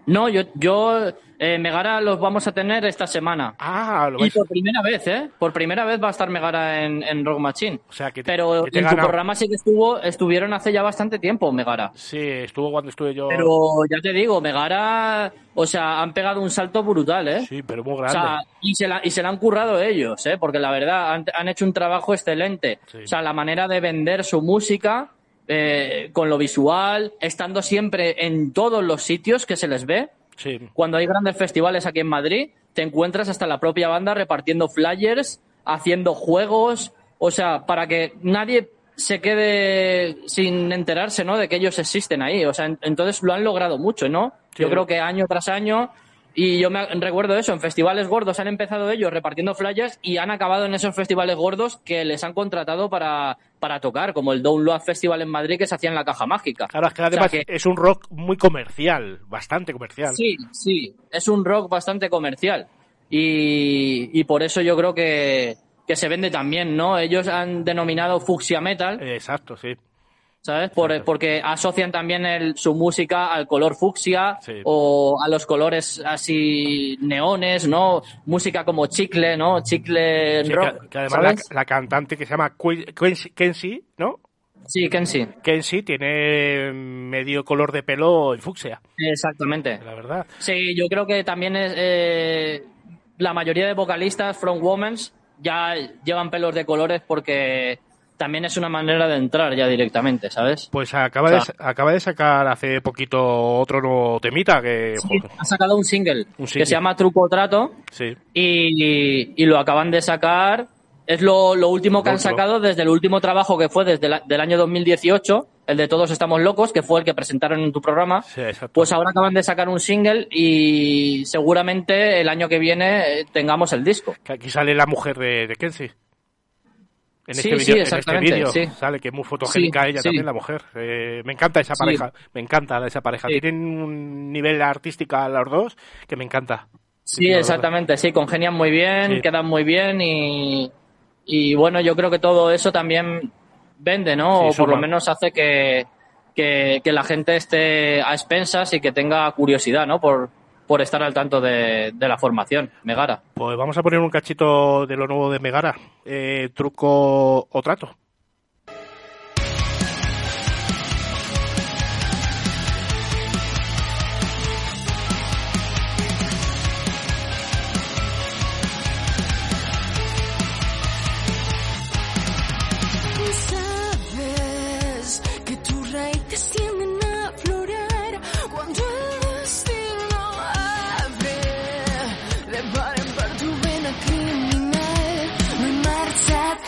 No, yo, yo eh, Megara los vamos a tener esta semana. Ah, lo Y vais- por primera vez, ¿eh? Por primera vez va a estar Megara en, en Rock Machine. O sea, que te- Pero que te en tu programa sí que estuvo, estuvieron hace ya bastante tiempo, Megara. Sí, estuvo cuando estuve yo. Pero ya te digo, Megara, o sea, han pegado un salto brutal, ¿eh? Sí, pero muy O grande. sea, y se, la, y se la han currado ellos, ¿eh? Porque la verdad, han, han hecho un trabajo excelente. O sea, la manera de vender su música, eh, con lo visual, estando siempre en todos los sitios que se les ve. Sí. Cuando hay grandes festivales aquí en Madrid, te encuentras hasta la propia banda repartiendo flyers, haciendo juegos, o sea, para que nadie se quede sin enterarse, ¿no? De que ellos existen ahí. O sea, en- entonces lo han logrado mucho, ¿no? Sí. Yo creo que año tras año y yo me recuerdo eso, en festivales gordos han empezado ellos repartiendo flyers y han acabado en esos festivales gordos que les han contratado para, para tocar, como el Download Festival en Madrid que se hacía en la Caja Mágica. Claro, es que O sea además que- es un rock muy comercial, bastante comercial. Sí, sí, es un rock bastante comercial y, y por eso yo creo que, que se vende también, ¿no? Ellos han denominado Fucsia Metal. Exacto, sí. ¿Sabes? Por- porque asocian también el- su música al color fucsia Sí. o a los colores así neones, ¿no? Música como chicle, ¿no? Chicle Sí, rock. que, que además la, ¿sabes? la cantante que se llama Kenzie, ¿no? Sí, Kenzie. Kenzie tiene medio color de pelo en fucsia, Exactamente. la verdad. Sí, yo creo que también es, eh, la mayoría de vocalistas from Womens ya llevan pelos de colores porque también es una manera de entrar ya directamente, ¿sabes? Pues acaba, O de, acaba de sacar hace poquito otro nuevo temita que... joder, ha sacado un single, Un que se llama Truco Trato sí. y, y lo acaban de sacar. Es lo, lo último que han sacado desde el último trabajo que fue desde el del año 2018, el de Todos Estamos Locos, que fue el que presentaron en tu programa. Sí. Pues ahora acaban de sacar un single y seguramente el año que viene eh, tengamos el disco. Que aquí sale la mujer de, de Kenzie. En Sí, este vídeo, este exactamente, vídeo sí. sale que es muy fotogénica ella también, la mujer. Eh, me encanta esa pareja, me encanta esa pareja. Tienen un nivel artístico a los dos que me encanta. Sí, exactamente, sí, congenian muy bien, quedan muy bien y, y bueno, yo creo que todo eso también vende, ¿no? O por lo menos hace que, que, que la gente esté a expensas y que tenga curiosidad, ¿no? Por, por estar al tanto de, de la formación, Megara. Pues vamos a poner un cachito de lo nuevo de Megara. Eh, truco o trato.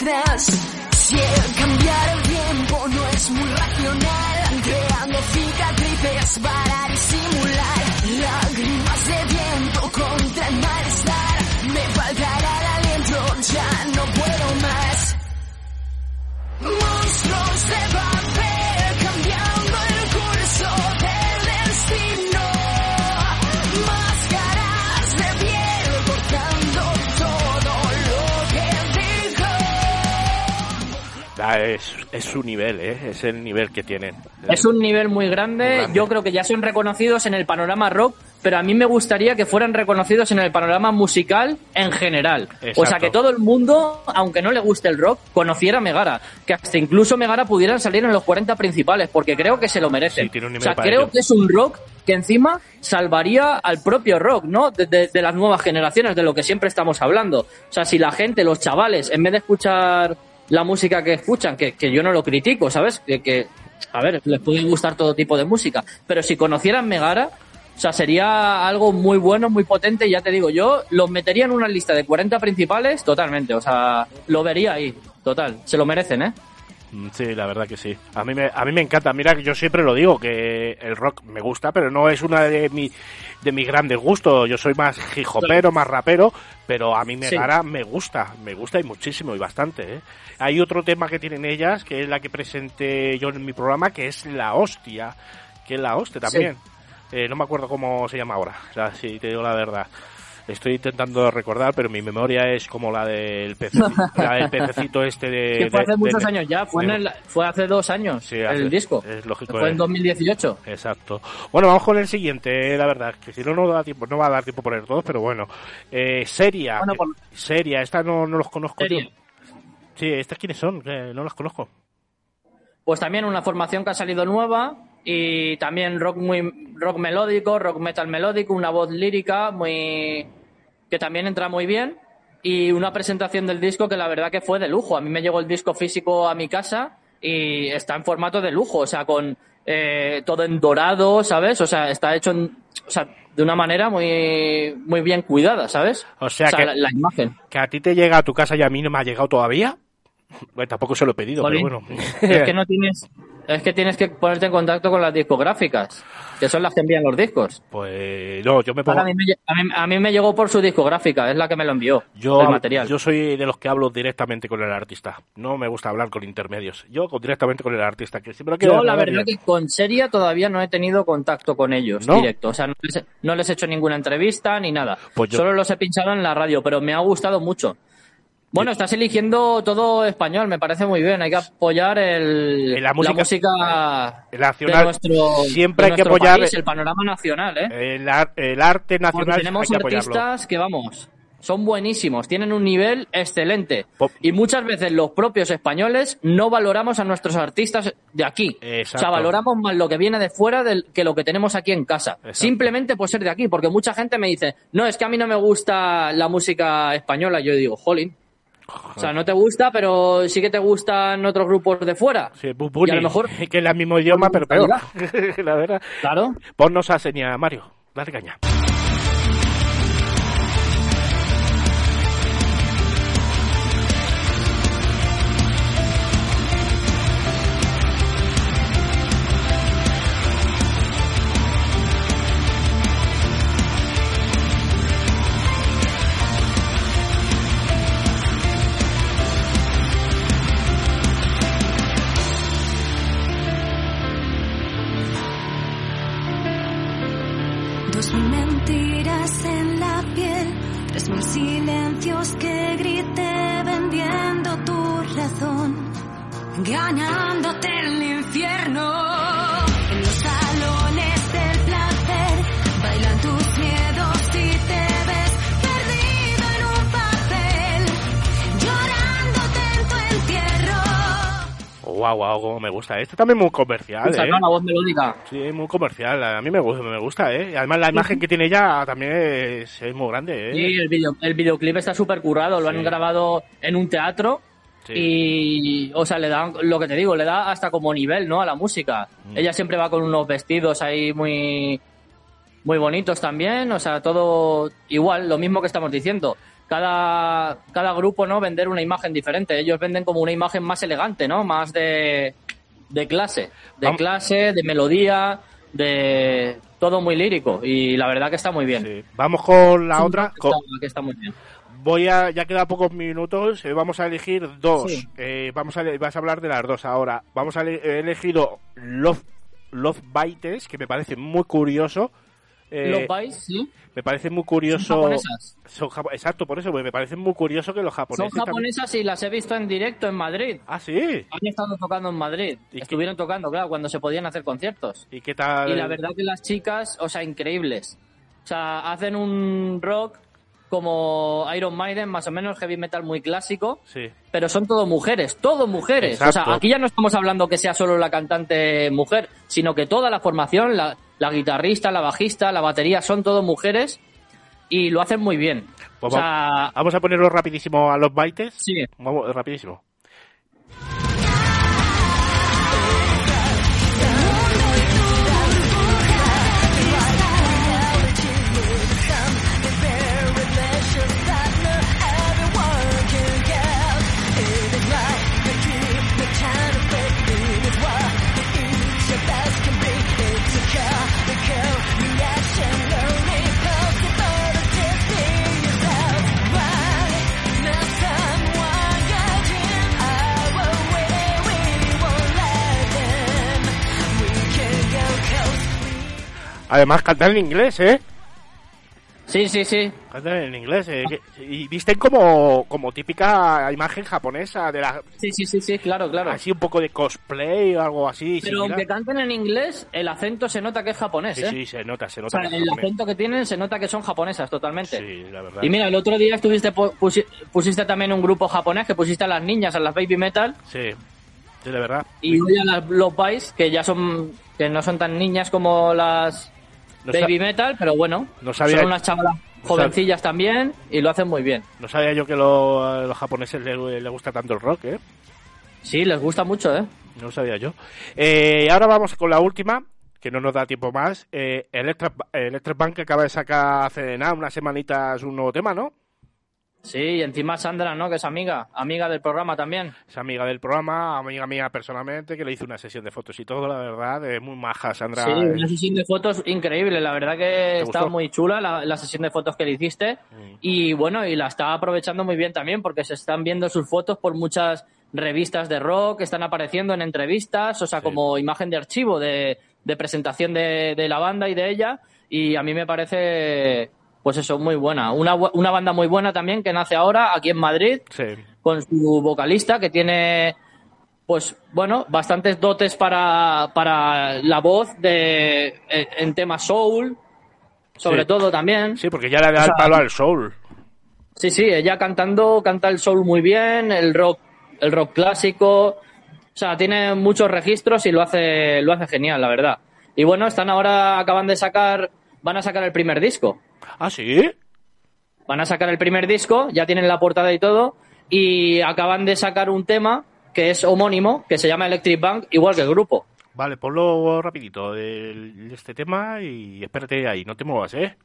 Si el cambiar el tiempo no es muy racional, creando cicatrices para disimular lágrimas de viento contra el malestar. Me faltará el aliento, ya no puedo más. Monstruos de Ah, es, es su nivel, ¿eh? es el nivel que tienen. Es un nivel muy grande. grande. Yo creo que ya son reconocidos en el panorama rock, pero a mí me gustaría que fueran reconocidos en el panorama musical en general. O sea, que todo el mundo, aunque no le guste el rock, conociera a Megara. Que hasta incluso Megara pudieran salir en los 40 principales, porque creo que se lo merecen. o sea, creo que es un rock que encima salvaría al propio rock, ¿no? De, de- de las nuevas generaciones, de lo que siempre estamos hablando. O sea, si la gente, los chavales, en vez de escuchar la música que escuchan, que, que yo no lo critico, ¿sabes? Que, que, a ver, les puede gustar todo tipo de música, pero si conocieran Megara, o sea, sería algo muy bueno, muy potente, y ya te digo, yo los metería en una lista de 40 principales totalmente, o sea, lo vería ahí, total, se lo merecen, ¿eh? Mm, Sí, la verdad que sí. A mí me, a mí me encanta. Mira, yo siempre lo digo, que el rock me gusta, pero no es una de, mi, de mis grandes gustos. Yo soy más hijopero, más rapero, pero a mí Megara me gusta, me gusta y muchísimo y bastante. ¿eh? Hay otro tema que tienen ellas, que es la que presenté yo en mi programa, que es la hostia, que es la hostia también. Eh, no me acuerdo cómo se llama ahora, o sea, si te digo la verdad. Estoy intentando recordar, pero mi memoria es como la del pececito, la del pececito este de... Que fue de- hace muchos de- años ya, fue, de- en el- fue hace dos años Sí, hace- el disco. Es lógico. Fue eh. en 2018. Exacto. Bueno, vamos con el siguiente, eh, la verdad, que si no, no da tiempo, no va a dar tiempo a poner todos, pero bueno. Eh, Seria. Bueno, eh, por- Seria, esta no, no los conozco Seria. yo. Sí, ¿estas quiénes son? No las conozco. Pues también una formación que ha salido nueva y también rock muy rock melódico, rock metal melódico, una voz lírica muy que también entra muy bien y una presentación del disco que la verdad que fue de lujo. A mí me llegó el disco físico a mi casa y está en formato de lujo, o sea, con eh, todo en dorado, ¿sabes? O sea, está hecho en- o sea, de una manera muy muy bien cuidada, ¿sabes? O sea, que, la, la imagen. que a ti te llega a tu casa y a mí no me ha llegado todavía. Bueno, tampoco se lo he pedido, pero bueno. Es que no tienes es que tienes que ponerte en contacto con las discográficas, que son las que envían los discos. Pues no, yo me pongo... A, mí me, a, mí, a mí me llegó por su discográfica, es la que me lo envió, Yo, el material. yo soy de los que hablo directamente con el artista. No me gusta hablar con intermedios. Yo directamente con el artista, que siempre Yo, la verdad bien. que con Seria todavía no he tenido contacto con ellos ¿No? directo. O sea, no les, he- no les he hecho ninguna entrevista ni nada. Pues yo- Solo los he pinchado en la radio, pero me ha gustado mucho. Bueno, estás eligiendo todo español, me parece muy bien. Hay que apoyar el, La música- música nacional. de nuestro, Siempre de hay que apoyar país, el panorama nacional, ¿eh? el, ar- el arte Porque nacional. tenemos hay que apoyarlo. artistas que, vamos, son buenísimos, tienen un nivel excelente. Y muchas veces los propios españoles no valoramos a nuestros artistas de aquí. O Exacto. sea, valoramos más lo que viene de fuera del, que lo que tenemos aquí en casa. Simplemente por ser de aquí, porque mucha gente me dice, no, es que a mí no me gusta la música española. Yo digo, jolín. O sea, no te gusta, pero sí que te gustan otros grupos de fuera. Sí, Bubuni, Y a lo mejor- que es el mismo idioma, pero peor. la verdad. Claro. Ponnos a seña, Mario. Dale caña. Tres mil silencios que grité vendiendo tu razón, ganándote el infierno. Guau, guau, cómo me gusta. Este también muy comercial, Escucha, ¿eh? ¿no? La voz melódica. Sí, muy comercial. A mí me gusta, me gusta, ¿eh? Además la imagen que tiene ella también es, es muy grande, ¿eh? Sí, el, video, el videoclip está súper currado, lo han grabado en un teatro Sí. y, o sea, le da, lo que te digo, le da hasta como nivel, ¿no? A la música. Mm. Ella siempre va con unos vestidos ahí muy, muy bonitos también, o sea, todo igual, lo mismo que estamos diciendo. Cada, cada grupo, ¿no? Vender una imagen diferente. Ellos venden como una imagen más elegante, ¿no? Más de, de clase. De Vamos. clase, de melodía, de todo muy lírico. Y la verdad que está muy bien. Vamos con la Sí, otra. que con- está- que está muy bien. Voy a, ya queda pocos minutos, eh, vamos a elegir dos. Sí. Eh, vamos a, vas a hablar de las dos ahora. Vamos a he elegido Love, Love Bites, que me parece muy curioso. Eh, Los Vice, sí. Me parece muy curioso. Son japonesas. Son Exacto, por eso, porque me parece muy curioso que los Son japoneses. también- japonesas y las he visto en directo en Madrid. Ah, sí. Han estado tocando en Madrid. Estuvieron tocando, claro, cuando se podían hacer conciertos. ¿Y qué tal? Y la verdad que las chicas, o sea, increíbles. O sea, hacen un rock como Iron Maiden, más o menos heavy metal muy clásico, Sí. pero son todo mujeres, todo mujeres. O sea, aquí ya no estamos hablando que sea solo la cantante mujer, sino que toda la formación, la, la guitarrista, la bajista, la batería, son todo mujeres y lo hacen muy bien. Pues o va- sea, vamos a ponerlo rapidísimo a los Bites. Sí. Vamos, rapidísimo. Además, cantar en inglés, ¿eh? Sí, sí, sí. Cantan en inglés. eh, y visten como, como típica imagen japonesa de la... Sí, sí, sí, sí, claro, claro. Así un poco de cosplay o algo así. Pero similar. aunque canten en inglés, el acento se nota que es japonés, Sí, ¿eh? sí, se nota, se O nota. sea, el japonés. acento que tienen se nota que son japonesas totalmente. Sí, la verdad. Y mira, el otro día estuviste pusiste también un grupo japonés que pusiste a las niñas, a las baby metal, Sí, sí, de verdad. y hoy a las Boys, que ya son que no son tan niñas como las No baby metal, pero bueno, no sabía- son unas chavalas no jovencillas también y lo hacen muy bien. No sabía yo que lo- a los japoneses les le gusta tanto el rock, ¿eh? Sí, les gusta mucho, ¿eh? No lo sabía yo. Eh, ahora vamos con la última, que no nos da tiempo más. Eh, Electric, Electric Bank que acaba de sacar hace nada, unas semanitas, un nuevo tema, ¿no? Sí, y encima Sandra, ¿no? Que es amiga, amiga del programa también. Es amiga del programa, amiga mía personalmente, que le hice una sesión de fotos y todo, la verdad, es muy maja, Sandra. Sí, una sesión de fotos increíble, la verdad que está gustó? muy chula la, la sesión de fotos que le hiciste y bueno, y la está aprovechando muy bien también porque se están viendo sus fotos por muchas revistas de rock, están apareciendo en entrevistas, o sea, como imagen de archivo de, de presentación de, de la banda y de ella y a mí me parece, pues eso, muy buena. Una, una banda muy buena también que nace ahora aquí en Madrid Sí. con su vocalista que tiene pues bueno, bastantes dotes para, para la voz de en, en temas soul, sobre Sí. todo también. Sí, porque ya le da O el palo al soul. Sí, sí, ella cantando, canta el soul muy bien, el rock, el rock clásico. O sea, tiene muchos registros y lo hace, lo hace genial, la verdad. Y bueno, están ahora, acaban de sacar, van a sacar el primer disco. ¿Ah, sí? Van a sacar el primer disco, ya tienen la portada y todo, y acaban de sacar un tema que es homónimo, que se llama Electric Bank, igual que el grupo. Vale, ponlo rapidito el- este tema y espérate ahí, no te muevas, ¿eh?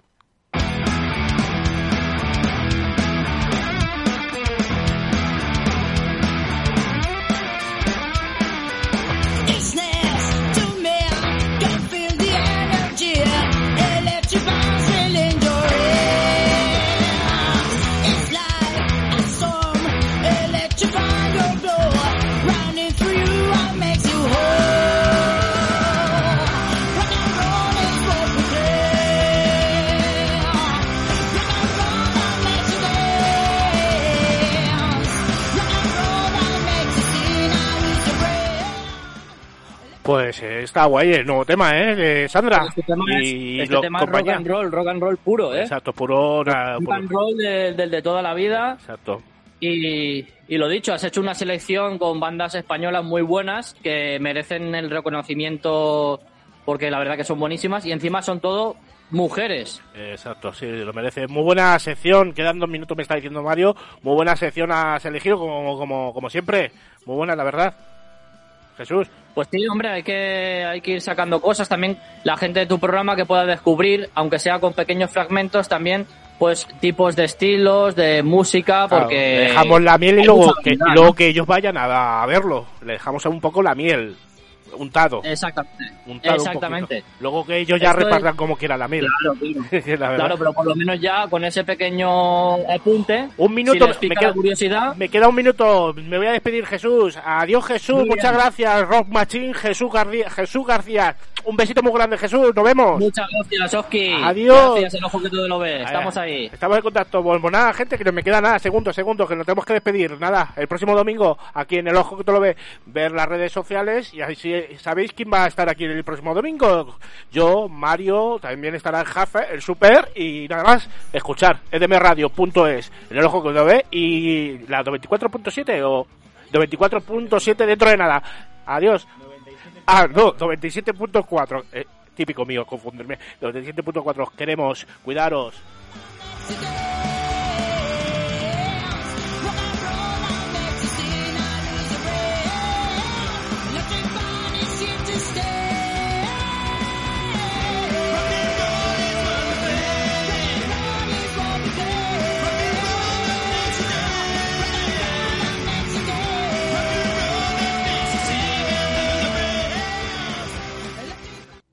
Pues eh, está guay el nuevo tema, ¿eh? De Sandra. Este tema es, y este lo- tema es rock and roll, rock and roll puro, ¿eh? Exacto, puro... Rock puro- and roll de- del de toda la vida. Exacto. Y, y lo dicho, has hecho una selección con bandas españolas muy buenas que merecen el reconocimiento porque la verdad que son buenísimas y encima son todo mujeres. Exacto, sí, lo merece. Muy buena sección, quedan dos minutos, me está diciendo Mario. Muy buena sección has elegido, como, como, como siempre. Muy buena, la verdad. Jesús. Pues sí, hombre, hay que, hay que ir sacando cosas. También la gente de tu programa que pueda descubrir, aunque sea con pequeños fragmentos, también pues tipos de estilos, de música, Claro, porque... le dejamos la miel y luego, que, y luego que ellos vayan a, a verlo. Le dejamos un poco la miel, untado. Exactamente. untado un Exactamente. Luego que ellos ya Esto es- repartan como quiera la miel. Claro, claro. La. Claro, pero por lo menos ya con ese pequeño apunte. Un minuto, si me queda- curiosidad. Me queda un minuto, me voy a despedir Jesús. Adiós Jesús, Muy muchas bien. gracias Rock Machine, Jesús García, Jesús García. Un besito muy grande Jesús, nos vemos. Muchas gracias, Oski. Adiós. Gracias, el ojo que todo lo ve. Estamos ahí. Estamos en contacto. Pues nada, gente, que no me queda nada, segundos, segundos, que nos tenemos que despedir. Nada, el próximo domingo, aquí en El Ojo que te lo ve, ver las redes sociales y así sabéis quién va a estar aquí el próximo domingo. Yo, Mario, también estará en Jafe, el Super y nada más, escuchar edmradio.es, en El Ojo que te lo ve y la 94.7 o 94.7 dentro de nada. Adiós. Ah, no, 97.4. Eh, típico mío confundirme. 97.4. Queremos cuidaros.